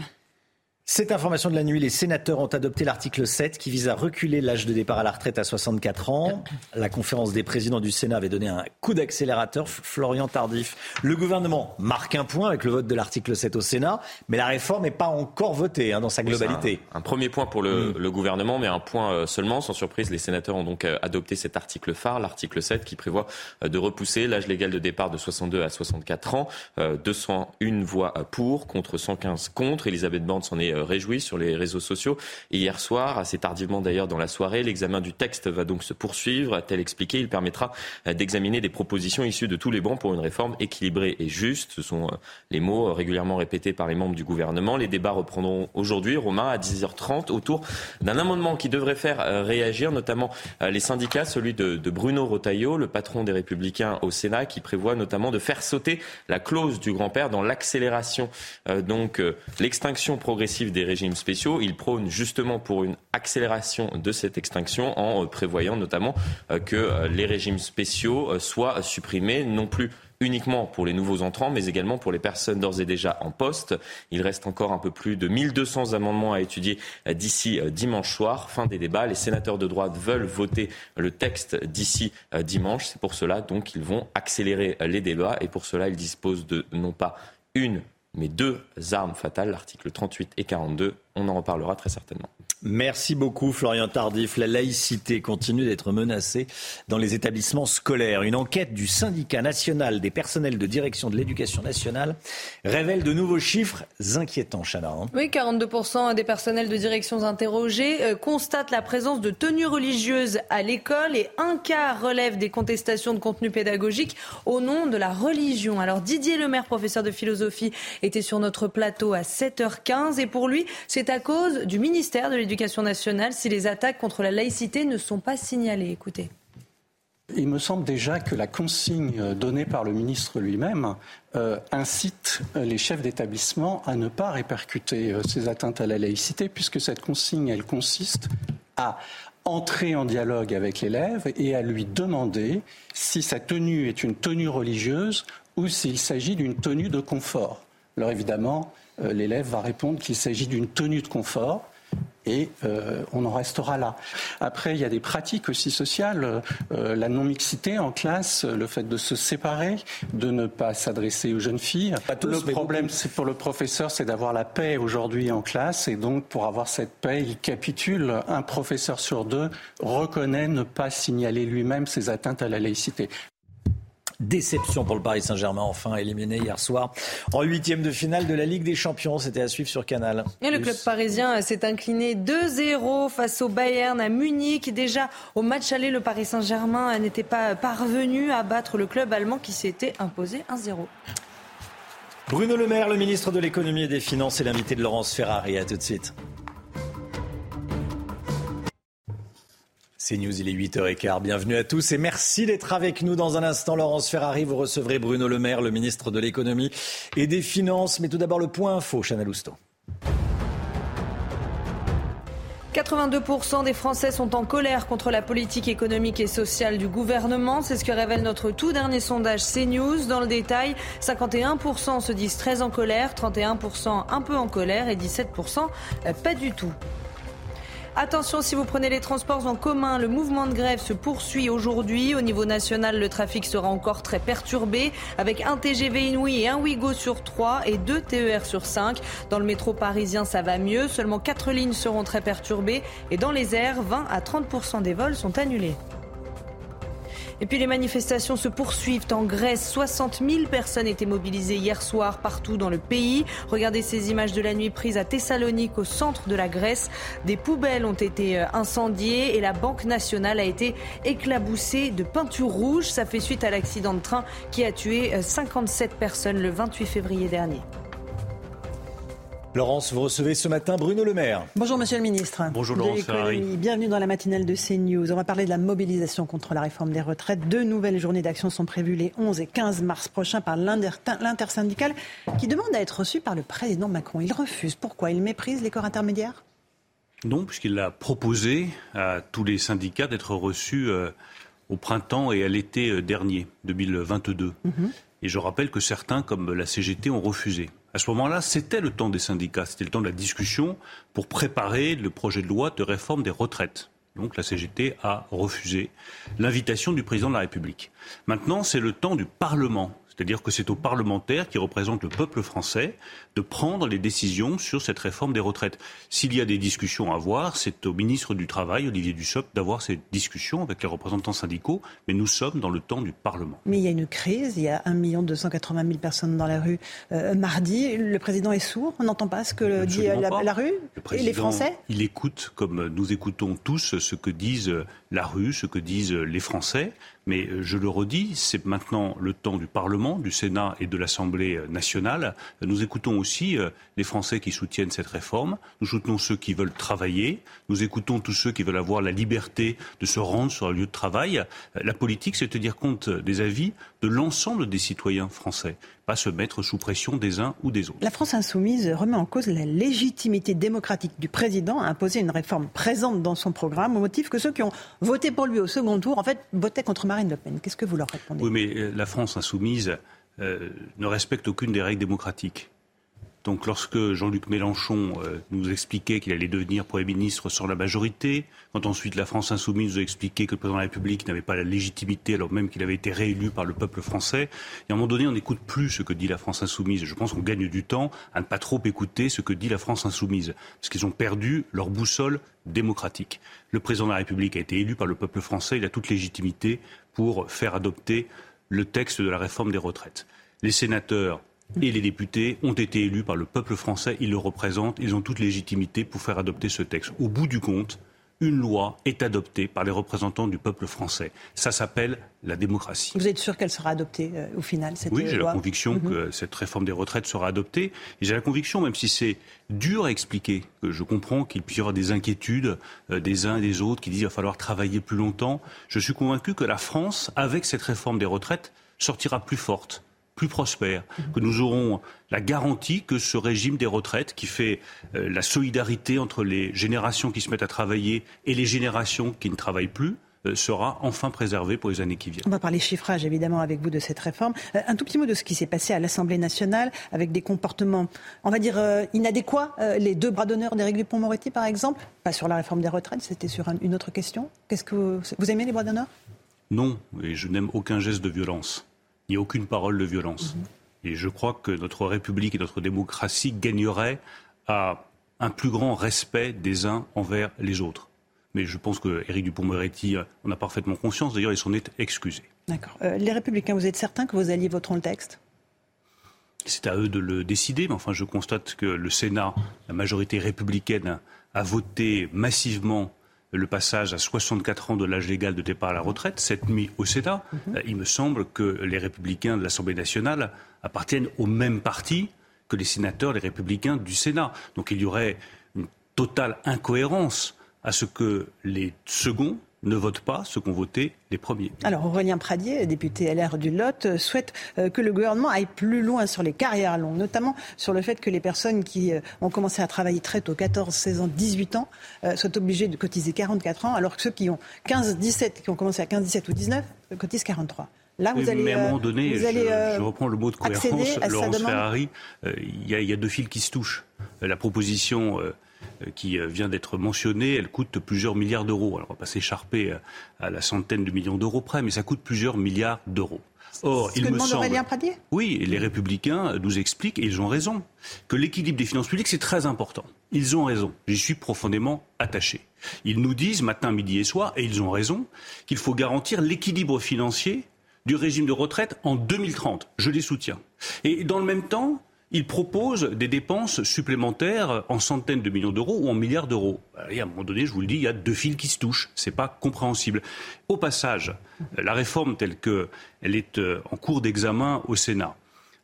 Cette information de la nuit, les sénateurs ont adopté l'article 7 qui vise à reculer l'âge de départ à la retraite à 64 ans. La conférence des présidents du Sénat avait donné un coup d'accélérateur. Florian Tardif. Le gouvernement marque un point avec le vote de l'article 7 au Sénat, mais la réforme n'est pas encore votée hein, dans sa globalité.
Un, premier point pour le, mm. gouvernement, mais un point euh, seulement. Sans surprise, les sénateurs ont donc euh, adopté cet article phare, l'article 7, qui prévoit euh, de repousser l'âge légal de départ de 62 à 64 ans. 201 voix pour, contre 115 contre. Elisabeth Borne s'en est réjoui sur les réseaux sociaux. hier soir, assez tardivement d'ailleurs dans la soirée, l'examen du texte va donc se poursuivre. A-t-elle expliqué Il permettra euh, d'examiner des propositions issues de tous les bancs pour une réforme équilibrée et juste. Ce sont euh, les mots euh, régulièrement répétés par les membres du gouvernement. Les débats reprendront aujourd'hui, Romain, à 10h30, autour d'un amendement qui devrait faire réagir notamment les syndicats, celui de, Bruno Rotaillot, le patron des Républicains au Sénat, qui prévoit notamment de faire sauter la clause du grand-père dans l'accélération, donc l'extinction progressive des régimes spéciaux. Il prône justement pour une accélération de cette extinction en euh, prévoyant notamment euh, que euh, les régimes spéciaux soient supprimés, non plus uniquement pour les nouveaux entrants, mais également pour les personnes d'ores et déjà en poste. Il reste encore un peu plus de 1200 amendements à étudier d'ici dimanche soir. Fin des débats. Les sénateurs de droite veulent voter le texte d'ici dimanche. C'est pour cela donc qu'ils vont accélérer les débats et pour cela ils disposent de non pas une mais deux armes fatales, l'article 38 et 42. On en reparlera très certainement.
Merci beaucoup Florian Tardif. La laïcité continue d'être menacée dans les établissements scolaires. Une enquête du syndicat national des personnels de direction de l'éducation nationale révèle de nouveaux chiffres inquiétants, Chana. Hein.
Oui, 42% des personnels de direction interrogés euh, constatent la présence de tenues religieuses à l'école et un quart relève des contestations de contenu pédagogique au nom de la religion. Alors Didier Lemaire, professeur de philosophie, était sur notre plateau à 7h15 et pour lui, c'est à cause du ministère de l'Éducation l'éducation nationale si les attaques contre la laïcité ne sont pas signalées. Écoutez.
Il me semble déjà que la consigne donnée par le ministre lui-même euh, incite les chefs d'établissement à ne pas répercuter euh, ces atteintes à la laïcité, puisque cette consigne, elle consiste à entrer en dialogue avec l'élève et à lui demander si sa tenue est une tenue religieuse ou s'il s'agit d'une tenue de confort. Alors évidemment, euh, l'élève va répondre qu'il s'agit d'une tenue de confort et euh, on en restera là. Après, il y a des pratiques aussi sociales, euh, la non-mixité en classe, le fait de se séparer, de ne pas s'adresser aux jeunes filles. le problème, c'est pour le professeur, c'est d'avoir la paix aujourd'hui en classe, et donc pour avoir cette paix, il capitule. Un professeur sur deux reconnaît ne pas signaler lui-même ses atteintes à la laïcité.
Déception pour le Paris Saint-Germain, enfin éliminé hier soir en huitième de finale de la Ligue des Champions. C'était à suivre sur Canal.
Et le club parisien s'est incliné 2-0 face au Bayern à Munich. Déjà au match aller, le Paris Saint-Germain n'était pas parvenu à battre le club allemand qui s'était imposé 1-0.
Bruno Le Maire, le ministre de l'économie et des finances, est l'invité de Laurence Ferrari. À tout de suite. C'est News, il est 8h15. Bienvenue à tous et merci d'être avec nous dans un instant. Laurence Ferrari, vous recevrez Bruno Le Maire, le ministre de l'économie et des finances. Mais tout d'abord le point info, Chanel Housteau.
82% des Français sont en colère contre la politique économique et sociale du gouvernement. C'est ce que révèle notre tout dernier sondage CNews. Dans le détail, 51% se disent très en colère, 31% un peu en colère et 17% pas du tout. Attention, si vous prenez les transports en commun, le mouvement de grève se poursuit aujourd'hui. Au niveau national, le trafic sera encore très perturbé, avec un TGV Inouï et un Ouigo sur 3 et deux TER sur 5. Dans le métro parisien, ça va mieux. Seulement 4 lignes seront très perturbées. Et dans les airs, 20 à 30% des vols sont annulés. Et puis les manifestations se poursuivent en Grèce. 60 000 personnes étaient mobilisées hier soir partout dans le pays. Regardez ces images de la nuit prises à Thessalonique, au centre de la Grèce. Des poubelles ont été euh, incendiées et la Banque nationale a été éclaboussée de peinture rouge. Ça fait suite à l'accident de train qui a tué 57 euh, personnes le 28 février dernier.
Laurence, vous recevez ce matin Bruno Le Maire.
Bonjour Monsieur le Ministre.
Bonjour Laurence Ferrari.
Bienvenue dans la matinale de CNews. On va parler de la mobilisation contre la réforme des retraites. Deux nouvelles journées d'action sont prévues les 11 et 15 mars prochains par l'intersyndicale qui demande à être reçu par le président Macron. Il refuse. Pourquoi? Il méprise les corps intermédiaires?
Non, puisqu'il a proposé à tous les syndicats d'être reçus euh, au printemps et à l'été euh, dernier, 2022.
Mhm.
Et je rappelle que certains, comme la CGT, ont refusé. À ce moment-là, c'était le temps des syndicats, c'était le temps de la discussion pour préparer le projet de loi de réforme des retraites. Donc la CGT a refusé l'invitation du président de la République. Maintenant, c'est le temps du Parlement c'est-à-dire que c'est aux parlementaires qui représentent le peuple français de prendre les décisions sur cette réforme des retraites. S'il y a des discussions à avoir, c'est au ministre du Travail, Olivier Dussopt, d'avoir ces discussions avec les représentants syndicaux, mais nous sommes dans le temps du Parlement.
Mais il y a une crise, il y a 1 280 000 personnes dans la rue euh, mardi. Le président est sourd, on n'entend pas ce que dit la, la, rue et les Français?
Il écoute, comme nous écoutons tous, ce que disent la rue, ce que disent les Français. Mais euh, je le redis, c'est maintenant le temps du Parlement, du Sénat et de l'Assemblée nationale. Nous écoutons aussi euh, les Français qui soutiennent cette réforme. Nous soutenons ceux qui veulent travailler. Nous écoutons tous ceux qui veulent avoir la liberté de se rendre sur un lieu de travail. La politique, c'est tenir compte des avis de l'ensemble des citoyens français, pas se mettre sous pression des uns ou des autres.
La France insoumise remet en cause la légitimité démocratique du président à imposer une réforme présente dans son programme au motif que ceux qui ont voté pour lui au second tour, en fait, votaient contre Marine Le Pen. Qu'est-ce que vous leur répondez?
Oui, mais euh, la France insoumise euh, ne respecte aucune des règles démocratiques. Donc lorsque Jean-Luc Mélenchon euh, nous expliquait qu'il allait devenir Premier ministre sans la majorité, quand ensuite la France insoumise nous a expliqué que le président de la République n'avait pas la légitimité alors même qu'il avait été réélu par le peuple français, et à un moment donné on n'écoute plus ce que dit la France insoumise. Je pense qu'on gagne du temps à ne pas trop écouter ce que dit la France insoumise, parce qu'ils ont perdu leur boussole démocratique. Le président de la République a été élu par le peuple français, il a toute légitimité pour faire adopter le texte de la réforme des retraites. Les sénateurs et les députés ont été élus par le peuple français, ils le représentent, ils ont toute légitimité pour faire adopter ce texte. Au bout du compte, une loi est adoptée par les représentants du peuple français. Ça s'appelle la démocratie.
Vous êtes sûr qu'elle sera adoptée euh, au final cette
Oui, j'ai
loi
la conviction
Mhm.
que cette réforme des retraites sera adoptée. Et j'ai la conviction, même si c'est dur à expliquer, que je comprends qu'il puisse y avoir des inquiétudes euh, des uns et des autres qui disent qu'il va falloir travailler plus longtemps. Je suis convaincu que la France, avec cette réforme des retraites, sortira plus forte plus prospère, que nous aurons la garantie que ce régime des retraites, qui fait euh, la solidarité entre les générations qui se mettent à travailler et les générations qui ne travaillent plus, euh, sera enfin préservé pour les années qui viennent.
On va parler chiffrage évidemment avec vous de cette réforme. Euh, un tout petit mot de ce qui s'est passé à l'Assemblée nationale avec des comportements, on va dire, inadéquats. Les deux bras d'honneur d'Éric Dupont-Moretti par exemple, pas sur la réforme des retraites, c'était sur un- une autre question. Qu'est-ce que vous, vous aimez les bras d'honneur?
Non, et je n'aime aucun geste de violence, ni aucune parole de violence. Et je crois que notre République et notre démocratie gagneraient à un plus grand respect des uns envers les autres. Mais je pense que Éric Dupond-Moretti en a parfaitement conscience. D'ailleurs, il s'en est excusé.
D'accord. Euh, les Républicains, vous êtes certains que vos alliés voteront le texte?
C'est à eux de le décider, mais enfin, je constate que le Sénat, la majorité républicaine, a voté massivement le passage à 64 ans de l'âge légal de départ à la retraite, cette nuit au Sénat. Euh, Il me semble que les républicains de l'Assemblée nationale appartiennent au même parti que les sénateurs, les républicains du Sénat. Donc il y aurait une totale incohérence à ce que les seconds ne votent pas ce qu'ont voté les premiers.
Alors Aurélien Pradier, député LR du Lot, euh, souhaite euh, que le gouvernement aille plus loin sur les carrières longues, notamment sur le fait que les personnes qui euh, ont commencé à travailler très tôt, 14, 16 ans, 18 ans, euh, soient obligées de cotiser 44 ans, alors que ceux qui ont 15, 17, qui ont commencé à 15, 17 ou 19, euh, cotisent 43. Là, vous allez,
mais à un
euh,
moment donné, je,
allez, euh,
je reprends le mot de cohérence. Laurence Ferrari, euh, il y, a- il y a deux fils qui se touchent. Euh, La proposition euh, euh, qui euh, vient d'être mentionnée, elle coûte plusieurs milliards d'euros. Alors, on va pas s'écharper euh, à la centaine de millions d'euros près, mais ça coûte plusieurs milliards d'euros. Or,
ce
il
que
me
demande
semble.
Pradier?
Oui, les républicains nous expliquent, et ils ont raison, que l'équilibre des finances publiques, c'est très important. Ils ont raison. J'y suis profondément attaché. Ils nous disent matin, midi et soir, et ils ont raison, qu'il faut garantir l'équilibre financier du régime de retraite en 2030. Je les soutiens. Et dans le même temps, ils proposent des dépenses supplémentaires en centaines de millions d'euros ou en milliards d'euros. Et à un moment donné, je vous le dis, il y a deux fils qui se touchent. C'est pas compréhensible. Au passage, la réforme telle qu'elle est euh, en cours d'examen au Sénat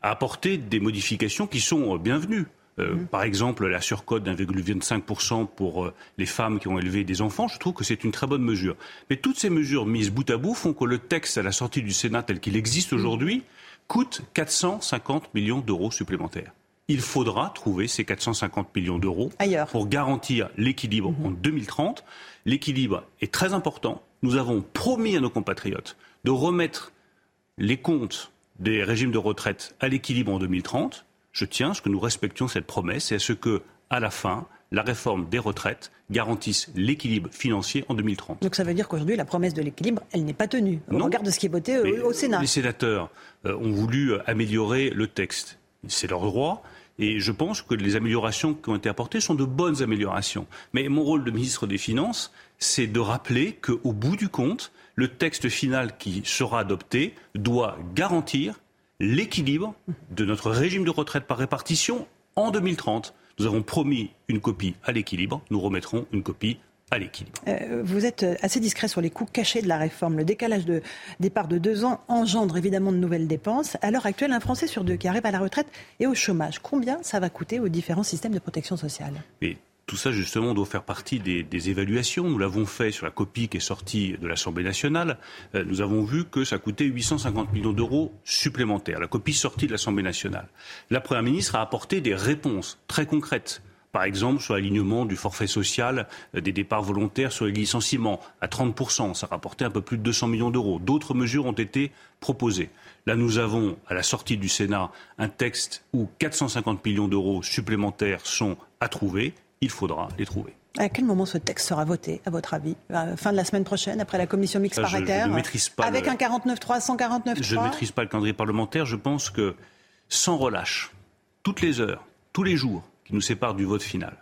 a apporté des modifications qui sont euh, bienvenues. Euh,
Mhm.
Par exemple, la surcote d'1,25% pour euh, les femmes qui ont élevé des enfants, je trouve que c'est une très bonne mesure. Mais toutes ces mesures mises bout à bout font que le texte à la sortie du Sénat tel qu'il existe aujourd'hui coûte 450 millions d'euros supplémentaires. Il faudra trouver ces 450 millions d'euros pour garantir l'équilibre en 2030. L'équilibre est très important. Nous avons promis à nos compatriotes de remettre les comptes des régimes de retraite à l'équilibre en 2030. Je tiens à ce que nous respections cette promesse et à ce que, à la fin, la réforme des retraites garantisse l'équilibre financier en 2030.
Donc ça veut dire qu'aujourd'hui, la promesse de l'équilibre, elle n'est pas tenue. On regarde de ce qui est voté
Mais
au, au Sénat.
Les sénateurs euh, ont voulu euh, améliorer le texte. C'est leur droit. Et je pense que les améliorations qui ont été apportées sont de bonnes améliorations. Mais mon rôle de ministre des Finances, c'est de rappeler qu'au bout du compte, le texte final qui sera adopté doit garantir l'équilibre de notre régime de retraite par répartition en 2030. Nous avons promis une copie à l'équilibre, nous remettrons une copie à l'équilibre.
Euh, vous êtes euh, assez discret sur les coûts cachés de la réforme. Le décalage de départ de deux ans engendre évidemment de nouvelles dépenses. À l'heure actuelle, un Français sur deux qui arrive à la retraite et au chômage, combien ça va coûter aux différents systèmes de protection sociale?
Tout ça, justement, doit faire partie des, des évaluations. Nous l'avons fait sur la copie qui est sortie de l'Assemblée nationale. Euh, nous avons vu que ça coûtait 850 millions d'euros supplémentaires. La copie sortie de l'Assemblée nationale. La Première ministre a apporté des réponses très concrètes. Par exemple, sur l'alignement du forfait social euh, des départs volontaires sur les licenciements à 30%, ça rapportait un peu plus de 200 millions d'euros. D'autres mesures ont été proposées. Là, nous avons, à la sortie du Sénat, un texte où 450 millions d'euros supplémentaires sont à trouver. Il faudra les trouver.
À quel moment ce texte sera voté, à votre avis? À la Fin de la semaine prochaine, après la commission mixte
Ça, je- je ne
paritaire
maîtrise pas
Avec
le-
un 49-3, 149-3
Je ne maîtrise pas le calendrier parlementaire. Je pense que, sans relâche, toutes les heures, tous les jours qui nous séparent du vote final,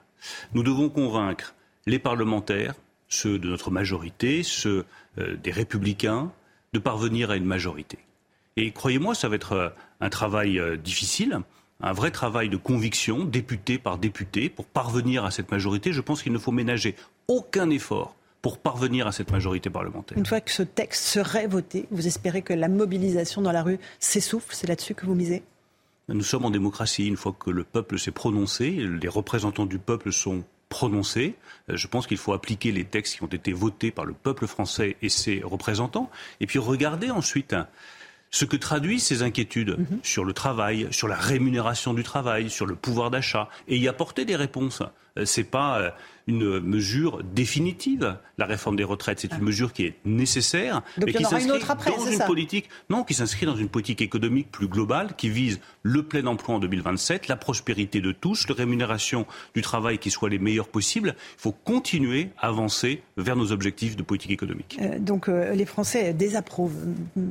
nous devons convaincre les parlementaires, ceux de notre majorité, ceux euh, des républicains, de parvenir à une majorité. Et croyez-moi, ça va être euh, un travail euh, difficile, un vrai travail de conviction, député par député, pour parvenir à cette majorité. Je pense qu'il ne faut ménager aucun effort pour parvenir à cette majorité parlementaire.
Une fois que ce texte serait voté, vous espérez que la mobilisation dans la rue s'essouffle? C'est là-dessus que vous misez?
Nous sommes en démocratie. Une fois que le peuple s'est prononcé, les représentants du peuple sont prononcés, euh, je pense qu'il faut appliquer les textes qui ont été votés par le peuple français et ses représentants, et puis regarder ensuite ce que traduisent ces inquiétudes sur le travail, sur la rémunération du travail, sur le pouvoir d'achat, et y apporter des réponses. Euh, C'est pas euh, une mesure définitive, la réforme des retraites. C'est une mesure qui est nécessaire,
Donc
mais qui s'inscrit dans une politique, non, qui s'inscrit dans une politique économique plus globale, qui vise le plein emploi en 2027, la prospérité de tous, la rémunération du travail qui soit les meilleures possibles. Il faut continuer à avancer vers nos objectifs de politique économique.
Euh, donc euh, les Français désapprouvent mm,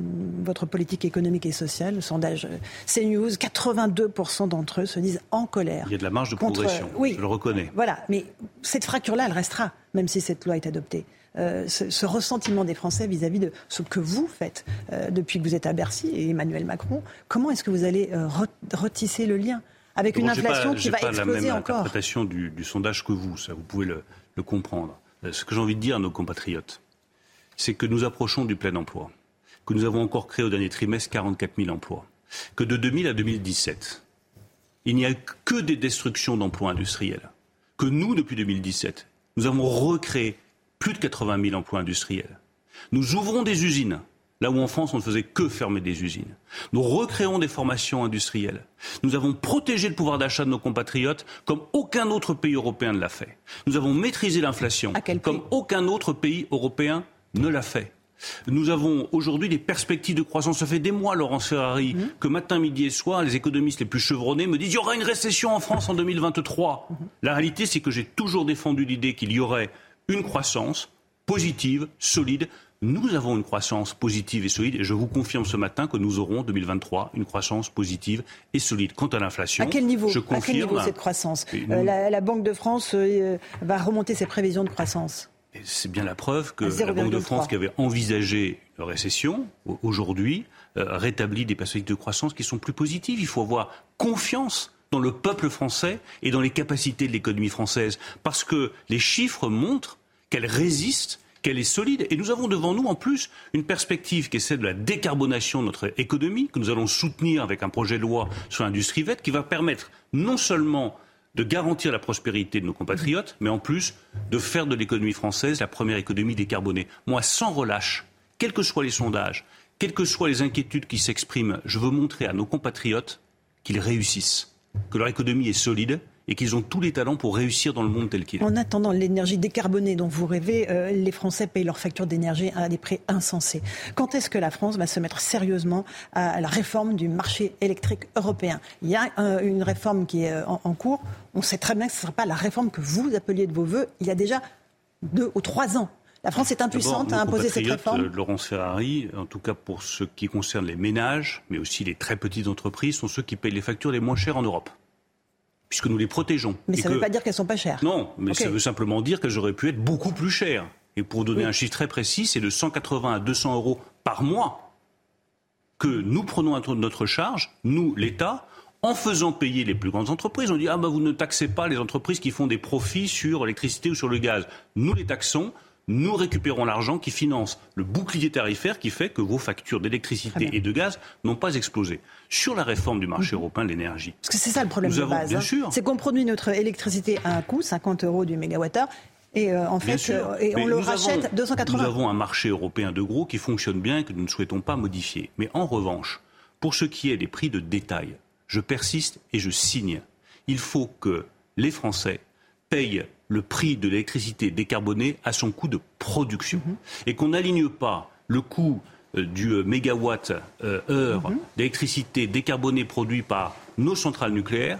votre politique économique et sociale. Le sondage euh, CNews, 82% d'entre eux se disent en colère.
Il y a de la marge de
Contre-
progression,
oui.
je le reconnais.
Voilà, mais cette fracture-là, elle restera, même si cette loi est adoptée. Euh, ce, ce ressentiment des Français vis-à-vis de ce que vous faites euh, depuis que vous êtes à Bercy et Emmanuel Macron, comment est-ce que vous allez euh, re- retisser le lien avec une
pas-
inflation qui va
pas la
exploser
même
encore
interprétation du, du sondage que vous, ça vous pouvez le, le comprendre. Ce que j'ai envie de dire à nos compatriotes, c'est que nous approchons du plein emploi, que nous avons encore créé au dernier trimestre 44 000 emplois, que de 2000 à 2017, il n'y a que des destructions d'emplois industriels, que nous, depuis 2017, nous avons recréé plus de 80 000 emplois industriels. Nous ouvrons des usines, là où en France on ne faisait que fermer des usines. Nous recréons des formations industrielles. Nous avons protégé le pouvoir d'achat de nos compatriotes comme aucun autre pays européen ne l'a fait. Nous avons maîtrisé l'inflation comme aucun autre pays européen ne l'a fait. Nous avons aujourd'hui des perspectives de croissance. Ça fait des mois, Laurence Ferrari, que matin, midi et soir, les économistes les plus chevronnés me disent il y aura une récession en France en 2023. La réalité, c'est que j'ai toujours défendu l'idée qu'il y aurait une croissance positive, solide. Nous avons une croissance positive et solide et je vous confirme ce matin que nous aurons en 2023 une croissance positive et solide. Quant à l'inflation,
À quel niveau
je
À quel
confirme.
niveau cette croissance Euh, la Banque de France euh, va remonter ses prévisions de croissance.
C'est bien la preuve que la Banque de
0,3.
France, qui avait envisagé une récession, au- aujourd'hui, euh, rétablit des perspectives de croissance qui sont plus positives. Il faut avoir confiance dans le peuple français et dans les capacités de l'économie française, parce que les chiffres montrent qu'elle résiste qu'elle est solide. Et nous avons devant nous, en plus, une perspective qui est celle de la décarbonation de notre économie, que nous allons soutenir avec un projet de loi sur l'industrie verte, qui va permettre non seulement de garantir la prospérité de nos compatriotes, mais en plus de faire de l'économie française la première économie décarbonée. Moi, sans relâche, quels que soient les sondages, quelles que soient les inquiétudes qui s'expriment, je veux montrer à nos compatriotes qu'ils réussissent, que leur économie est solide et qu'ils ont tous les talents pour réussir dans le monde tel qu'il est.
En attendant l'énergie décarbonée dont vous rêvez, euh, les Français payent leurs factures d'énergie à des prix insensés. Quand est-ce que la France va se mettre sérieusement à la réforme du marché électrique européen? Il y a euh, une réforme qui est euh, en, en, cours. On sait très bien que ce ne sera pas la réforme que vous appeliez de vos voeux il y a déjà deux ou trois ans. La France est impuissante à imposer cette réforme
Laurence Ferrari, en tout cas pour ce qui concerne les ménages, mais aussi les très petites entreprises, sont ceux qui payent les factures les moins chères en Europe puisque nous les protégeons.
Mais ça ne veut pas dire qu'elles sont pas chères.
Non, mais okay. ça veut simplement dire qu'elles auraient pu être beaucoup plus chères. Et pour donner oui. un chiffre très précis, c'est de 180 à 200 euros par mois que nous prenons à notre charge, nous, l'État, en faisant payer les plus grandes entreprises. On dit ah ben vous ne taxez pas les entreprises qui font des profits sur l'électricité ou sur le gaz. Nous les taxons nous récupérons l'argent qui finance le bouclier tarifaire qui fait que vos factures d'électricité et de gaz n'ont pas explosé. Sur la réforme du marché mmh. européen de l'énergie.
Parce que c'est ça le problème
nous
de
avons,
base.
Bien
hein.
sûr.
C'est qu'on produit notre électricité à un coût, 50 euros du mégawattheure. Et euh, en fait, euh, et on le rachète
avons,
280.
Nous avons un marché européen de gros qui fonctionne bien et que nous ne souhaitons pas modifier. Mais en revanche, pour ce qui est des prix de détail, je persiste et je signe. Il faut que les Français payent le prix de l'électricité décarbonée à son coût de production mmh. et qu'on n'aligne pas le coût euh, du mégawatt euh, heure mmh. d'électricité décarbonée produit par nos centrales nucléaires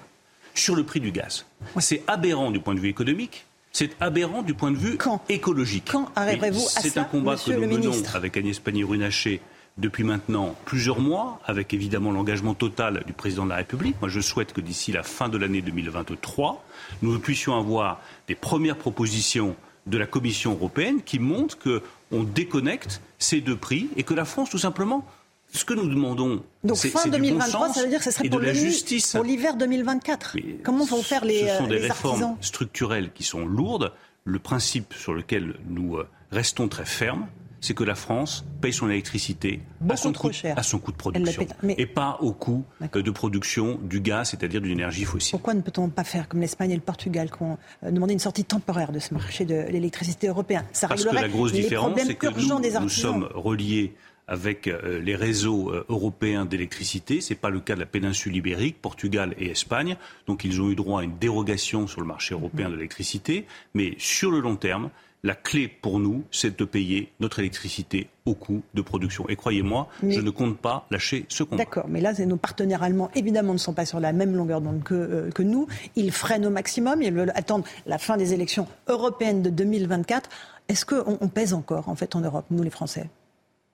sur le prix du gaz. C'est aberrant du point de vue économique. C'est aberrant du point de vue
Quand
écologique.
Quand arriverez-vous à ça,
C'est un combat que nous menons avec Agnès Pannier-Runacher depuis maintenant plusieurs mois, avec évidemment l'engagement total du président de la République. Moi, je souhaite que d'ici la fin de l'année 2023, nous puissions avoir des premières propositions de la Commission européenne qui montrent qu'on déconnecte ces deux prix et que la France, tout simplement, ce que nous demandons,
Donc fin
du
2023,
bon
ça veut dire que ce serait pour,
de la
le-
justice.
pour l'hiver 2024. Comment vont faire les,
Ce sont
euh,
des
les
réformes
artisans?
structurelles qui sont lourdes. Le principe sur lequel nous euh, restons très fermes, c'est que la France paye son électricité à son, coût,
cher.
à son coût de production
mais-
et pas au coût euh, de production du gaz, c'est-à-dire d'une énergie fossile.
Pourquoi ne peut-on pas faire comme l'Espagne et le Portugal qui ont euh, demandé une sortie temporaire de ce marché de l'électricité européen? Ça
Parce que la grosse différence, c'est que nous,
des
nous sommes reliés avec euh, les réseaux européens d'électricité. Ce n'est pas le cas de la péninsule ibérique, Portugal et Espagne. Donc ils ont eu droit à une dérogation sur le marché européen de l'électricité. Mais sur le long terme, la clé pour nous, c'est de payer notre électricité au coût de production. Et croyez-moi, je ne compte pas lâcher ce combat.
D'accord, mais là, nos partenaires allemands, évidemment, ne sont pas sur la même longueur d'onde que, euh, que nous. Ils freinent au maximum, ils veulent attendre la fin des élections européennes de 2024. Est-ce qu'on on pèse encore, en fait, en Europe, nous les Français?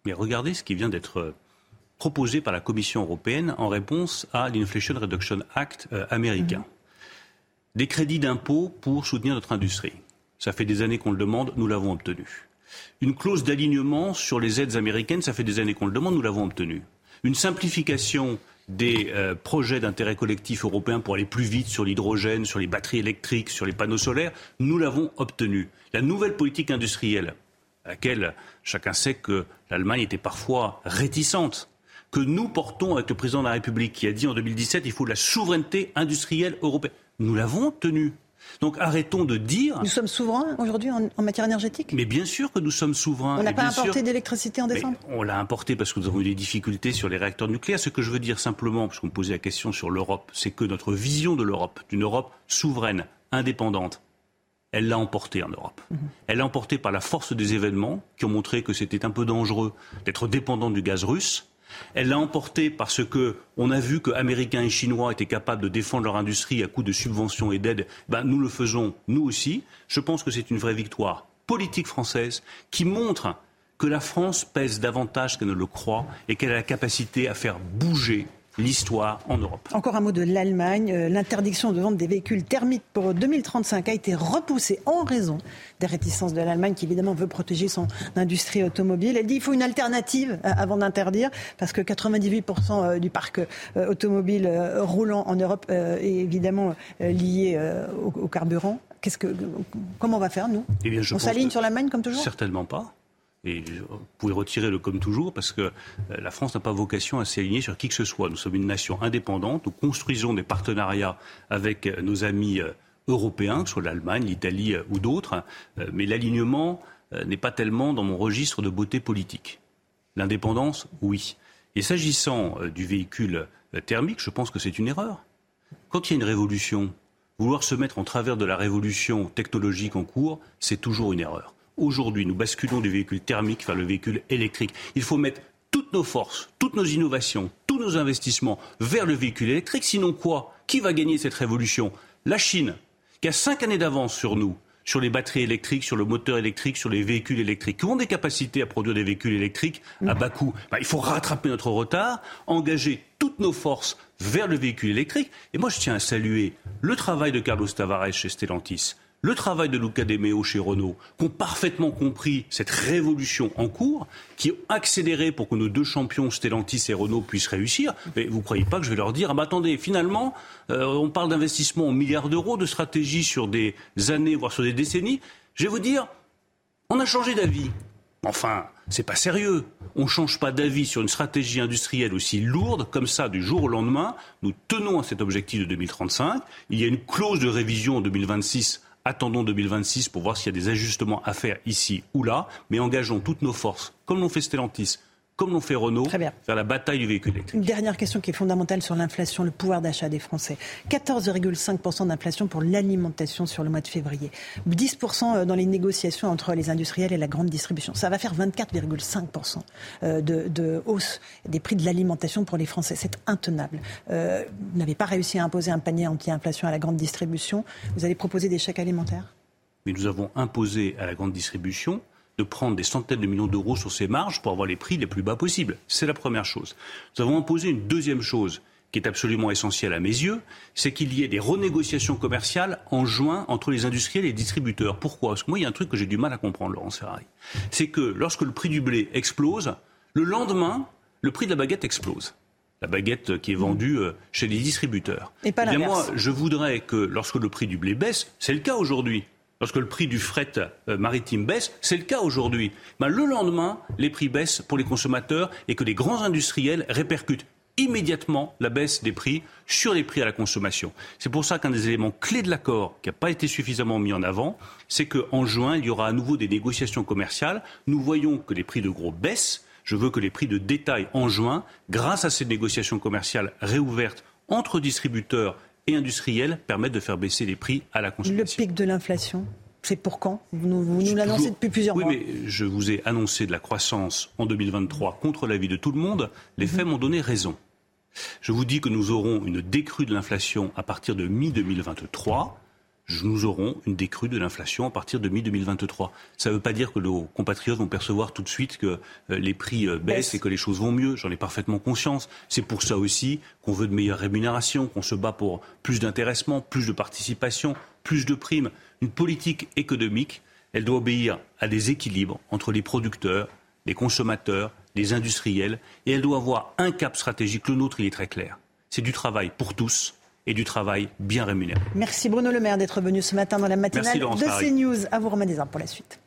Mais regardez ce qui vient d'être euh, proposé par la Commission européenne en réponse à l'Inflation Reduction Act euh, américain. Des crédits d'impôt pour soutenir notre industrie. Ça fait des années qu'on le demande, nous l'avons obtenu. Une clause d'alignement sur les aides américaines, ça fait des années qu'on le demande, nous l'avons obtenu. Une simplification des euh, projets d'intérêt collectif européen pour aller plus vite sur l'hydrogène, sur les batteries électriques, sur les panneaux solaires, nous l'avons obtenu. La nouvelle politique industrielle, à laquelle chacun sait que l'Allemagne était parfois réticente, que nous portons avec le président de la République qui a dit en 2017 il faut de la souveraineté industrielle européenne. Nous l'avons obtenu. Donc arrêtons de dire.
Nous sommes souverains aujourd'hui en, en matière énergétique?
Mais bien sûr que nous sommes souverains.
On n'a pas importé
sûr-
d'électricité en
mais
décembre?
on l'a importé parce que nous avons eu des difficultés sur les réacteurs nucléaires. Ce que je veux dire simplement, parce qu'on me posait la question sur l'Europe, c'est que notre vision de l'Europe, d'une Europe souveraine, indépendante, elle l'a emporté en Europe. Elle l'a emporté par la force des événements qui ont montré que c'était un peu dangereux d'être dépendant du gaz russe. Elle l'a emporté parce que on a vu que Américains et Chinois étaient capables de défendre leur industrie à coup de subventions et d'aides. Ben, nous le faisons, nous aussi. Je pense que c'est une vraie victoire politique française qui montre que la France pèse davantage qu'elle ne le croit et qu'elle a la capacité à faire bouger l'histoire en Europe.
Encore un mot de l'Allemagne. Euh, L'interdiction de vente des véhicules thermiques pour 2035 a été repoussée en raison des réticences de l'Allemagne qui évidemment veut protéger son industrie automobile. Elle dit qu'il faut une alternative euh, avant d'interdire parce que 98% euh, du parc automobile roulant en Europe est évidemment lié au, carburant. Qu'est-ce que, comment on va faire nous?
Eh bien, je
On s'aligne
que-
sur l'Allemagne comme toujours?
Certainement pas. Et vous pouvez retirer le comme toujours parce que euh, la France n'a pas vocation à s'aligner sur qui que ce soit. Nous sommes une nation indépendante, nous construisons des partenariats avec euh, nos amis euh, européens, que ce soit l'Allemagne, l'Italie ou d'autres, mais l'alignement n'est pas tellement dans mon registre de beauté politique. L'indépendance, oui. Et s'agissant du véhicule thermique, je pense que c'est une erreur. Quand il y a une révolution, vouloir se mettre en travers de la révolution technologique en cours, c'est toujours une erreur. Aujourd'hui, nous basculons du véhicule thermique vers le véhicule électrique. Il faut mettre toutes nos forces, toutes nos innovations, tous nos investissements vers le véhicule électrique. Sinon quoi? Qui va gagner cette révolution? La Chine, qui a cinq années d'avance sur nous, sur les batteries électriques, sur le moteur électrique, sur les véhicules électriques, qui ont des capacités à produire des véhicules électriques à bas coût. Bah, il faut rattraper notre retard, engager toutes nos forces vers le véhicule électrique. Et moi, je tiens à saluer le travail de Carlos Tavares chez Stellantis, le travail de Luca De Meo chez Renault, qui ont parfaitement compris cette révolution en cours, qui ont accéléré pour que nos deux champions, Stellantis et Renault, puissent réussir. Mais vous ne croyez pas que je vais leur dire, ah bah attendez, finalement, euh, on parle d'investissement en milliards d'euros, de stratégie sur des années, voire sur des décennies. Je vais vous dire, on a changé d'avis. Enfin, c'est pas sérieux. On ne change pas d'avis sur une stratégie industrielle aussi lourde comme ça du jour au lendemain. Nous tenons à cet objectif de 2035. Il y a une clause de révision en 2026 Attendons 2026 pour voir s'il y a des ajustements à faire ici ou là, mais engageons toutes nos forces, comme l'ont fait Stellantis, comme l'ont fait Renault, vers la bataille du véhicule électrique.
Une dernière question qui est fondamentale sur l'inflation, le pouvoir d'achat des Français. 14,5% d'inflation pour l'alimentation sur le mois de février. 10% euh, dans les négociations entre les industriels et la grande distribution. Ça va faire 24,5% euh, de, de, hausse des prix de l'alimentation pour les Français. C'est intenable. Euh, vous n'avez pas réussi à imposer un panier anti-inflation à la grande distribution. Vous allez proposer des chèques alimentaires?
Mais nous avons imposé à la grande distribution de prendre des centaines de millions d'euros sur ces marges pour avoir les prix les plus bas possibles. C'est la première chose. Nous avons imposé une deuxième chose qui est absolument essentielle à mes yeux, c'est qu'il y ait des renégociations commerciales en juin entre les industriels et les distributeurs. Pourquoi? Parce que moi, il y a un truc que j'ai du mal à comprendre, Laurent Ferrari. C'est que lorsque le prix du blé explose, le lendemain, le prix de la baguette explose la baguette qui est vendue euh, chez les distributeurs.
Et pas
eh moi, je voudrais que lorsque le prix du blé baisse, c'est le cas aujourd'hui, lorsque le prix du fret euh, maritime baisse, c'est le cas aujourd'hui. Ben, le lendemain, les prix baissent pour les consommateurs et que les grands industriels répercutent immédiatement la baisse des prix sur les prix à la consommation. C'est pour ça qu'un des éléments clés de l'accord qui n'a pas été suffisamment mis en avant, c'est qu'en juin, il y aura à nouveau des négociations commerciales. Nous voyons que les prix de gros baissent. Je veux que les prix de détail en juin, grâce à ces négociations commerciales réouvertes entre distributeurs et industriels permettent de faire baisser les prix à la consommation.
Le pic de l'inflation c'est pour quand Vous nous, l'annoncez depuis plusieurs
mois.
Oui,
mais je vous ai annoncé de la croissance en 2023 contre l'avis de tout le monde. Les mhm. faits m'ont donné raison. Je vous dis que nous aurons une décrue de l'inflation à partir de mi-2023 nous aurons une décrue de l'inflation à partir de mi-2023. Ça ne veut pas dire que nos compatriotes vont percevoir tout de suite que euh, les prix euh, baissent et que les choses vont mieux. J'en ai parfaitement conscience. C'est pour ça aussi qu'on veut de meilleures rémunérations, qu'on se bat pour plus d'intéressement, plus de participation, plus de primes. Une politique économique, elle doit obéir à des équilibres entre les producteurs, les consommateurs, les industriels, et elle doit avoir un cap stratégique. Le nôtre, il est très clair. C'est du travail pour tous et du travail bien rémunéré.
Merci Bruno Le Maire d'être venu ce matin dans la matinale de CNews. À vous Romain Desarmes pour la suite.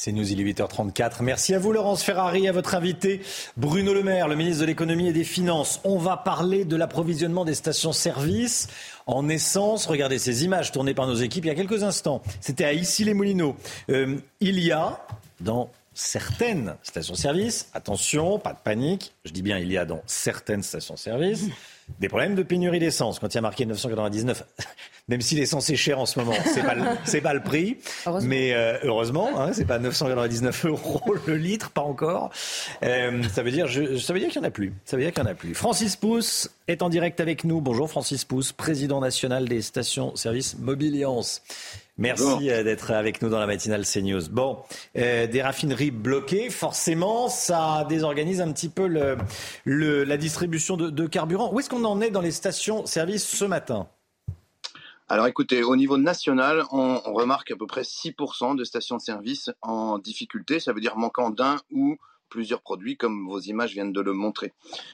C'est News, il est 8h34. Merci à vous, Laurence Ferrari, à votre invité, Bruno Le Maire, le ministre de l'économie et des finances. On va parler de l'approvisionnement des stations-service en essence. Regardez ces images tournées par nos équipes il y a quelques instants. C'était à Issy-les-Moulineaux. Euh, il y a, dans certaines stations-service, attention, pas de panique, je dis bien il y a dans certaines stations-service, des problèmes de pénurie d'essence. Quand il y a marqué 999, même si l'essence est chère en ce moment, c'est pas c'est pas le prix, mais euh, heureusement, hein, c'est pas 999 euros le litre, pas encore. Euh, ça veut dire, je, ça veut dire qu'il y en a plus. Ça veut dire qu'il y en a plus. Francis Pousse est en direct avec nous. Bonjour Francis Pousse, président national des stations-service Mobiliance. Merci euh, d'être avec nous dans la matinale CNews. Bon, euh, des raffineries bloquées, forcément, ça désorganise un petit peu le, la distribution de, carburant. Où est-ce qu'on en est dans les stations-service ce matin?
Alors écoutez, au niveau national, on, remarque à peu près 6% de stations-service en difficulté, ça veut dire manquant d'un ou plusieurs produits, comme vos images viennent de le montrer.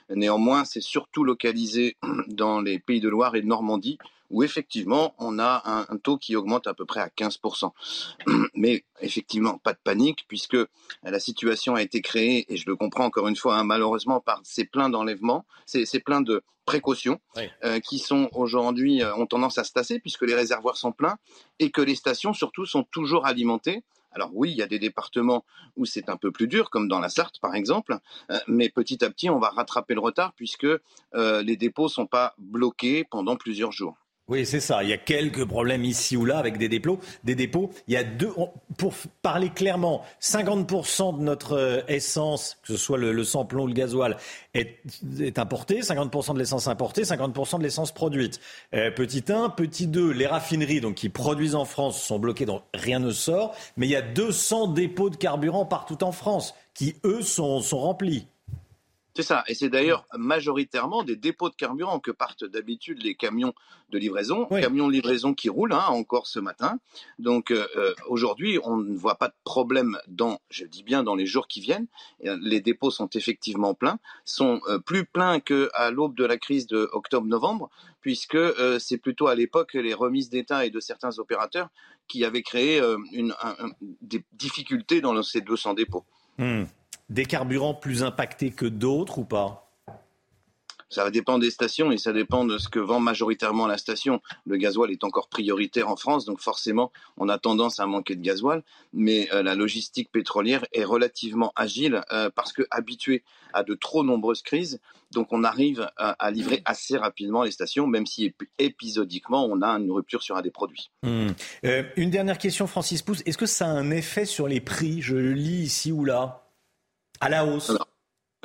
Néanmoins, c'est surtout localisé dans les pays de Loire et de Normandie, où effectivement, on a un, taux qui augmente à peu près à 15%. Mais effectivement, pas de panique, puisque la situation a été créée, et je le comprends encore une fois, hein, malheureusement, par ces pleins d'enlèvement, ces, pleins de précautions, euh, qui sont aujourd'hui, euh, ont tendance à se tasser, puisque les réservoirs sont pleins, et que les stations, surtout, sont toujours alimentées alors oui, il y a des départements où c'est un peu plus dur, comme dans la Sarthe par exemple, euh, mais petit à petit, on va rattraper le retard puisque les dépôts ne sont pas bloqués pendant plusieurs jours.
Oui, c'est ça. Il y a quelques problèmes ici ou là avec des dépôts. Des dépôts. Il y a deux. Pour parler clairement, 50% de notre euh, essence, que ce soit le, le plomb ou le gasoil, est, est importé. 50% de l'essence importée, 50% de l'essence produite. Euh, petit 1, petit 2, les raffineries donc qui produisent en France sont bloquées, donc rien ne sort. Mais il y a 200 dépôts de carburant partout en France qui eux sont remplis.
C'est ça, et c'est d'ailleurs majoritairement des dépôts de carburant que partent d'habitude les camions de livraison, camions de livraison qui roulent hein, encore ce matin. Donc euh, euh, aujourd'hui, on ne voit pas de problème dans, je dis bien, dans les jours qui viennent. Les dépôts sont effectivement pleins, sont euh, plus pleins qu'à l'aube de la crise de octobre-novembre, puisque c'est plutôt à l'époque les remises d'État et de certains opérateurs qui avaient créé une, des difficultés dans ces 200 dépôts.
Hmm des carburants plus impactés que d'autres ou pas?
Ça dépend des stations et ça dépend de ce que vend majoritairement la station. Le gasoil est encore prioritaire en France, donc forcément, on a tendance à manquer de gasoil. Mais euh, la logistique pétrolière est relativement agile euh, parce que habituée à de trop nombreuses crises, donc on arrive à, livrer assez rapidement les stations, même si épisodiquement on a une rupture sur un des produits.
Hmm. Euh, une dernière question, Francis Pousse. Est-ce que ça a un effet sur les prix? Je le lis ici ou là à la hausse.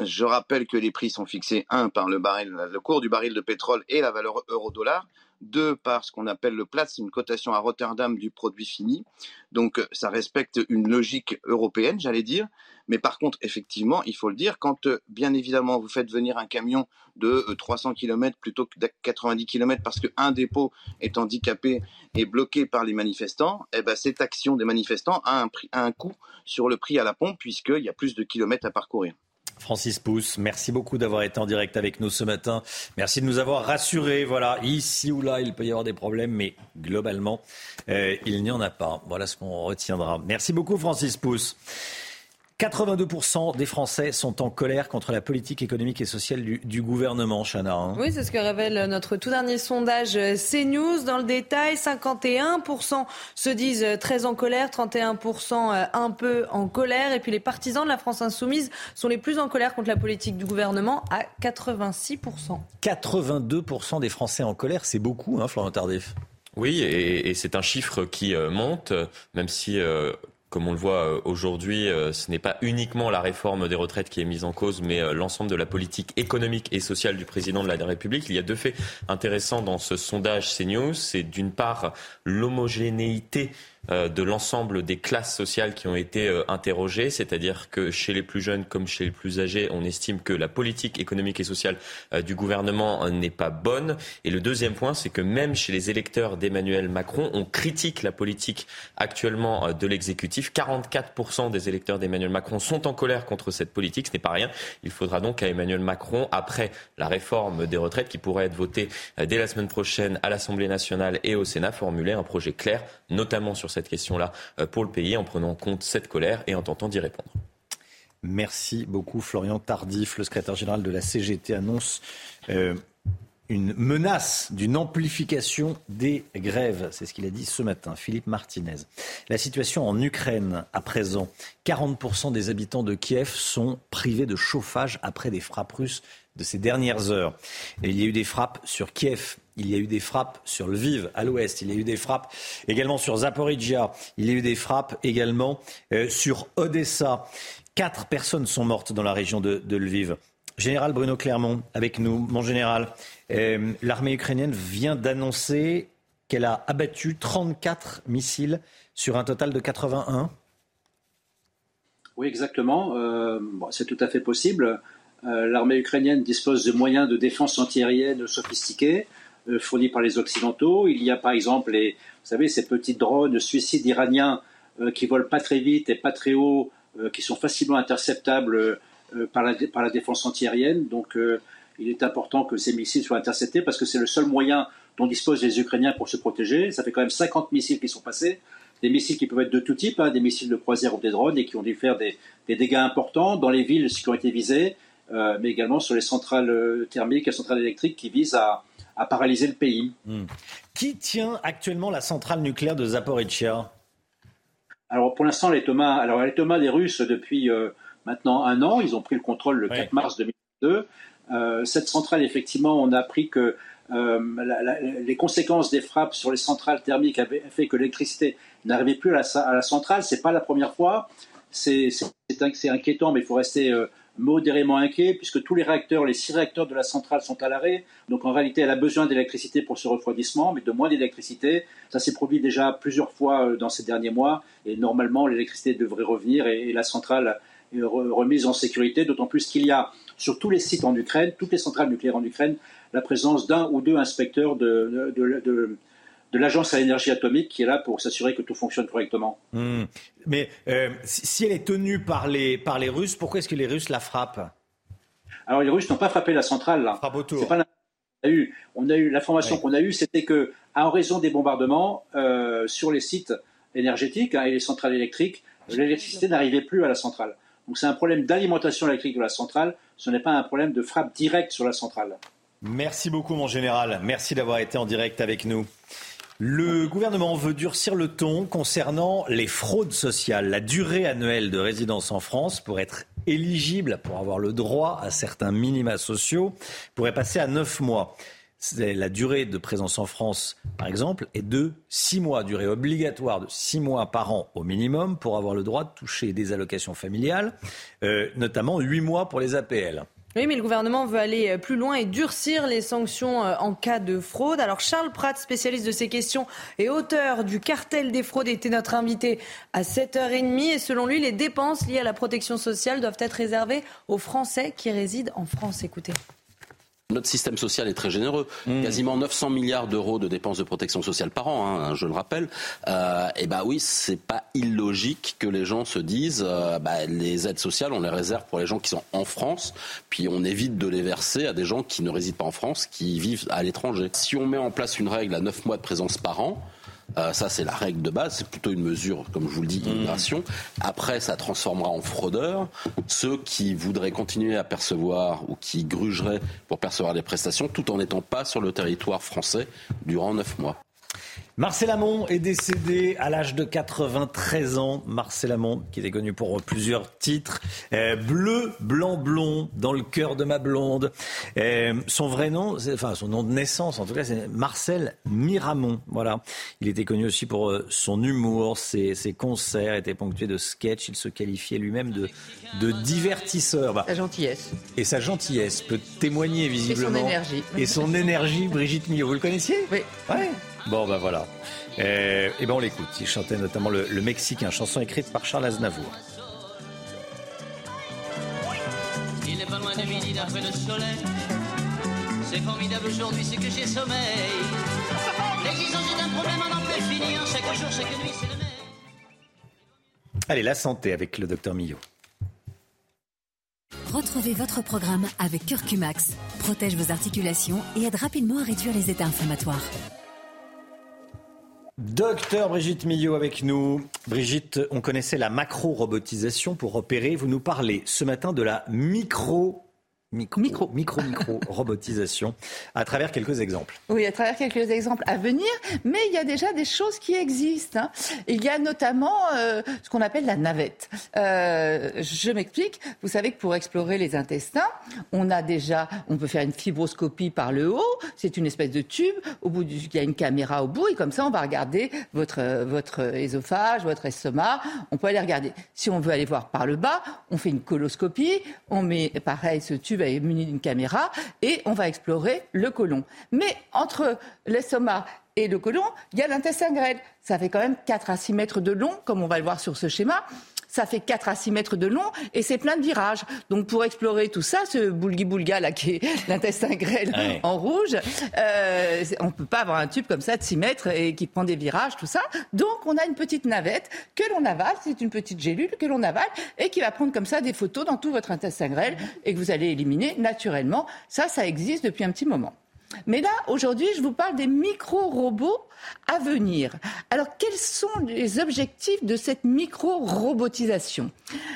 je rappelle que les prix sont fixés, un, par le, baril, le cours du baril de pétrole et la valeur euro-dollar, deux, par ce qu'on appelle le Platz, une cotation à Rotterdam du produit fini. Donc ça respecte une logique européenne, j'allais dire. Mais par contre, effectivement, il faut le dire, quand bien évidemment vous faites venir un camion de 300 km plutôt que 90 km parce qu'un dépôt est handicapé et bloqué par les manifestants, eh ben, cette action des manifestants a un, prix, a un coût sur le prix à la pompe puisqu'il y a plus de kilomètres à parcourir.
Francis Pousse, merci beaucoup d'avoir été en direct avec nous ce matin. Merci de nous avoir rassurés. Voilà, ici ou là, il peut y avoir des problèmes, mais globalement, euh, il n'y en a pas. Voilà ce qu'on retiendra. Merci beaucoup, Francis Pousse. 82% des Français sont en colère contre la politique économique et sociale du, gouvernement, Chana. Hein.
Oui, c'est ce que révèle notre tout dernier sondage CNews. Dans le détail, 51% se disent très en colère, 31% un peu en colère. Et puis les partisans de la France insoumise sont les plus en colère contre la politique du gouvernement à 86%.
82% des Français en colère, c'est beaucoup, hein, Florent Tardif?
Oui, et, c'est un chiffre qui euh, monte, même si euh, comme on le voit euh, aujourd'hui, euh, ce n'est pas uniquement la réforme des retraites qui est mise en cause, mais euh, l'ensemble de la politique économique et sociale du président de la République. Il y a deux faits intéressants dans ce sondage CNews. C'est d'une part l'homogénéité de l'ensemble des classes sociales qui ont été euh, interrogées, c'est-à-dire que chez les plus jeunes comme chez les plus âgés, on estime que la politique économique et sociale euh, du gouvernement n'est pas bonne. Et le deuxième point, c'est que même chez les électeurs d'Emmanuel Macron, on critique la politique actuellement de l'exécutif. 44% des électeurs d'Emmanuel Macron sont en colère contre cette politique. Ce n'est pas rien. Il faudra donc à Emmanuel Macron, après la réforme des retraites qui pourrait être votée dès la semaine prochaine à l'Assemblée nationale et au Sénat, formuler un projet clair, notamment sur cette question-là euh, pour le pays en prenant en compte cette colère et en tentant d'y répondre.
Merci beaucoup Florian Tardif, le secrétaire général de la CGT annonce euh, une menace d'une amplification des grèves. C'est ce qu'il a dit ce matin, Philippe Martinez. La situation en Ukraine à présent, 40% des habitants de Kiev sont privés de chauffage après des frappes russes de ces dernières heures. Il y a eu des frappes sur Kiev, il y a eu des frappes sur Lviv à l'ouest. Il y a eu des frappes également sur Zaporizhia. Il y a eu des frappes également euh, sur Odessa. Quatre personnes sont mortes dans la région de, Lviv. Général Bruno Clermont, avec nous. Mon général, euh, l'armée ukrainienne vient d'annoncer qu'elle a abattu 34 missiles sur un total de 81.
Oui, exactement. Euh, c'est tout à fait possible. L'armée ukrainienne dispose de moyens de défense antiaérienne sophistiqués. Euh, fournis par les Occidentaux. Il y a par exemple les, vous savez, ces petits drones suicides iraniens euh, qui volent pas très vite et pas très haut qui sont facilement interceptables par la, par, la, défense antiaérienne. Donc il est important que ces missiles soient interceptés parce que c'est le seul moyen dont disposent les Ukrainiens pour se protéger. Ça fait quand même 50 missiles qui sont passés. Des missiles qui peuvent être de tout type, hein, des missiles de croisière ou des drones, et qui ont dû faire des, dégâts importants dans les villes qui ont été visées, euh, mais également sur les centrales euh, thermiques et centrales électriques qui visent à, paralyser le pays.
Hmm. Qui tient actuellement la centrale nucléaire de Zaporizhia
Alors pour l'instant, les Thomas, alors les Thomas des Russes depuis euh, maintenant un an, ils ont pris le contrôle le 4 mars 2002. cette centrale, effectivement, on a appris que euh, les conséquences des frappes sur les centrales thermiques avaient fait que l'électricité n'arrivait plus à la, à la centrale. C'est pas la première fois. C'est inquiétant, mais il faut rester euh, modérément inquiet puisque tous les réacteurs, les six réacteurs de la centrale sont à l'arrêt. Donc en réalité, elle a besoin d'électricité pour ce refroidissement, mais de moins d'électricité. Ça s'est produit déjà plusieurs fois euh, dans ces derniers mois et normalement l'électricité devrait revenir et, la centrale est remise en sécurité, d'autant plus qu'il y a sur tous les sites en Ukraine, toutes les centrales nucléaires en Ukraine, la présence d'un ou deux inspecteurs de, de, l'Agence à l'énergie atomique qui est là pour s'assurer que tout fonctionne correctement.
Hmm. Mais euh, si elle est tenue par les, par les Russes, pourquoi est-ce que les Russes la frappent?
Alors les Russes n'ont pas frappé la centrale. Là.
Frappe autour.
Pas on a eu, on a eu l'information qu'on a eue, c'était que en raison des bombardements euh, sur les sites énergétiques hein, et les centrales électriques, l'électricité n'arrivait plus à la centrale. Donc c'est un problème d'alimentation électrique de la centrale, ce n'est pas un problème de frappe directe sur la centrale.
Merci beaucoup, mon général. Merci d'avoir été en direct avec nous. Le gouvernement veut durcir le ton concernant les fraudes sociales. La durée annuelle de résidence en France pour être éligible, pour avoir le droit à certains minima sociaux, pourrait passer à neuf mois. La durée de présence en France, par exemple, est de six mois, durée obligatoire de six mois par an au minimum pour avoir le droit de toucher des allocations familiales, euh, notamment huit mois pour les APL.
Oui, mais le gouvernement veut aller euh, plus loin et durcir les sanctions euh, en cas de fraude. Alors Charles Pratt, spécialiste de ces questions et auteur du cartel des fraudes, était notre invité à 7h30. Et selon lui, les dépenses liées à la protection sociale doivent être réservées aux Français qui résident en France. Écoutez.
Notre système social est très généreux. Mmh. Quasiment 900 milliards d'euros de dépenses de protection sociale par an, hein, je le rappelle. Euh, et bah oui, c'est pas illogique que les gens se disent, euh, bah, les aides sociales, on les réserve pour les gens qui sont en France, puis on évite de les verser à des gens qui ne résident pas en France, qui vivent à l'étranger. Si on met en place une règle à 9 mois de présence par an, euh, ça, c'est la règle de base. C'est plutôt une mesure, comme je vous le dis, d'immigration. Après, ça transformera en fraudeurs ceux qui voudraient continuer à percevoir ou qui grugeraient pour percevoir des prestations tout en n'étant pas sur le territoire français durant neuf mois.
Marcel Amont est décédé à l'âge de 93 ans. Marcel Amont, qui était connu pour plusieurs titres. Euh, bleu, blanc, blond, dans le cœur de ma blonde. Euh, son vrai nom, enfin son nom de naissance en tout cas, c'est Marcel Miramont. Voilà. Il était connu aussi pour euh, son humour. Ses, ses, concerts étaient ponctués de sketchs. Il se qualifiait lui-même de, de divertisseur.
Bah, sa gentillesse.
Et sa gentillesse peut témoigner visiblement.
Et son énergie.
Et son énergie, Brigitte Millot. Vous le connaissiez?
Oui.
Ouais. Bon, ben voilà. Et, euh, et ben on l'écoute. Il chantait notamment le, le Mexicain, chanson écrite par Charles Aznavour. Il n'est pas loin de midi d'après le soleil. C'est formidable aujourd'hui, c'est que j'ai sommeil. L'existence est un problème à n'en plus finir. Chaque jour, chaque nuit, c'est le même. Allez, la santé avec le docteur Millot.
Retrouvez votre programme avec Curcumax. Protège vos articulations et aide rapidement à réduire les états inflammatoires.
Docteur Brigitte Millot avec nous. Brigitte, on connaissait la macro-robotisation pour opérer. Vous nous parlez ce matin de la micro Micro, micro, micro, micro robotisation à travers quelques exemples.
Oui, à travers quelques exemples à venir, mais il y a déjà des choses qui existent. Hein. Il y a notamment euh, ce qu'on appelle la navette. Euh, je m'explique. Vous savez que pour explorer les intestins, on a déjà, on peut faire une fibroscopie par le haut. C'est une espèce de tube. Au bout, du, il y a une caméra au bout et comme ça, on va regarder votre votre œsophage, votre estomac. On peut aller regarder. Si on veut aller voir par le bas, on fait une coloscopie. On met pareil ce tube va muni d'une caméra et on va explorer le côlon. Mais entre l'estomac et le côlon, il y a l'intestin grêle. Ça fait quand même 4 à 6 mètres de long, comme on va le voir sur ce schéma. Ça fait 4 à 6 mètres de long et c'est plein de virages. Donc pour explorer tout ça, ce boulgui-boulga là qui est l'intestin grêle en rouge, euh, on peut pas avoir un tube comme ça de 6 mètres et qui prend des virages, tout ça. Donc on a une petite navette que l'on avale, c'est une petite gélule que l'on avale et qui va prendre comme ça des photos dans tout votre intestin grêle et que vous allez éliminer naturellement. Ça, ça existe depuis un petit moment. Mais là, aujourd'hui, je vous parle des micro-robots à venir. Alors, quels sont les objectifs de cette micro-robotisation?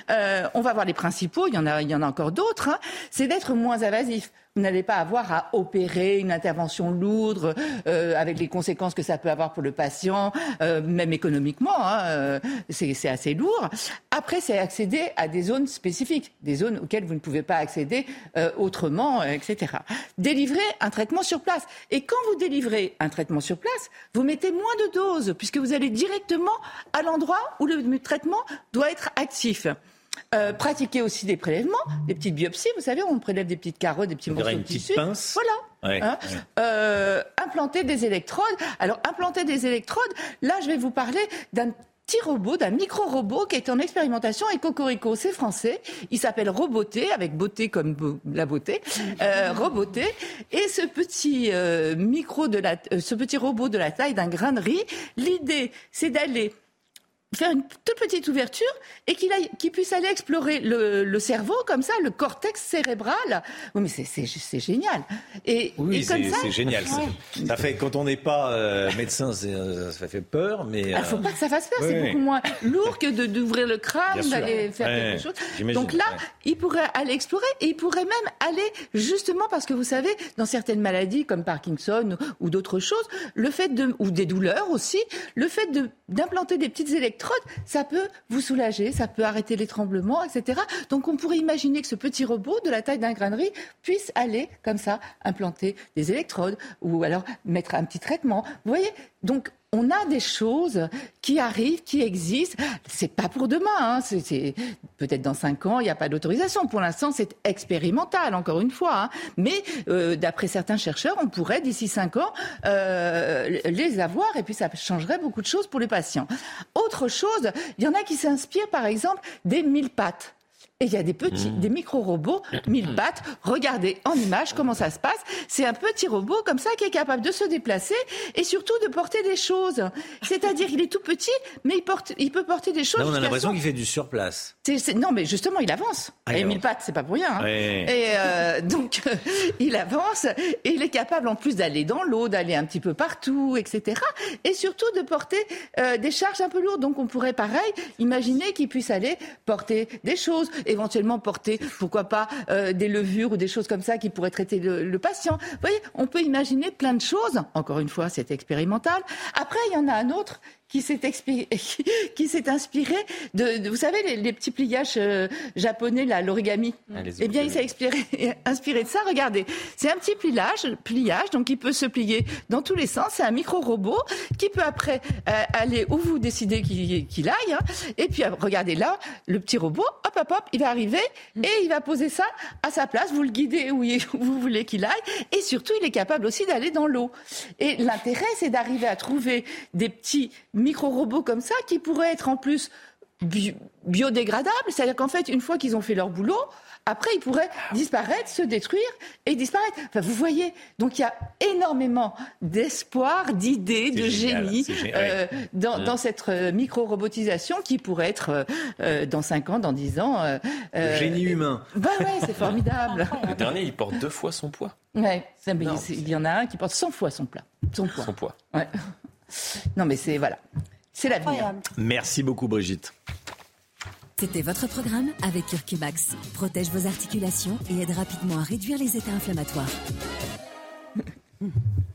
Euh, On va voir les principaux, il y en a, il y en a encore d'autres. Hein. C'est d'être moins invasif. Vous n'allez pas avoir à opérer une intervention lourde euh, avec les conséquences que ça peut avoir pour le patient, euh, même économiquement. Hein, euh, c'est assez lourd. Après, c'est accéder à des zones spécifiques, des zones auxquelles vous ne pouvez pas accéder euh, autrement, etc. Délivrer un traitement sur place. Et quand vous délivrez un traitement sur place, vous mettez moins de doses, puisque vous allez directement à l'endroit où le traitement doit être actif. Euh, pratiquer aussi des prélèvements, des petites biopsies. Vous savez, on prélève des petites carottes, des petits morceaux de tissu.
Pince.
Voilà. Hein euh, implanter des électrodes. Alors, implanter des électrodes, là, je vais vous parler d'un petit robot, d'un micro-robot qui est en expérimentation et Cocorico, c'est français. Il s'appelle Roboté, avec beauté comme la beauté, euh, Roboté. Et ce petit euh, micro de la, euh, ce petit robot de la taille d'un grain de riz, l'idée, c'est d'aller faire une toute petite ouverture et qu'il qu puisse aller explorer le, le, cerveau comme ça, le cortex cérébral. Oui, mais c'est génial. Et,
oui, c'est génial. Ça fait quand on n'est pas euh, médecin, euh, ça fait peur, mais.
Il ne faut pas que ça fasse peur. c'est beaucoup moins lourd que d'ouvrir le crâne, d'aller faire quelque chose. Donc là, il pourrait aller explorer et il pourrait même aller justement parce que vous savez, dans certaines maladies comme Parkinson ou, ou d'autres choses, le fait de ou des douleurs aussi, le fait d'implanter des petites électrodes ça peut vous soulager, ça peut arrêter les tremblements, etc. Donc on pourrait imaginer que ce petit robot de la taille d'un grainerie puisse aller comme ça implanter des électrodes ou alors mettre un petit traitement. Vous voyez? Donc on a des choses qui arrivent, qui existent. C'est pas pour demain. Hein. C'est, peut-être dans cinq ans, il n'y a pas d'autorisation. Pour l'instant, c'est expérimental, encore une fois. Hein. Mais euh, d'après certains chercheurs, on pourrait d'ici cinq ans euh, les avoir, et puis ça changerait beaucoup de choses pour les patients. Autre chose, il y en a qui s'inspirent, par exemple, des mille pattes. Et il y a des petits, mmh. des micro-robots, mille pattes. Regardez en image comment ça se passe. C'est un petit robot comme ça qui est capable de se déplacer et surtout de porter des choses. C'est-à-dire, il est tout petit, mais il, porte, il peut porter des choses.
Là, on a l'impression qu'il fait du surplace.
non, mais justement, il avance. Ah, et mille pattes, c'est pas pour rien. Hein. Et euh, donc, il avance et il est capable en plus d'aller dans l'eau, d'aller un petit peu partout, etc. Et surtout de porter euh, des charges un peu lourdes. Donc, on pourrait, pareil, imaginer qu'il puisse aller porter des choses éventuellement porter, pourquoi pas, euh, des levures ou des choses comme ça qui pourraient traiter le, patient. Vous voyez, on peut imaginer plein de choses. Encore une fois, c'est expérimental. Après, il y en a un autre qui s'est qui s'est inspiré de, vous savez les, petits pliages euh, japonais là l'origami. Ah, eh bien il s'est inspiré, inspiré de ça. Regardez c'est un petit pliage pliage donc il peut se plier dans tous les sens. C'est un micro robot qui peut après euh, aller où vous décidez qu'il aille hein. et puis regardez là le petit robot hop hop hop il va arriver et il va poser ça à sa place. Vous le guidez où, vous voulez qu'il aille. Et surtout il est capable aussi d'aller dans l'eau. Et l'intérêt c'est d'arriver à trouver des petits micro-robots comme ça qui pourraient être en plus biodégradables. C'est-à-dire qu'en fait, une fois qu'ils ont fait leur boulot, après, ils pourraient disparaître, se détruire et disparaître. Enfin, vous voyez, donc il y a énormément d'espoir, d'idées, de génie euh, dans, cette euh, micro-robotisation qui pourrait être euh, dans 5 ans, dans 10 ans.
Le génie humain.
Bah ouais, c'est formidable.
Le dernier, il porte deux fois son poids.
Ouais, il y en a un qui porte 100 fois son, plat, son poids.
Son poids.
Ouais. Non, mais c'est voilà, c'est l'avenir.
Merci beaucoup, Brigitte.
C'était votre programme avec Curcumax. Protège vos articulations et aide rapidement à réduire les états inflammatoires.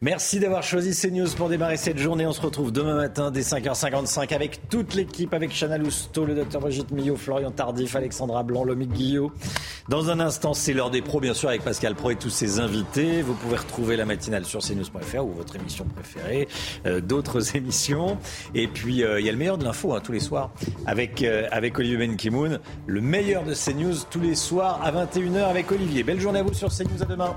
Merci d'avoir choisi CNews pour démarrer cette journée. On se retrouve demain matin dès 5h55 avec toute l'équipe, avec Chana Lousteau, le docteur Brigitte Millot, Florian Tardif, Alexandra Blanc, Lomique Guillot. Dans un instant, c'est l'heure des pros, bien sûr, avec Pascal Pro et tous ses invités. Vous pouvez retrouver la matinale sur cnews.fr ou votre émission préférée, euh, d'autres émissions. Et puis, euh, il y a le meilleur de l'info hein, tous les soirs avec, euh, avec Olivier Benkimoun. Le meilleur de CNews tous les soirs à 21h avec Olivier. Belle journée à vous sur CNews. À demain.